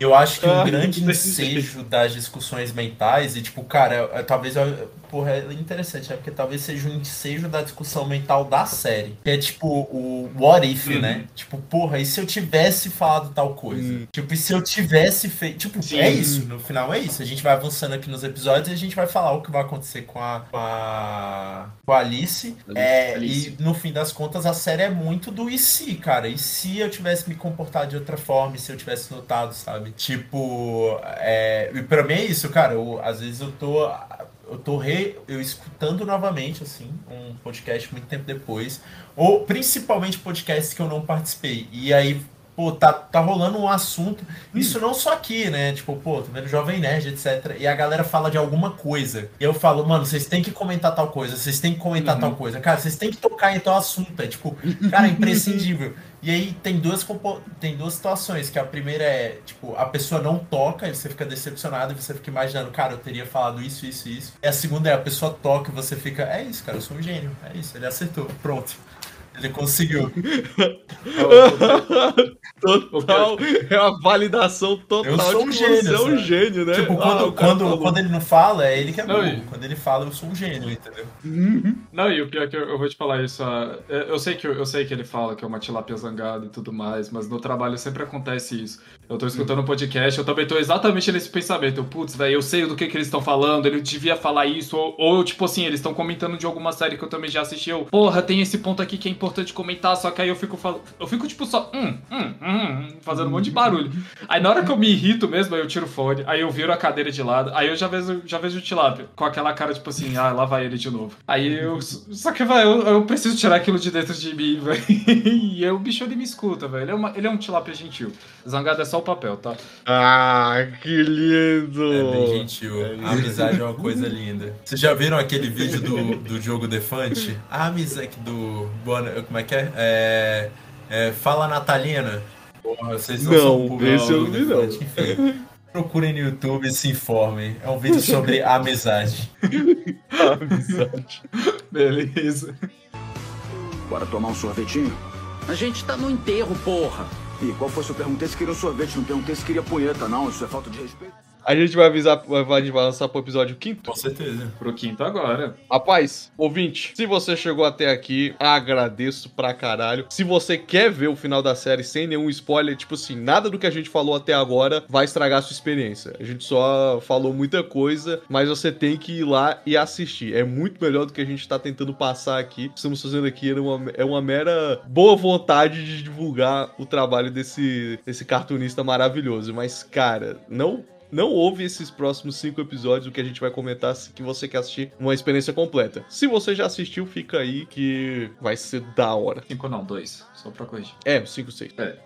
Eu acho que o Ah, grande ensejo das discussões mentais, e tipo, cara, é- talvez. eu- Porra, é interessante, né? Porque talvez seja um ensejo da discussão mental da série. Que é tipo o what if, né? Tipo, porra, e se eu tivesse falado tal coisa? Hum. Tipo, e se eu tivesse feito. Tipo, Sim. é isso. No final é isso. A gente vai avançando aqui nos episódios e a gente vai falar o que vai acontecer com a. com a, com a Alice. É, Alice. E no fim das contas, a série é muito do e se, cara. E se eu tivesse me comportado de outra forma, e se eu tivesse notado, sabe? Tipo, é, e pra mim é isso, cara. Eu, às vezes eu tô. Eu tô re, eu escutando novamente, assim, um podcast muito tempo depois. Ou principalmente podcasts que eu não participei. E aí, pô, tá, tá rolando um assunto. Isso não só aqui, né? Tipo, pô, tô vendo Jovem Nerd, etc. E a galera fala de alguma coisa. E eu falo, mano, vocês têm que comentar tal coisa, vocês têm que comentar tal coisa. Cara, vocês têm que tocar em tal assunto. É tipo, cara, é imprescindível. E aí tem duas, tem duas situações, que a primeira é, tipo, a pessoa não toca e você fica decepcionado e você fica imaginando, cara, eu teria falado isso, isso, isso. E a segunda é a pessoa toca e você fica, é isso, cara, eu sou um gênio. É isso, ele acertou. Pronto. Ele conseguiu. Total. É uma validação total Eu sou um gênio, você é um sabe? gênio, né? Tipo, Ah, quando, cara quando, quando ele não fala, é ele que é Não, burro. e- Quando ele fala, eu sou um gênio, entendeu? Não, e o pior é que eu, eu vou te falar isso. ah, eu eu sei, que, eu sei que ele fala que é uma tilápia zangada e tudo mais, mas no trabalho sempre acontece isso. Eu tô escutando um podcast, eu também tô exatamente nesse pensamento. Putz, velho, eu sei do que, que eles estão falando, ele devia falar isso. Ou, ou, tipo assim, eles estão comentando de alguma série que eu também já assisti. Eu, porra, tem esse ponto aqui que é importante comentar, só que aí eu fico falando. Eu fico, tipo, só. Hum, hum, hum, hum, fazendo um monte de barulho. Aí na hora que eu me irrito mesmo, aí eu tiro o fone, aí eu viro a cadeira de lado, aí eu já vejo, já vejo o tilápia, com aquela cara, tipo assim, ah, lá vai ele de novo. Aí eu. Só que, velho, eu, eu preciso tirar aquilo de dentro de mim, velho. E aí o bicho ele me escuta, velho. Ele, é uma- ele é um tilápia gentil. Zangado é só o papel, tá? Ah, que lindo! É bem gentil. A amizade é uma coisa linda. Vocês já viram aquele vídeo do, do Diogo Defante? A amizade do. Boa, como é que é? É. é, Fala Natalina. Porra, vocês não, Não, são burros, esse eu não Diogo vi, não. Defante. Enfim, procurem no YouTube e se informem. É um vídeo sobre amizade. Amizade. Beleza. Bora tomar um sorvetinho? A gente tá no enterro, porra. E qual foi? Se eu perguntei se queria um sorvete, não perguntei se queria punheta, não. Isso é falta de respeito. A gente vai avisar, vai, a gente vai lançar pro episódio quinto. Com certeza. Pro quinto agora. Rapaz, ouvinte, se você chegou até aqui, agradeço pra caralho. Se você quer ver o final da série sem nenhum spoiler, tipo assim, nada do que a gente falou até agora vai estragar a sua experiência. A gente só falou muita coisa, mas você tem que ir lá e assistir. É muito melhor do que a gente tá tentando passar aqui. Estamos fazendo aqui é uma, é uma mera boa vontade de divulgar o trabalho desse, desse cartunista maravilhoso. Mas, cara, não não ouve esses próximos cinco episódios, que a gente vai comentar se que você quer assistir uma experiência completa. Se você já assistiu, fica aí que vai ser da hora. Cinco não, dois. Só pra corrigir. É, 5, 6. É,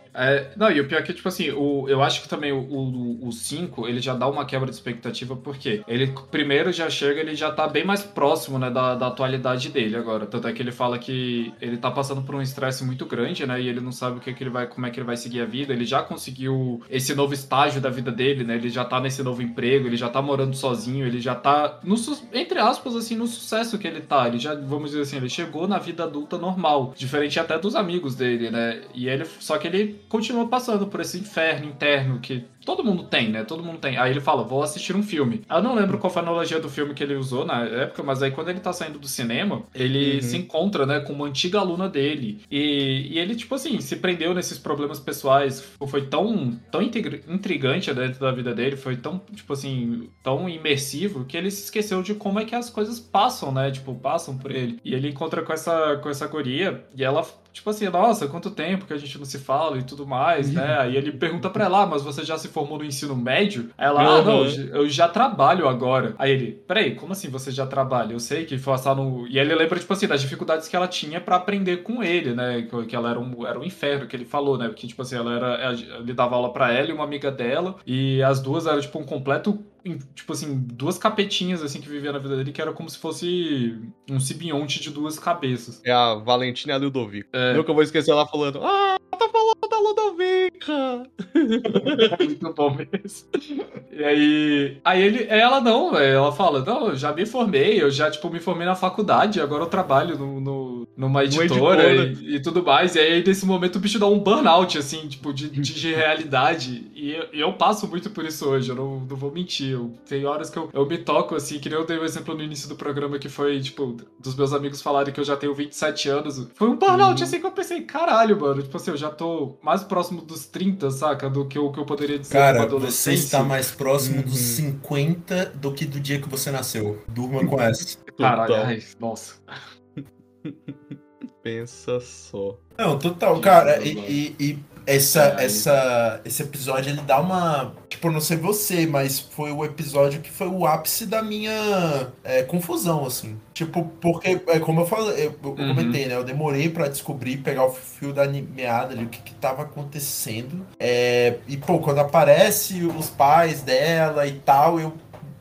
não, e o pior é que, tipo assim, o, eu acho que também o 5, ele já dá uma quebra de expectativa, porque ele primeiro já chega, ele já tá bem mais próximo, né, da, da atualidade dele agora. Tanto é que ele fala que ele tá passando por um estresse muito grande, né, e ele não sabe o que, que ele vai, como é que ele vai seguir a vida. Ele já conseguiu esse novo estágio da vida dele, né, ele já tá nesse novo emprego, ele já tá morando sozinho, ele já tá, no, entre aspas, assim, no sucesso que ele tá. Ele já, vamos dizer assim, ele chegou na vida adulta normal, diferente até dos amigos dele, né, e ele, só que ele continua passando por esse inferno interno que todo mundo tem, né? Todo mundo tem. Aí ele fala, vou assistir um filme. Eu não lembro qual foi a analogia do filme que ele usou na época, mas aí quando ele tá saindo do cinema, ele Uhum. se encontra, né, com uma antiga aluna dele. E, e ele, tipo assim, se prendeu nesses problemas pessoais. Foi tão, tão intrigante dentro da vida dele, foi tão, tipo assim, tão imersivo que ele se esqueceu de como é que as coisas passam, né? Tipo, passam por ele. E ele encontra com essa, com essa guria e ela tipo assim, nossa, quanto tempo que a gente não se fala e tudo mais, né? Aí ele pergunta pra ela, ah, mas você já se formou no ensino médio? Aí ela, ah, não, Uhum. eu já trabalho agora. Aí ele, peraí, como assim você já trabalha? Eu sei que foi passar no. E ele lembra, tipo assim, das dificuldades que ela tinha pra aprender com ele, né? Que- ela era um, era um inferno, que ele falou, né? Porque, tipo assim, ela era. Ele dava aula pra ela e uma amiga dela, e as duas eram, tipo, um completo em- tipo assim, duas capetinhas assim que viviam na vida dele, que era como se fosse um simbionte de duas cabeças. É a Valentina Ludovico. É. Nunca vou esquecer ela falando: Ah, tá falando da Ludovica! Muito bom mesmo. E aí. Aí ele, ela não, velho. Ela fala: Não, eu já me formei, eu já, tipo, me formei na faculdade, agora eu trabalho no, no- numa editora editora. e, e tudo mais. E aí, nesse momento, o bicho dá um burnout, assim, tipo, de, de, de realidade. e eu, eu passo muito por isso hoje, eu não, não vou mentir. Eu, tem horas que eu, eu me toco, assim, que nem eu dei um exemplo no início do programa que foi, tipo, dos meus amigos falarem que eu já tenho 27 anos. Foi um burnout, Uhum. assim, que eu pensei, caralho, mano. Tipo assim, eu já tô mais próximo dos 30, saca? Do que o que eu poderia dizer Cara, você adolescente. está mais próximo Uhum. dos 50 do que do dia que você nasceu. Durma com essa. Caralho, ai, nossa. Pensa só. Não, total, cara. E, e- e essa, Ai. essa, esse episódio ele dá uma. Tipo, eu não sei você, mas foi o episódio que foi o ápice da minha é, confusão, assim. Tipo, porque, é, como eu falei, eu, eu Uhum. comentei, né? Eu demorei pra descobrir, pegar o fio da meada ali, o que que tava acontecendo. É, e, pô, quando aparece os pais dela e tal, eu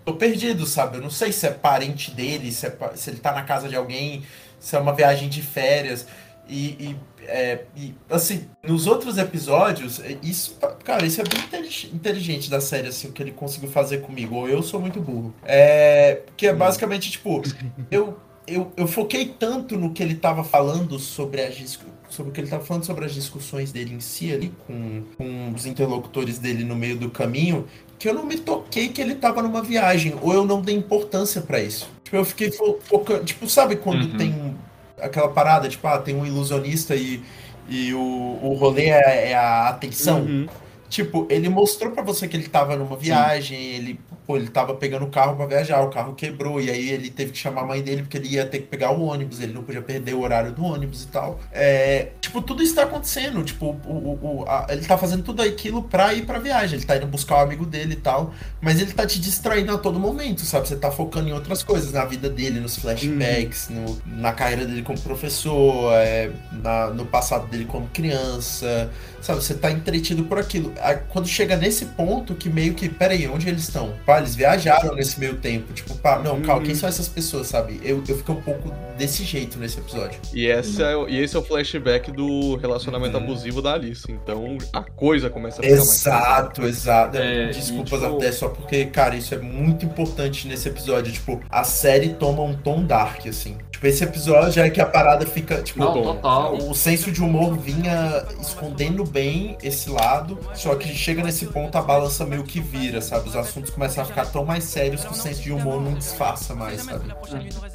tô perdido, sabe? Eu não sei se é parente dele, se, é se ele tá na casa de alguém, se é uma viagem de férias. E, e, é, e, assim, nos outros episódios, é, isso, cara, isso é bem intelig- inteligente da série, assim, o que ele conseguiu fazer comigo. Ou eu sou muito burro. É, que é basicamente, tipo, eu, eu, eu foquei tanto no que ele tava falando sobre as sobre o que ele tava falando sobre as discussões dele em si ali, com, com os interlocutores dele no meio do caminho, que eu não me toquei que ele tava numa viagem, ou eu não dei importância pra isso. Tipo, eu fiquei fo- focando, tipo, sabe quando Uhum. tem um- aquela parada, tipo, ah, tem um ilusionista e, e o, o rolê é, é a atenção? Uhum. Tipo, ele mostrou pra você que ele tava numa viagem, ele, pô, ele tava pegando o carro pra viajar, o carro quebrou, e aí ele teve que chamar a mãe dele porque ele ia ter que pegar o ônibus, ele não podia perder o horário do ônibus e tal. É, tipo, tudo isso tá acontecendo, tipo, o, o, o- a- ele tá fazendo tudo aquilo pra ir pra viagem, ele tá indo buscar o amigo dele e tal, mas ele tá te distraindo a todo momento, sabe? Você tá focando em outras coisas, na vida dele, nos flashbacks, no, na carreira dele como professor, é, na- no passado dele como criança, sabe? Você tá entretido por aquilo. Aí, Quando chega nesse ponto que meio que, peraí, onde eles estão? Pá, eles viajaram nesse meio tempo. Tipo, pá, não, calma, quem são essas pessoas, sabe? Eu, eu fiquei um pouco desse jeito nesse episódio. E, essa é, o- e esse é o flashback do relacionamento Uhum. abusivo da Alice. Então a coisa começa a ficar mais pesada. Exato, exato. É, Desculpas e, tipo- até só porque, cara, isso é muito importante nesse episódio. Tipo, a série toma um tom dark, assim. Tipo, esse episódio é que a parada fica, tipo, Não, total. O senso de humor vinha escondendo bem esse lado, só que chega nesse ponto a balança meio que vira, sabe? Os assuntos começam a ficar tão mais sérios que o senso de humor não disfarça mais, sabe?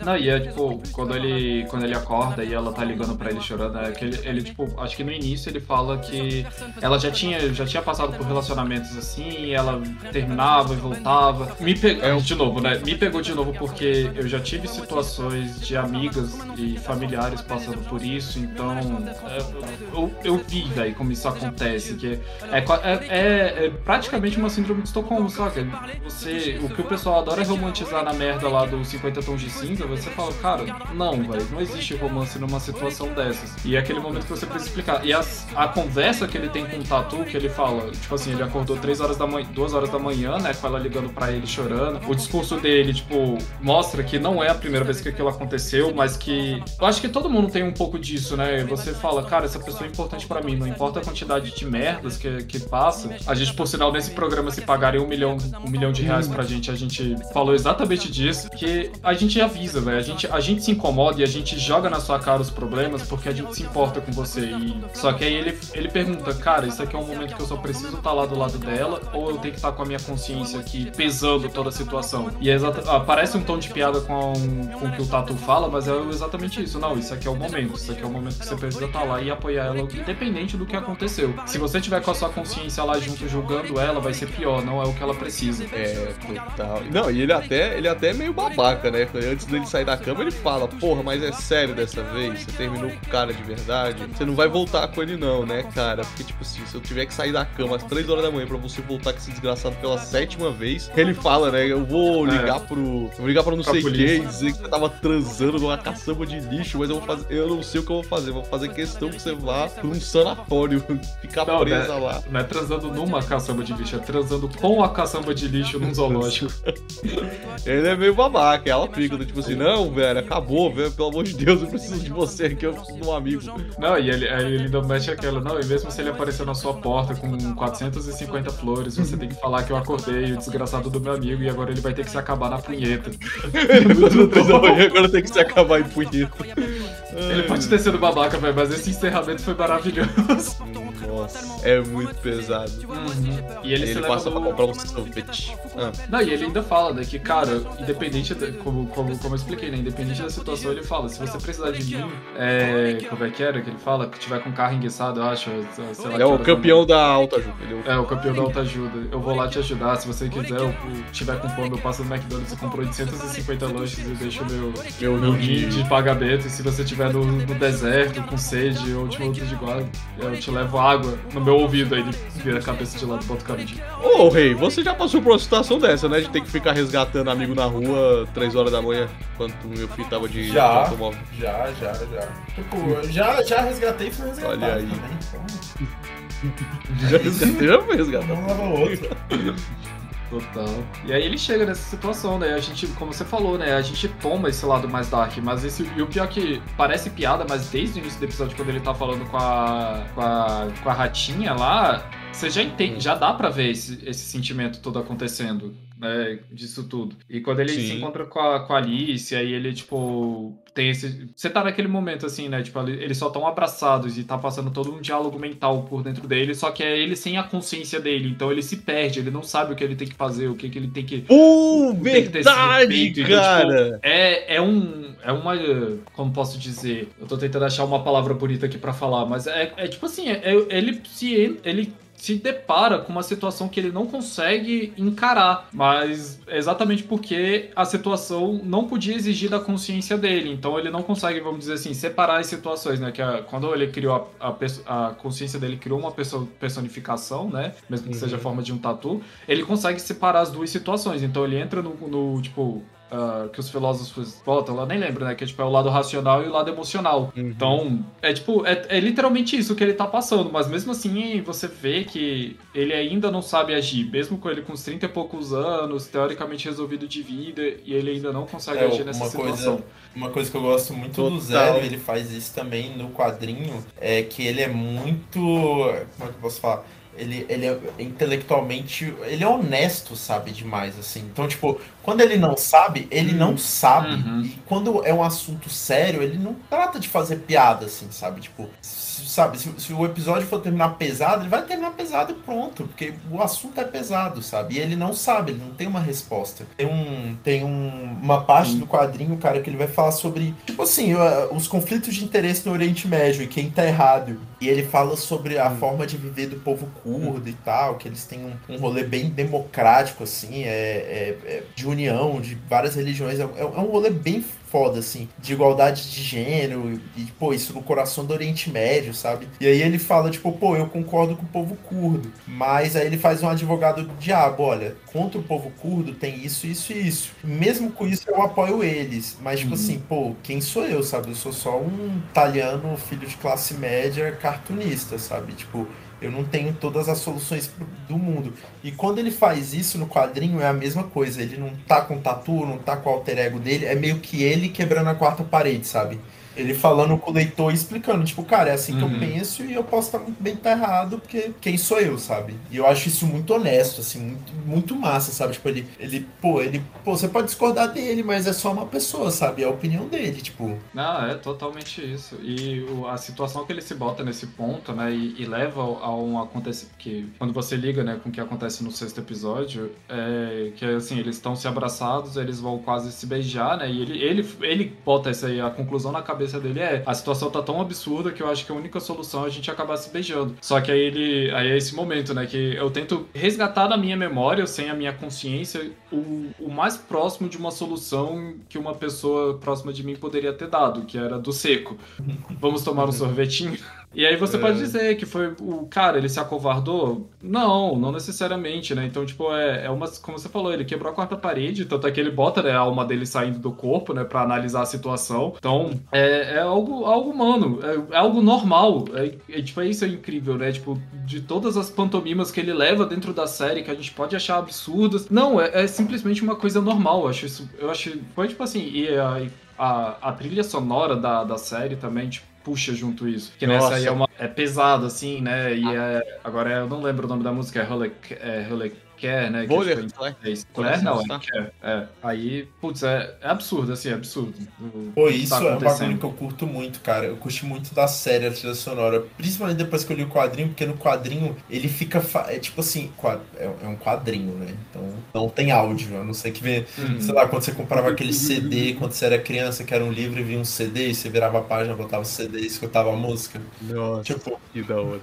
Não, e é tipo, quando ele, quando ele acorda e ela tá ligando pra ele chorando, é que ele, ele, tipo, acho que no início ele fala que ela já tinha, já tinha passado por relacionamentos assim, e ela terminava e voltava. Me pegou, de novo, né? Me pegou de novo porque eu já tive situações de amigas e familiares passando por isso, então é, eu, eu vi, velho, como isso acontece, que é, é, é- é praticamente uma síndrome de Estocolmo, saca? Você, o que o pessoal adora é romantizar na merda lá dos 50 tons de cinza, você fala, cara, não, velho, não existe romance numa situação dessas. E é aquele momento que você precisa explicar. E as- a conversa que ele tem com o Tatu, que ele fala, tipo assim, ele acordou 3 horas da manhã, 2 horas da manhã, né, com ela ligando pra ele chorando. O discurso dele, tipo, mostra que não é a primeira vez que aquilo aconteceu, mas que eu acho que todo mundo tem um pouco disso, né? Você fala, cara, essa pessoa é importante pra mim, não importa a quantidade de merdas que, que passa. A gente, por sinal, nesse programa, se pagarem um milhão, um milhão de reais pra gente, a gente falou exatamente disso, que a gente avisa, velho. A gente, a gente se incomoda e a gente joga na sua cara os problemas porque a gente se importa com você. E... Só que aí ele, ele pergunta, cara, isso aqui é um momento que eu só preciso estar lá do lado dela ou eu tenho que estar com a minha consciência aqui pesando toda a situação? E é exata... ah, parece um tom de piada com, com o que o Tatu fala, mas é exatamente isso. Não, isso aqui é o momento. Isso aqui é o momento que você precisa estar lá e apoiar ela, independente do que aconteceu. Se você tiver com a sua consciência lá junto julgando ela, vai ser pior, não é o que ela precisa. É, total. Não, e ele até, ele até é meio babaca, né? Antes dele sair da cama, ele fala, porra, mas é sério dessa vez? Você terminou com o cara de verdade? Você não vai voltar com ele não, né, cara? Porque, tipo assim, se eu tiver que sair da cama às 3 horas da manhã pra você voltar com esse desgraçado pela sétima vez, ele fala, né? Eu vou ligar pro. Eu vou ligar pra não Pra sei quem, dizer que você tava transando numa caçamba de lixo, mas eu vou fazer. Eu não sei o que eu vou fazer. Eu vou fazer questão que você vá pra um sanatório, ficar Não, presa né? lá. Não é transando numa caçamba de lixo, é transando com a caçamba de lixo num zoológico. Ele é meio babaca, ela fica, tipo assim, não, velho, acabou, velho, pelo amor de Deus, eu preciso de você aqui, eu preciso de um amigo. Não, e ele, aí ele ainda mexe aquela, não, e mesmo se ele aparecer na sua porta com 450 flores, você tem que falar que eu acordei, o desgraçado do meu amigo, e agora ele vai ter que se acabar na punheta. Três da manhã, agora tem que se acabar em punheta. Ele pode ter sido babaca, velho, mas esse encerramento foi maravilhoso. Nossa, é muito pesado. E ele, Ele, passa pra comprar um sorvete. Ah, Não, e ele ainda fala, né, que, cara, independente, da- como, como, como eu expliquei, né, independente da situação, ele fala, se você precisar de mim, é, como é que era que ele fala? Que tiver com carro enguiçado, eu acho, sei lá. é que o campeão da alta ajuda. Ele é o É, o campeão da autoajuda. Eu vou lá te ajudar. Se você quiser, eu tiver com fome, eu passo no McDonald's e compro 850 lanches e deixo o meu, meu meu guia de pagamento. E se você estiver no, no deserto, com sede ou última luta de guarda, eu te levo água no meu ouvido. Aí ele vira a cabeça de lado e bota o. Ô, rei, você já passou por uma situação dessa, né? De ter que ficar resgatando amigo na rua 3 horas da manhã, quando meu filho tava de, de Já, automóvel. já, já, já. Tipo, já, já resgatei e fui resgatado Olha aí. também. Então, Já resgatei, já foi resgatado. um leva o outro. Total. E aí ele chega nessa situação, né? A gente, como você falou, né? A gente toma esse lado mais dark, mas esse. E o pior é que parece piada, mas desde o início do episódio, quando ele tá falando com a. com a, com a ratinha lá, você já entende, já dá pra ver esse, esse sentimento todo acontecendo, né? Disso tudo. E quando ele Sim. se encontra com a, com a Alice, aí ele, tipo. Tem esse. Você tá naquele momento assim, né? Tipo, eles só tão abraçados e tá passando todo um diálogo mental por dentro dele, só que é ele sem a consciência dele. Então ele se perde, ele não sabe o que ele tem que fazer, o que, que ele tem que. Uh, tem que verdade. Então, cara! tipo, é, é um. É uma. Como posso dizer? Eu tô tentando achar uma palavra bonita aqui pra falar, mas é, é tipo assim, é- é- ele se. Ele se depara com uma situação que ele não consegue encarar, mas é exatamente porque a situação não podia exigir da consciência dele, então ele não consegue, vamos dizer assim, separar as situações, né? Que a- quando ele criou a, a, a consciência dele criou uma perso- personificação, né? Mesmo que Uhum. seja a forma de um tatu, ele consegue separar as duas situações. Então ele entra no, no, tipo. Ah, que os filósofos botam lá, nem lembro, né? Que é, tipo, é o lado racional e o lado emocional. Uhum. Então, é tipo, é, é literalmente isso que ele tá passando, mas mesmo assim você vê que ele ainda não sabe agir, mesmo com ele com uns 30 e poucos anos, teoricamente resolvido de vida, e ele ainda não consegue É, agir nessa uma situação. coisa, uma coisa que eu gosto muito Total. do Zero, ele faz isso também no quadrinho, é que ele é muito. Como é que eu posso falar? Ele, ele é intelectualmente. Ele é honesto, sabe? Demais, assim. Então, tipo, quando ele não sabe, ele não sabe. Uhum. E quando é um assunto sério, ele não trata de fazer piada, assim, sabe? Tipo, sabe, se, se o episódio for terminar pesado, ele vai terminar pesado e pronto, porque o assunto é pesado, sabe? E ele não sabe, ele não tem uma resposta. Tem um tem um, uma parte do quadrinho, cara, que ele vai falar sobre, tipo assim, uh, os conflitos de interesse no Oriente Médio e quem tá errado. E ele fala sobre a forma de viver do povo curdo e tal, que eles têm um, um rolê bem democrático, assim, é, é- é de união de várias religiões. É, é um rolê bem foda, assim, de igualdade de gênero e, pô, isso no coração do Oriente Médio, sabe? E aí ele fala, tipo, pô, eu concordo com o povo curdo, mas aí ele faz um advogado do diabo, olha, contra o povo curdo tem isso, isso e isso. Mesmo com isso eu apoio eles, mas, tipo assim, pô, quem sou eu, sabe? Eu sou só um italiano, filho de classe média, cartunista, sabe? Tipo, eu não tenho todas as soluções do mundo. E quando ele faz isso no quadrinho, é a mesma coisa. Ele não tá com tatu, não tá com o alter ego dele. É meio que ele quebrando a quarta parede, sabe? Ele falando com o leitor e explicando, tipo, cara, é assim que Uhum. eu penso e eu posso estar muito bem estar errado, porque quem sou eu, sabe? E eu acho isso muito honesto, assim, muito, muito massa, sabe? Tipo, ele, ele, pô, ele, pô, você pode discordar dele, mas é só uma pessoa, sabe? É a opinião dele, tipo. Não, é totalmente isso. E o- a situação que ele se bota nesse ponto, né, e, e leva a um acontecimento que quando você liga, né, com o que acontece no sexto episódio, é que assim eles estão se abraçados, eles vão quase se beijar, né, e ele ele ele bota essa aí a conclusão na cabeça dele é a situação tá tão absurda que eu acho que a única solução é a gente acabar se beijando. Só que aí ele aí é esse momento, né, que eu tento resgatar na minha memória, sem a minha consciência, o, o mais próximo de uma solução que uma pessoa próxima de mim poderia ter dado, que era do seco. Vamos tomar um sorvetinho? E aí você É. pode dizer que foi o cara, ele se acovardou? Não, não necessariamente, né? Então, tipo, é, é uma. Como você falou, ele quebrou a quarta parede, tanto é que ele bota né, a alma dele saindo do corpo, né? Pra analisar a situação. Então, é, é algo, algo humano, é, é algo normal. É, é, tipo, é isso é incrível, né? Tipo, de todas as pantomimas que ele leva dentro da série, que a gente pode achar absurdas. Não, é, é simplesmente uma coisa normal. Eu acho isso. Eu acho. Foi tipo assim, e a, a, a trilha sonora da, da série também, tipo puxa junto isso. Que nessa aí é, Nossa. uma, é pesado, assim, né? E é, agora eu não lembro o nome da música, é, Hurlic, é Hurlic- Care, né? que Vou é, não, é Care. É. Aí, putz, é, é absurdo, assim, é absurdo. Pô, que isso tá é um bagulho que eu curto muito, cara. Eu curti muito da série, a trilha sonora. Principalmente depois que eu li o quadrinho, porque no quadrinho ele fica. fa- É tipo assim, qua- é é um quadrinho, né? Então não tem áudio, a não ser que vê. Uhum. Sei lá, quando você comprava aquele CD, quando você era criança, que era um livro e vinha um CD, e você virava a página, botava o CD e escutava a música. Nossa, Tipo, que da hora.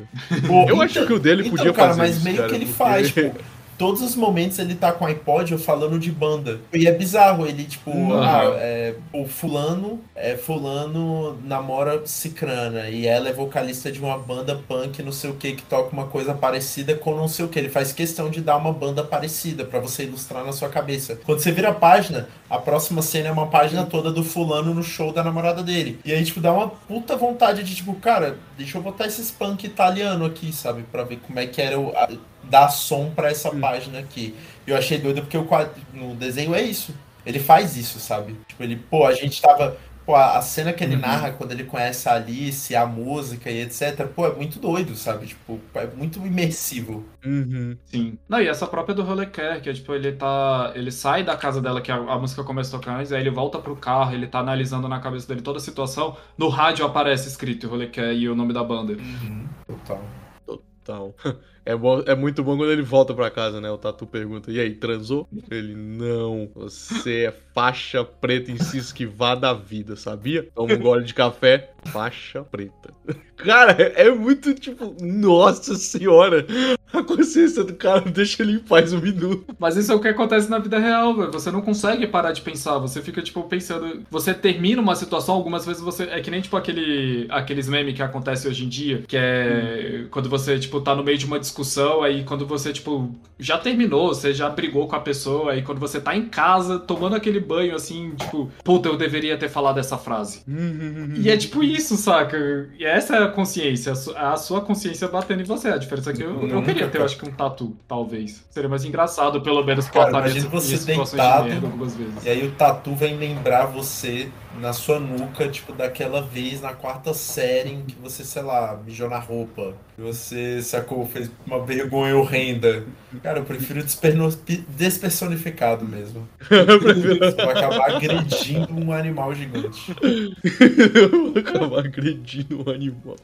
pô, Eu acho que o dele então, podia cara, fazer mas isso, meio cara, que ele porque- faz, tipo, todos os momentos ele tá com iPod falando de banda. E é bizarro, ele, tipo, Uhum. ah, é, o fulano, é, fulano namora Cicrana, e ela é vocalista de uma banda punk, não sei o que, que toca uma coisa parecida com não sei o que. Ele faz questão de dar uma banda parecida pra você ilustrar na sua cabeça. Quando você vira a página, a próxima cena é uma página toda do fulano no show da namorada dele. E aí, tipo, dá uma puta vontade de, tipo, cara, deixa eu botar esses punk italiano aqui, sabe? Pra ver como é que era o. a- dar som pra essa página aqui. E eu achei doido porque o quadro, no desenho é isso. Ele faz isso, sabe? Tipo, ele, pô, a gente tava. Pô, a cena que ele Uhum. narra quando ele conhece a Alice, a música e etc. Pô, é muito doido, sabe? Tipo, é muito imersivo. Uhum. Sim. Não, e essa própria do Rolequer, que é tipo, ele tá. Ele sai da casa dela, que a, a música começa a tocar antes, aí ele volta pro carro, ele tá analisando na cabeça dele toda a situação. No rádio aparece escrito Rolequer e o nome da banda. Total. Total. É, bom, é muito bom quando ele volta pra casa, né? O Tatu pergunta: E aí, transou? Ele: Não, você é faixa preta em se esquivar da vida, sabia? Toma um gole de café, faixa preta. Cara, é, muito tipo, nossa senhora, a consciência do cara deixa ele em paz um minuto. Mas isso é o que acontece na vida real, velho. Você não consegue parar de pensar. Você fica, tipo, pensando. Você termina uma situação, algumas vezes você. É que nem, tipo, aquele, aqueles memes que acontecem hoje em dia, que é quando você, tipo, tá no meio de uma discussão, aí quando você, tipo, já terminou, você já brigou com a pessoa, aí quando você tá em casa, tomando aquele banho, assim, tipo, puta, eu deveria ter falado essa frase. E é tipo isso, saca? E essa é a consciência, a su- a sua consciência batendo em você. A diferença é que eu, eu queria ter, eu acho que um tatu, talvez. Seria mais engraçado, pelo menos, Cara, imagina você situações de deitado, merda algumas vezes. E aí o tatu vem lembrar você na sua nuca, tipo, daquela vez na quarta série em que você, sei lá, mijou na roupa. Que você sacou, fez uma vergonha horrenda. Cara, eu prefiro desperno- despersonificado mesmo. Você vai acabar agredindo um animal gigante. Eu vou acabar agredindo um animal.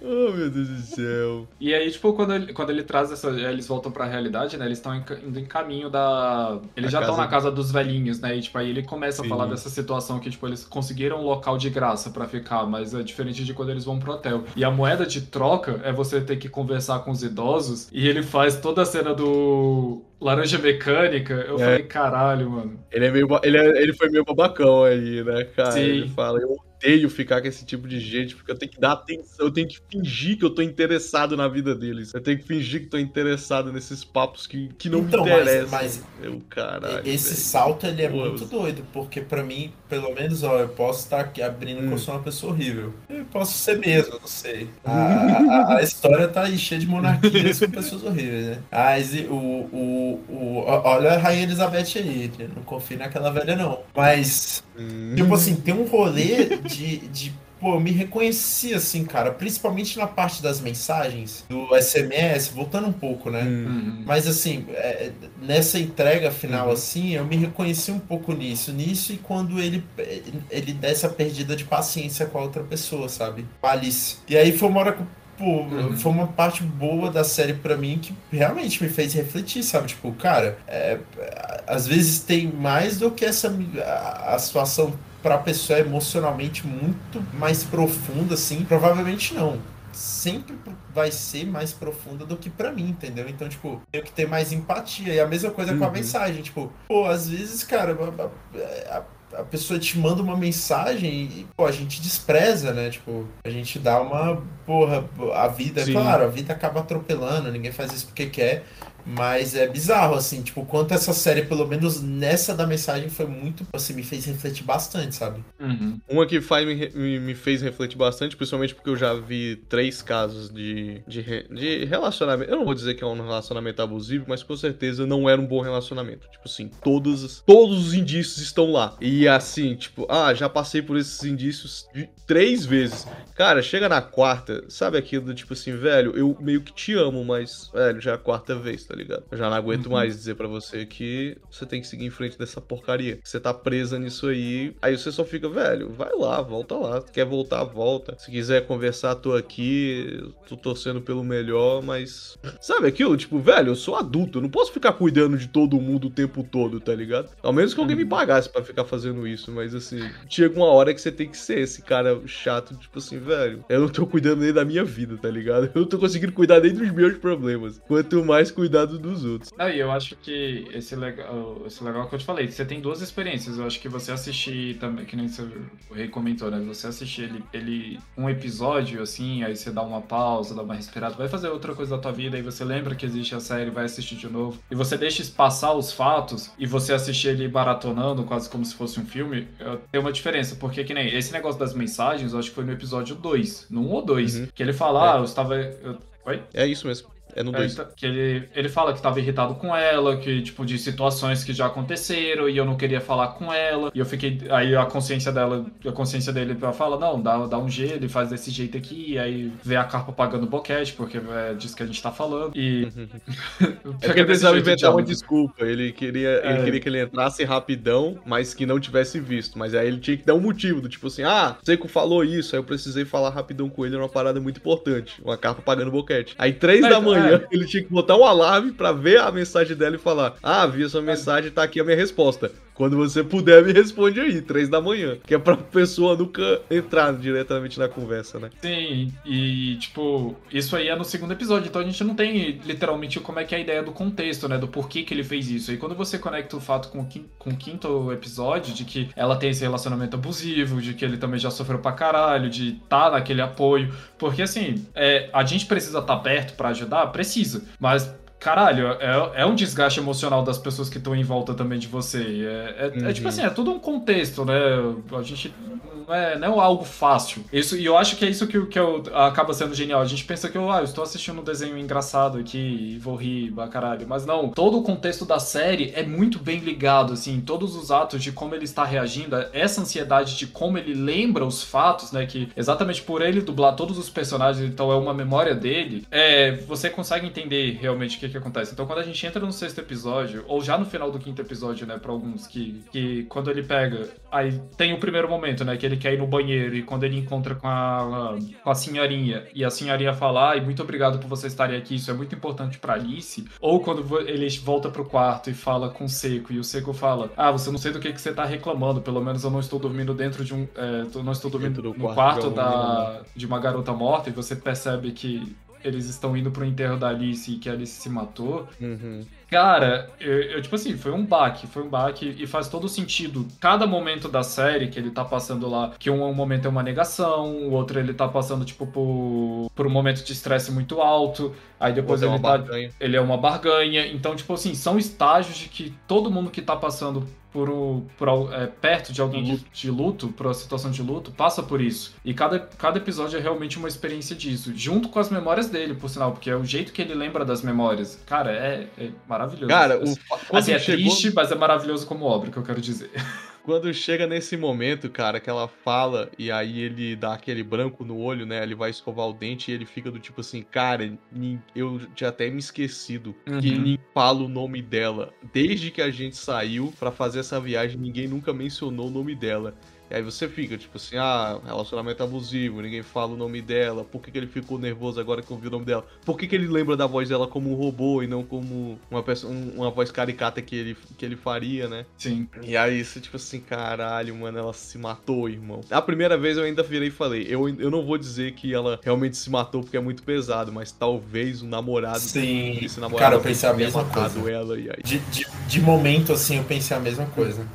Oh, meu Deus do céu. E aí, tipo, quando ele, quando ele traz essa. Eles voltam pra realidade, né? Eles estão indo em caminho da. Eles Da já estão casa- na casa dos velhinhos, né? E, tipo, aí ele começa Sim. a falar dessa situação que, tipo, eles conseguiram um local de graça pra ficar, mas é diferente de quando eles vão pro hotel. E a moeda de troca é você ter que conversar com os idosos. E ele faz toda a cena do. Laranja Mecânica. Eu É. falei, caralho, mano. Ele, é meio, ele, é- ele foi meio babacão aí, né, cara? Sim. Ele fala, eu odeio ficar com esse tipo de gente, porque eu tenho que dar atenção, eu tenho que fingir que eu tô interessado na vida deles. Eu tenho que fingir que tô interessado nesses papos que, que não Então, me mas- interessam. mas Eu, caralho. Esse velho. salto ele é Pô, muito doido, porque pra mim, pelo menos, ó, eu posso estar aqui abrindo que eu sou uma pessoa horrível. Eu posso ser mesmo, eu não sei. A, a- a história tá aí cheia de monarquias com pessoas horríveis, né? Mas o, o, o- olha a Rainha Elizabeth aí, não confio naquela velha não. Mas, Hum. tipo assim, tem um rolê de, de Pô, eu me reconheci assim, cara, principalmente na parte das mensagens, do SMS, voltando um pouco, né? Uhum. Mas assim, é, nessa entrega final, Uhum. assim, eu me reconheci um pouco nisso. Nisso e quando ele, ele dá essa perdida de paciência com a outra pessoa, sabe? A Alice. E aí foi uma hora que. Pô, Uhum. foi uma parte boa da série pra mim que realmente me fez refletir, sabe? Tipo, cara, é, às vezes tem mais do que essa a, a situação pra pessoa emocionalmente muito mais profunda, assim. Provavelmente não sempre vai ser mais profunda do que pra mim, entendeu? Então, tipo, tenho que ter mais empatia. E a mesma coisa com a Uhum. mensagem, tipo, pô, às vezes, cara, a, a- a pessoa te manda uma mensagem e, pô, a gente despreza, né? Tipo, a gente dá uma, porra, a vida, Sim. claro, a vida acaba atropelando, ninguém faz isso porque quer. Mas é bizarro, assim, tipo, quanto essa série, pelo menos nessa da mensagem, foi muito, assim, me fez refletir bastante, sabe? Uhum. Uma que faz, me, me, me fez refletir bastante, principalmente porque eu já vi três casos de, de, de relacionamento. Eu não vou dizer que é um relacionamento abusivo, mas com certeza não era um bom relacionamento. Tipo assim, todos, os- todos os indícios estão lá. E assim, tipo, ah, já passei por esses indícios de- três vezes. Cara, chega na quarta, sabe aquilo do tipo assim, velho, eu meio que te amo, mas, velho, já é a quarta vez, tá ligado? Eu já não aguento mais dizer pra você que você tem que seguir em frente dessa porcaria. Você tá presa nisso aí, aí você só fica, velho, vai lá, volta lá. Quer voltar, volta. Se quiser conversar, tô aqui, tô torcendo pelo melhor, mas. Sabe aquilo? Tipo, velho, eu sou adulto, eu não posso ficar cuidando de todo mundo o tempo todo, tá ligado? Ao menos que alguém me pagasse pra ficar fazendo isso, mas assim, chega uma hora que você tem que ser esse cara chato, tipo assim, velho, eu não tô cuidando nem da minha vida, tá ligado? Eu não tô conseguindo cuidar nem dos meus problemas. Quanto mais cuidado dos outros. Aí eu acho que esse legal, esse legal que eu te falei, você tem duas experiências. Eu acho que você assistir também, que nem você, comentou, né? Você assistir ele, ele um episódio assim, aí você dá uma pausa, dá uma respirada, vai fazer outra coisa da tua vida, aí você lembra que existe a série, vai assistir de novo, e você deixa passar os fatos e você assistir ele maratonando, quase como se fosse um filme, tem uma diferença, porque que nem esse negócio das mensagens, eu acho que foi no episódio 2, no 1 ou 2, Uhum. que ele fala, ah, eu estava. eu- Oi? É isso mesmo. É no É, 2. então, que ele, ele fala que tava irritado com ela, que, tipo, de situações que já aconteceram, e eu não queria falar com ela. E eu fiquei. Aí a consciência dela, a consciência dele fala, não, dá, dá um jeito, faz desse jeito aqui, e aí vê a carpa pagando boquete, porque é disso que a gente tá falando. E. É porque ele precisava inventar uma desculpa. Ele queria, É. ele queria que ele entrasse rapidão, mas que não tivesse visto. Mas aí ele tinha que dar um motivo, do tipo assim, ah, Seiko falou isso, aí eu precisei falar rapidão com ele, era uma parada muito importante. Uma capa pagando boquete. Aí, três É, da é. manhã, ele tinha que botar um alarme pra ver a mensagem dela e falar: Ah, vi a sua mensagem, tá aqui a minha resposta. Quando você puder, me responde aí, três da manhã. Que é pra pessoa nunca entrar diretamente na conversa, né? Sim, e tipo, isso aí é no segundo episódio, então a gente não tem literalmente como é que é a ideia do contexto, né? Do porquê que ele fez isso. E quando você conecta o fato com o, quin- com o quinto episódio, de que ela tem esse relacionamento abusivo, de que ele também já sofreu pra caralho, de tá naquele apoio. Porque assim, é, a gente precisa estar perto pra ajudar? Precisa. Mas. Caralho, é, é um desgaste emocional das pessoas que estão em volta também de você. É, é- é tipo Uhum. assim, é tudo um contexto, né? A gente não é, não é algo fácil. Isso, e eu acho que é isso que, que eu, acaba sendo genial. A gente pensa que ah, eu estou assistindo um desenho engraçado aqui e vou rir, caralho. Mas não, todo o contexto da série é muito bem ligado, assim, todos os atos de como ele está reagindo, essa ansiedade de como ele lembra os fatos, né? Que exatamente por ele dublar todos os personagens, então é uma memória dele, é, você consegue entender realmente o que, que acontece. Então quando a gente entra no sexto episódio, ou já no final do quinto episódio, né, pra alguns que, que quando ele pega, aí tem o primeiro momento, né, que ele quer ir no banheiro e quando ele encontra com a, com a senhorinha e a senhorinha fala, ai, muito obrigado por vocês estarem aqui, isso é muito importante pra Alice, ou quando ele volta pro quarto e fala com o Seco e o Seco fala, ah, você não sei do que, que você tá reclamando, pelo menos eu não estou dormindo dentro de um, é, não estou dormindo Dentro no quarto quarto da, de uma garota morta e você percebe que eles estão indo pro enterro da Alice e que a Alice se matou. Uhum. Cara, eu, eu, tipo assim, foi um baque, foi um baque e faz todo sentido. Cada momento da série que ele tá passando lá, que um, um momento é uma negação, o outro ele tá passando, tipo, por, por um momento de estresse muito alto, aí depois é ele uma tá. Ele é uma barganha. Então, tipo assim, são estágios de que todo mundo que tá passando por, o- por é, perto de alguém de, de luto, por uma situação de luto, passa por isso. E cada, cada episódio é realmente uma experiência disso, junto com as memórias dele, por sinal, porque é o jeito que ele lembra das memórias. Cara, é, é maravilhoso. Cara, o, assim, assim, é chegou- triste, mas é maravilhoso como obra, que eu quero dizer. Quando chega nesse momento, cara, que ela fala e aí ele dá aquele branco no olho, né? Ele vai escovar o dente e ele fica do tipo assim, cara, eu tinha até me esquecido que Uhum. ninguém fala o nome dela. Desde que a gente saiu pra fazer essa viagem, ninguém nunca mencionou o nome dela. E aí você fica, tipo assim, ah, relacionamento abusivo, ninguém fala o nome dela, por que, que ele ficou nervoso agora que ouviu o nome dela? Por que, que ele lembra da voz dela como um robô e não como uma, pessoa, um- uma voz caricata que ele, que ele faria, né? Sim. E aí você, tipo assim, caralho, mano, ela se matou, irmão. A primeira vez eu ainda virei e falei, eu, eu não vou dizer que ela realmente se matou porque é muito pesado, mas talvez o namorado... Sim. esse namorado Cara, eu pensei a mesma coisa. ela e aí... De, de, de momento, assim, eu pensei a mesma coisa.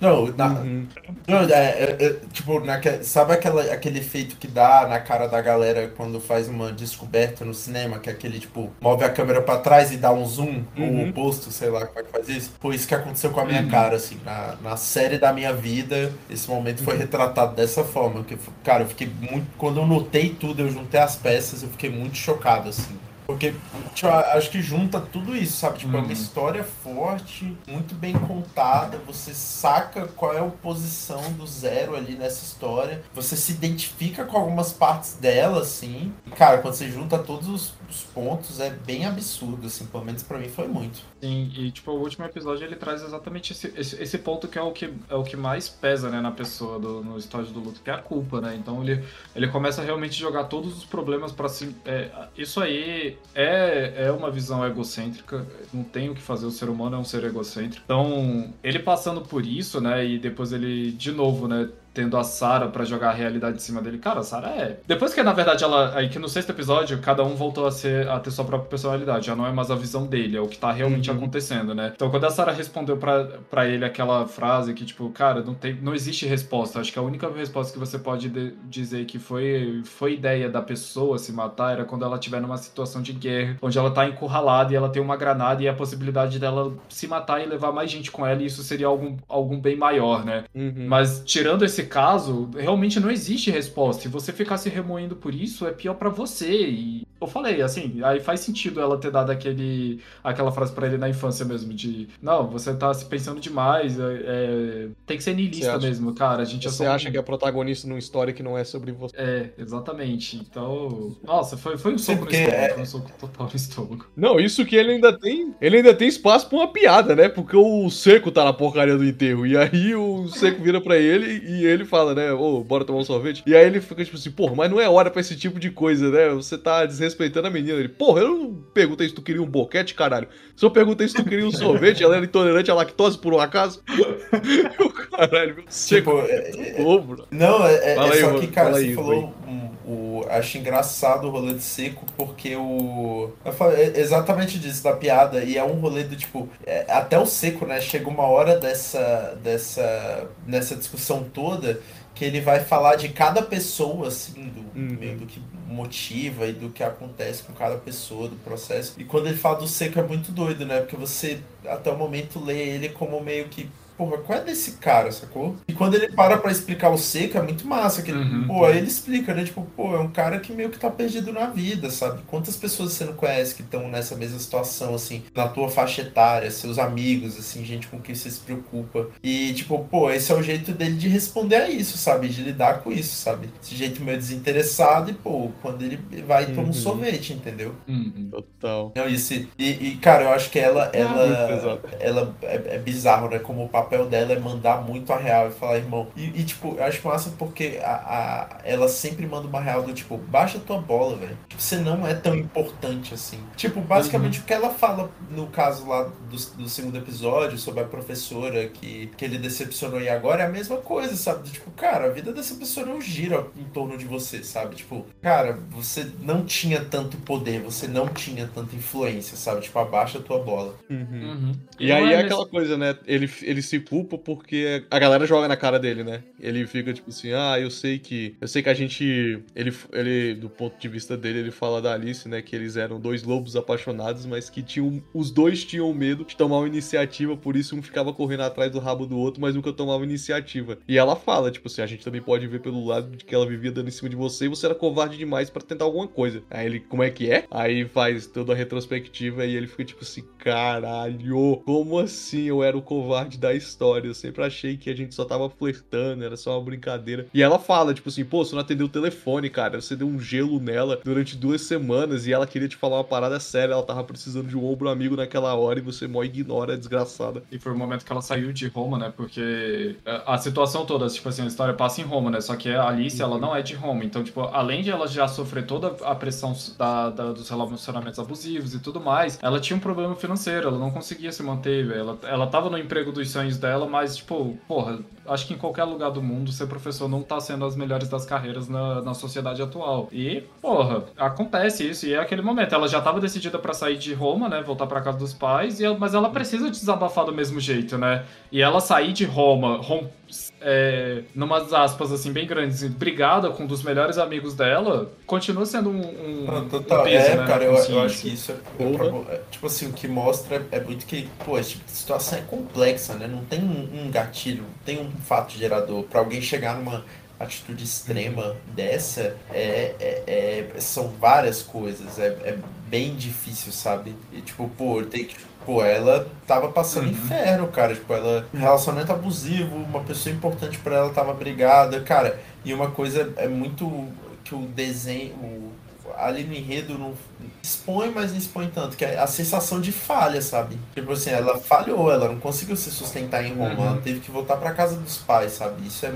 Não, na- Uhum. não, é, é- é, tipo, naque- sabe aquela, aquele efeito que dá na cara da galera quando faz uma descoberta no cinema, que é aquele, tipo, move a câmera pra trás e dá um zoom, Uhum. o oposto, sei lá como é que faz isso? Foi isso que aconteceu com a minha Uhum. cara, assim, na, na série da minha vida, esse momento foi retratado dessa forma, que, cara, eu fiquei muito, quando eu notei tudo, eu juntei as peças, eu fiquei muito chocado, assim. Porque tipo, acho que junta tudo isso, sabe? Tipo, é uma Uhum. história forte, muito bem contada. Você saca qual é a posição do Zero ali nessa história. Você se identifica com algumas partes dela, assim. E, cara, quando você junta todos os, os pontos é bem absurdo, assim, pelo menos pra mim foi muito. Sim, e tipo, o último episódio ele traz exatamente esse, esse, esse ponto que é o que é o que mais pesa, né, na pessoa do, no estágio do luto, que é a culpa, né? Então ele, ele começa a realmente jogar todos os problemas pra si. É, isso aí é, é uma visão egocêntrica, não tem o que fazer, o ser humano é um ser egocêntrico. Então, ele passando por isso, né, e depois ele, de novo, né, tendo a Sarah para jogar a realidade em cima dele. Cara, a Sarah é. Depois que na verdade ela. Aí que no sexto episódio, cada um voltou a ser a ter sua própria personalidade. Já não é mais a visão dele, é o que tá realmente Uhum. acontecendo, né? Então quando a Sarah respondeu para ele aquela frase que, tipo, cara, não, tem, não existe resposta. Acho que a única resposta que você pode de- dizer que foi, foi ideia da pessoa se matar era quando ela estiver numa situação de guerra, onde ela tá encurralada e ela tem uma granada e a possibilidade dela se matar e levar mais gente com ela, e isso seria algum, algum bem maior, né? Uhum. Mas tirando esse caso, realmente não existe resposta. Se você ficar se remoendo por isso, é pior pra você. E eu falei, assim, aí faz sentido ela ter dado aquele, aquela frase pra ele na infância mesmo, de não, você tá se pensando demais, é, é, tem que ser niilista mesmo, cara. A gente é Você só um- acha que é protagonista numa história que não é sobre você. É, exatamente. Então, nossa, foi, foi um soco no estômago, é- foi um soco total no estômago. Não, isso que ele ainda tem. Ele ainda tem espaço pra uma piada, né? Porque o Seco tá na porcaria do enterro. E aí o Seco vira pra ele e ele fala, né? Ô, bora tomar um sorvete. E aí ele fica tipo assim, porra, mas não é hora pra esse tipo de coisa, né? Você tá desrespeitando a menina. Ele, porra, eu não perguntei se tu queria um boquete, caralho. Se eu perguntei se tu queria um sorvete, ela era intolerante à lactose por um acaso. o caralho, meu Seco. Tipo, é-. Não, é, é- é aí, só mano, que, cara, você aí, falou. um, o, acho engraçado o rolê de seco, porque o. Eu falei é exatamente disso, da piada. E é um rolê do tipo. é, até o seco, né? Chega uma hora dessa. dessa. nessa discussão toda. Que ele vai falar de cada pessoa, assim, do, Uhum. meio do que motiva e do que acontece com cada pessoa, do processo. E quando ele fala do seco é muito doido, né? Porque você, até o momento, lê ele como meio que porra, qual é desse cara, sacou? E quando ele para pra explicar o seco, é muito massa. Que ele, Uhum. pô, aí ele explica, né? Tipo, pô, é um cara que meio que tá perdido na vida, sabe? Quantas pessoas você não conhece que estão nessa mesma situação, assim, na tua faixa etária, seus amigos, assim, gente com quem você se preocupa. E, tipo, pô, esse é o jeito dele de responder a isso, sabe? De lidar com isso, sabe? Esse jeito meio desinteressado e, pô, quando ele vai e toma um Uhum. sorvete, entendeu? Uhum. Total. Não, isso, e, e, cara, eu acho que ela, muito ela, pesado. ela é, é bizarro, né? Como o papel dela é mandar muito a real e falar, irmão. E, e, tipo, eu acho massa porque a, a, ela sempre manda uma real do tipo, baixa tua bola, velho. Tipo, você não é tão importante assim. Tipo, basicamente o que ela fala no caso lá do, do segundo episódio sobre a professora que, que ele decepcionou e agora é a mesma coisa, sabe? Tipo, cara, a vida dessa pessoa não gira em torno de você, sabe? Tipo, cara, você não tinha tanto poder, você não tinha tanta influência, sabe? Tipo, abaixa a tua bola. Uhum. E não aí é é aquela coisa, né? Ele, ele se culpa porque a galera joga na cara dele, né? Ele fica tipo assim, ah, eu sei que. Eu sei que a gente. Ele, ele, do ponto de vista dele, ele fala da Alice, né? Que eles eram dois lobos apaixonados, mas que tinham. Os dois tinham medo de tomar uma iniciativa, por isso um ficava correndo atrás do rabo do outro, mas nunca tomava iniciativa. E ela fala, tipo assim, a gente também pode ver pelo lado de que ela vivia dando em cima de você e você era covarde demais pra tentar alguma coisa. Aí ele, como é que é? Aí faz toda a retrospectiva e ele fica tipo assim, caralho, como assim eu era o covarde da história? Eu sempre achei que a gente só tava flertando, era só uma brincadeira. E ela fala, tipo assim, pô, você não atendeu o telefone, cara, você deu um gelo nela durante duas semanas e ela queria te falar uma parada séria, ela tava precisando de um ombro amigo naquela hora e você mó ignora, desgraçada. E foi o momento que ela saiu de Roma, né? Porque a a situação toda, tipo assim, a história passa em Roma, né? Só que a Alice, ela não é de Roma. Então, tipo, além de ela já sofrer toda a pressão da, da- dos relacionamentos abusivos e tudo mais, ela tinha um problema financeiro, ela não conseguia se manter, velho. Ela, ela tava no emprego dos sonhos dela, mas, tipo, porra, acho que em qualquer lugar do mundo ser professor não tá sendo as melhores das carreiras na, na sociedade atual. E, porra, acontece isso. E é aquele momento. Ela já tava decidida pra sair de Roma, né? Voltar pra casa dos pais, e mas ela precisa desabafar do mesmo jeito, né? E ela sair de Roma, rom, é, numas aspas assim bem grandes, brigada com um dos melhores amigos dela, continua sendo um, um, Ah, um total. peso, é, né, cara, eu, eu consciência. acho que isso é, é pra- é, tipo assim, o que mostra é muito que, pô, esse tipo de situação é complexa, né? Não tem um, um gatilho, não tem um fato gerador. Pra alguém chegar numa atitude extrema dessa, é, é- é- são várias coisas, é, é bem difícil, sabe? E tipo, pô, tem que. Pô, ela tava passando Uhum. inferno, cara. Tipo, ela. um Relacionamento abusivo, uma pessoa importante pra ela tava brigada, cara. E uma coisa é muito que o desenho. o- ali no enredo não expõe, mas não expõe tanto, que é a sensação de falha, sabe? Tipo assim, ela falhou, ela não conseguiu se sustentar em Roma, Uhum. ela teve que voltar pra casa dos pais, sabe? Isso é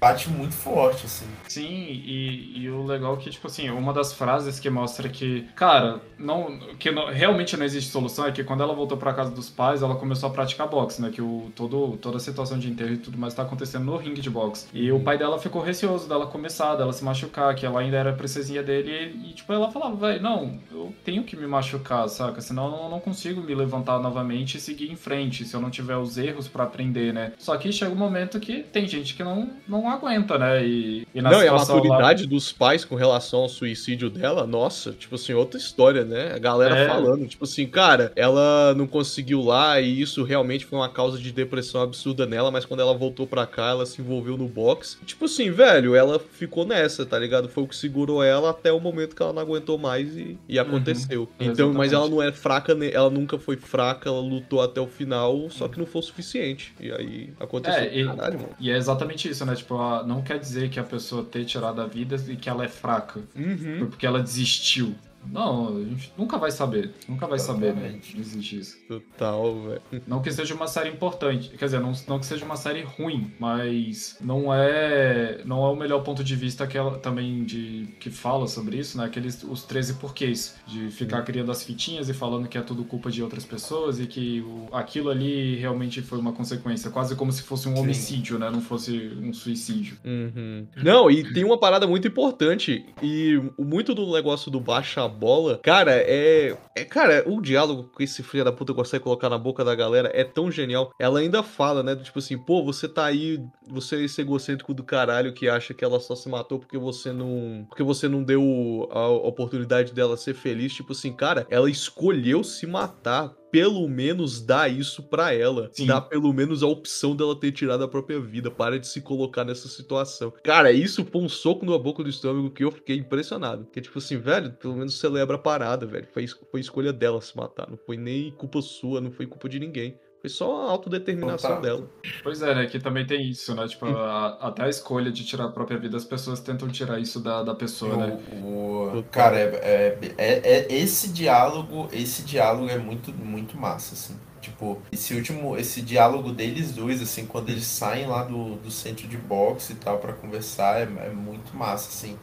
bate muito forte, assim. Sim, e, e o legal é que, tipo assim, uma das frases que mostra que, cara, não, que não- realmente não existe solução é que quando ela voltou pra casa dos pais, ela começou a praticar boxe, né? Que o, todo, toda a situação de enterro e tudo mais tá acontecendo no ringue de boxe. E o pai dela ficou receoso dela começar, dela se machucar, que ela ainda era princesinha dele, e, e, tipo, ela falava, velho, não, eu tenho que me machucar, saca? Senão eu não consigo me levantar novamente e seguir em frente, se eu não tiver os erros pra aprender, né? Só que chega um momento que tem gente que não, não aguenta, né? E, e Não, e a situação lá- maturidade dos pais com relação ao suicídio dela, nossa, tipo assim, outra história, né? A galera É. falando, tipo assim, cara, ela não conseguiu lá e isso realmente foi uma causa de depressão absurda nela, mas quando ela voltou pra cá, ela se envolveu no boxe. Tipo assim, velho, ela ficou nessa, tá ligado? Foi o que segurou ela até o momento que ela não aguentou mais e, e aconteceu. Então, mas ela não é fraca, ela nunca foi fraca, ela lutou até o final, só que não foi o suficiente. E aí aconteceu. É, e, Caralho, mano. e é exatamente isso, né? Tipo, não quer dizer que a pessoa ter tirado a vida e que ela é fraca. Uhum. Foi porque ela desistiu. Não, a gente nunca vai saber. Nunca vai saber, né? Não existe isso. Total, velho. Não que seja uma série importante, quer dizer, não, não que seja uma série ruim, mas não é não é o melhor ponto de vista que ela também de que fala sobre isso, né? Aqueles os 13 porquês de ficar criando as fitinhas e falando que é tudo culpa de outras pessoas e que o- aquilo ali realmente foi uma consequência, quase como se fosse um Sim. homicídio, né? Não fosse um suicídio. Uhum. Não, e tem uma parada muito importante. E muito do negócio do baixa bola, cara, é. é cara, o diálogo que esse filho da puta consegue colocar na boca da galera é tão genial. Ela ainda fala, né? do Tipo assim, pô, você tá aí, você é esse egocêntrico do caralho que acha que ela só se matou porque você não. Porque você não deu a oportunidade dela ser feliz. Tipo assim, cara, ela escolheu se matar. Pelo menos dá isso pra ela. Sim. Dá pelo menos a opção dela ter tirado a própria vida. Para de se colocar nessa situação. Cara, isso foi um soco na boca do estômago que eu fiquei impressionado. Porque, tipo assim, velho, pelo menos celebra a parada, velho. Foi, foi escolha dela se matar. Não foi nem culpa sua, não foi culpa de ninguém. Foi só a autodeterminação Total. dela. Pois é, né? Que também tem isso, né? Tipo, a- até a escolha de tirar a própria vida, as pessoas tentam tirar isso da, da pessoa, né? O, o- Total. cara, é, é, é- é- esse diálogo, esse diálogo é muito, muito massa, assim. Tipo, esse último, esse diálogo deles dois, assim, quando eles saem lá do, do centro de boxe e tal pra conversar, é, é muito massa, assim.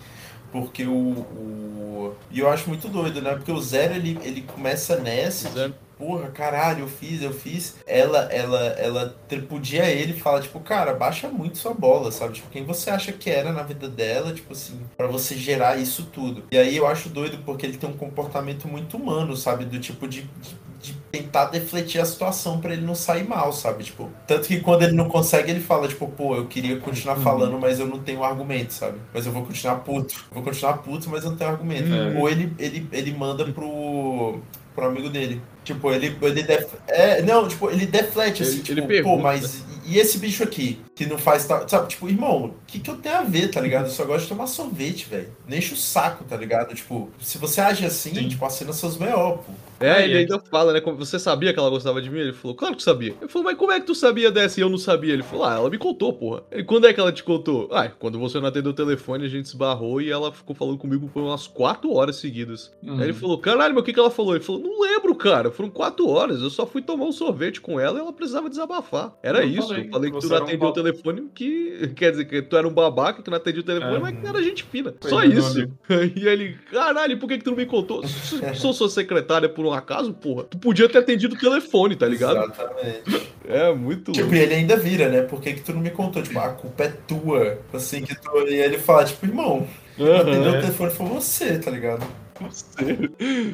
Porque o, o. E eu acho muito doido, né? Porque o Zero ele, ele começa nessa. Zero. Porra, caralho, eu fiz, eu fiz. Ela, ela, ela tripudia ele e fala, tipo, cara, baixa muito sua bola, sabe? Tipo, quem você acha que era na vida dela, tipo assim, pra você gerar isso tudo. E aí eu acho doido porque ele tem um comportamento muito humano, sabe? Do tipo de, de, de tentar defletir a situação pra ele não sair mal, sabe? Tipo, tanto que quando ele não consegue, ele fala, tipo, pô, eu queria continuar falando, mas eu não tenho argumento, sabe? Mas eu vou continuar puto. Eu vou continuar puto, mas eu não tenho argumento. É. Ou ele, ele, ele manda pro, pro amigo dele. Tipo, ele, ele def... é, não, tipo, ele deflete assim, Ele- tipo, ele pergunta. pô, mas e esse bicho aqui que não faz tal, sabe? Tipo, irmão, o que que eu tenho a ver, tá ligado? Eu só gosto de tomar sorvete, velho. Enche o saco, tá ligado? Tipo, se você age assim, Sim. tipo, assina seus B.O., pô. É, ele e ainda fala, né? Você sabia que ela gostava de mim? Ele falou, claro que sabia. Ele falou, mas como é que tu sabia dessa e eu não sabia? Ele falou, ah, ela me contou, porra. Ele, quando é que ela te contou? Ah, quando você não atendeu o telefone, a gente esbarrou e ela ficou falando comigo por umas quatro horas seguidas. Uhum. Aí ele falou, caralho, mas o que, que ela falou? Ele falou, não lembro, cara. Foram quatro horas. Eu só fui tomar um sorvete com ela e ela precisava desabafar. Era Eu isso. falei eu falei que tu não era um atendeu o telefone, que. Quer dizer, que tu era um babaca, que não atendia o telefone, É. mas que era gente fina. Pois só isso. amigo. E ele, caralho, por que, que tu não me contou? Se sou sua secretária por um acaso, porra, tu podia ter atendido o telefone, tá ligado? Exatamente. É, muito Tipo, louco. e ele ainda vira, né? Por que que tu não me contou? Tipo, a culpa é tua. Assim, que tu... E ele fala, tipo, irmão, quem atendeu o telefone foi você, tá ligado?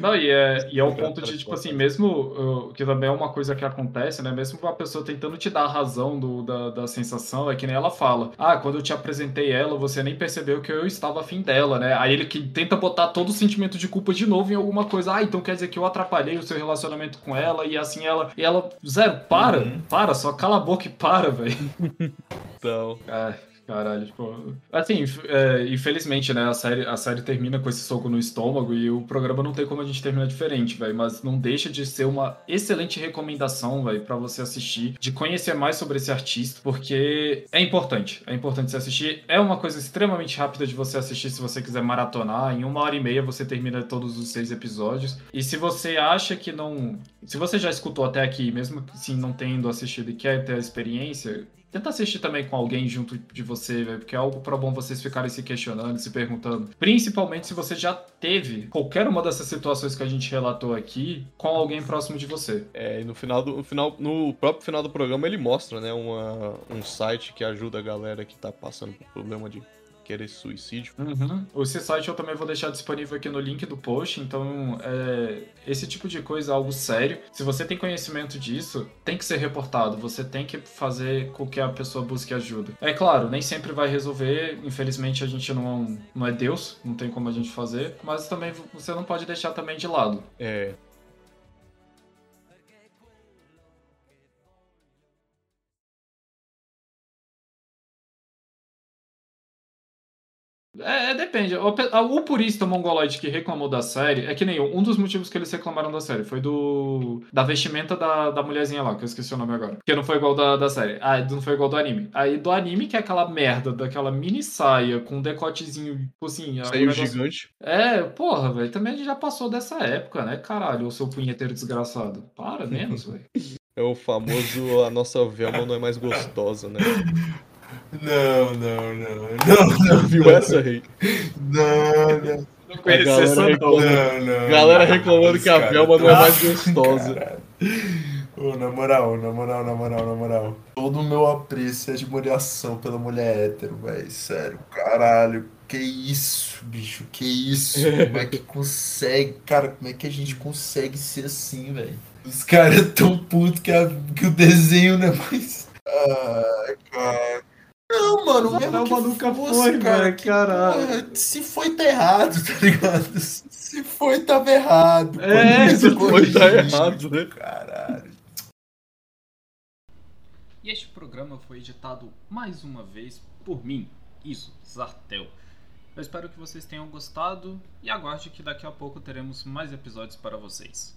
Não, e é, e é o ponto de, tipo assim, mesmo uh, que também é uma coisa que acontece, né? Mesmo a pessoa tentando te dar a razão do, da, da sensação, é que nem ela fala. Ah, quando eu te apresentei ela, você nem percebeu que eu estava afim dela, né? Aí ele que tenta botar todo o sentimento de culpa de novo em alguma coisa. Ah, então quer dizer que eu atrapalhei o seu relacionamento com ela e assim ela. E ela, zero, para, Uhum. para, só cala a boca e para, velho. Então, É, Caralho, tipo. Assim, é, infelizmente, né? A série, a série termina com esse soco no estômago e o programa não tem como a gente terminar diferente, velho. Mas não deixa de ser uma excelente recomendação, velho, pra você assistir, de conhecer mais sobre esse artista, porque é importante. É importante você assistir. É uma coisa extremamente rápida de você assistir se você quiser maratonar. Em uma hora e meia você termina todos os seis episódios. E se você acha que não. Se você já escutou até aqui, mesmo assim não tendo assistido e quer ter a experiência, Tenta assistir também com alguém junto de você, velho, porque é algo para bom vocês ficarem se questionando, se perguntando. Principalmente se você já teve qualquer uma dessas situações que a gente relatou aqui com alguém próximo de você. É, e no final do no final, no próprio final do programa ele mostra, né, uma, um site que ajuda a galera que tá passando por problema de querer suicídio. Uhum. Esse site eu também vou deixar disponível aqui no link do post, então é, esse tipo de coisa é algo sério. Se você tem conhecimento disso, tem que ser reportado, você tem que fazer com que a pessoa busque ajuda. É claro, nem sempre vai resolver, infelizmente a gente não, não é Deus, não tem como a gente fazer, mas também você não pode deixar também de lado. É, É, é, depende. O, o purista mongoloide que reclamou da série é que nem eu. Um dos motivos que eles reclamaram da série foi do. da vestimenta da, da mulherzinha lá, que eu esqueci o nome agora. Que não foi igual da, da série. Ah, não foi igual do anime. Aí do anime, que é aquela merda daquela mini saia com um decotezinho, tipo assim. saiu negócio- gigante. É, porra, velho. Também a gente já passou dessa época, né, caralho? O seu punheteiro desgraçado. Para menos, velho. É o famoso a nossa Velma não é mais gostosa, né? Não, não, não. Não, não, Viu essa, Rei? não, não. Não galera essa não. reclama- Não, não. Galera não, reclamando que a Velma não é mais tão- gostosa. Caralho. Ô, na moral, na moral, na moral, na moral. Todo o meu apreço é admiração pela mulher hétero, velho. Sério, caralho. Que isso, bicho, que isso. Como é que consegue, cara, como é que a gente consegue ser assim, velho? Os caras tão putos que, a- que o desenho não é mais. Ai, cara. Não, mano, mesmo Velma que nunca fosse, foi, cara, velho, que, se foi, tá errado, tá ligado? Se foi, tava errado. É, Quando se foi, tá errado, né? Caralho. E este programa foi editado mais uma vez por mim, isso, Zartel. Eu espero que vocês tenham gostado e aguarde que daqui a pouco teremos mais episódios para vocês.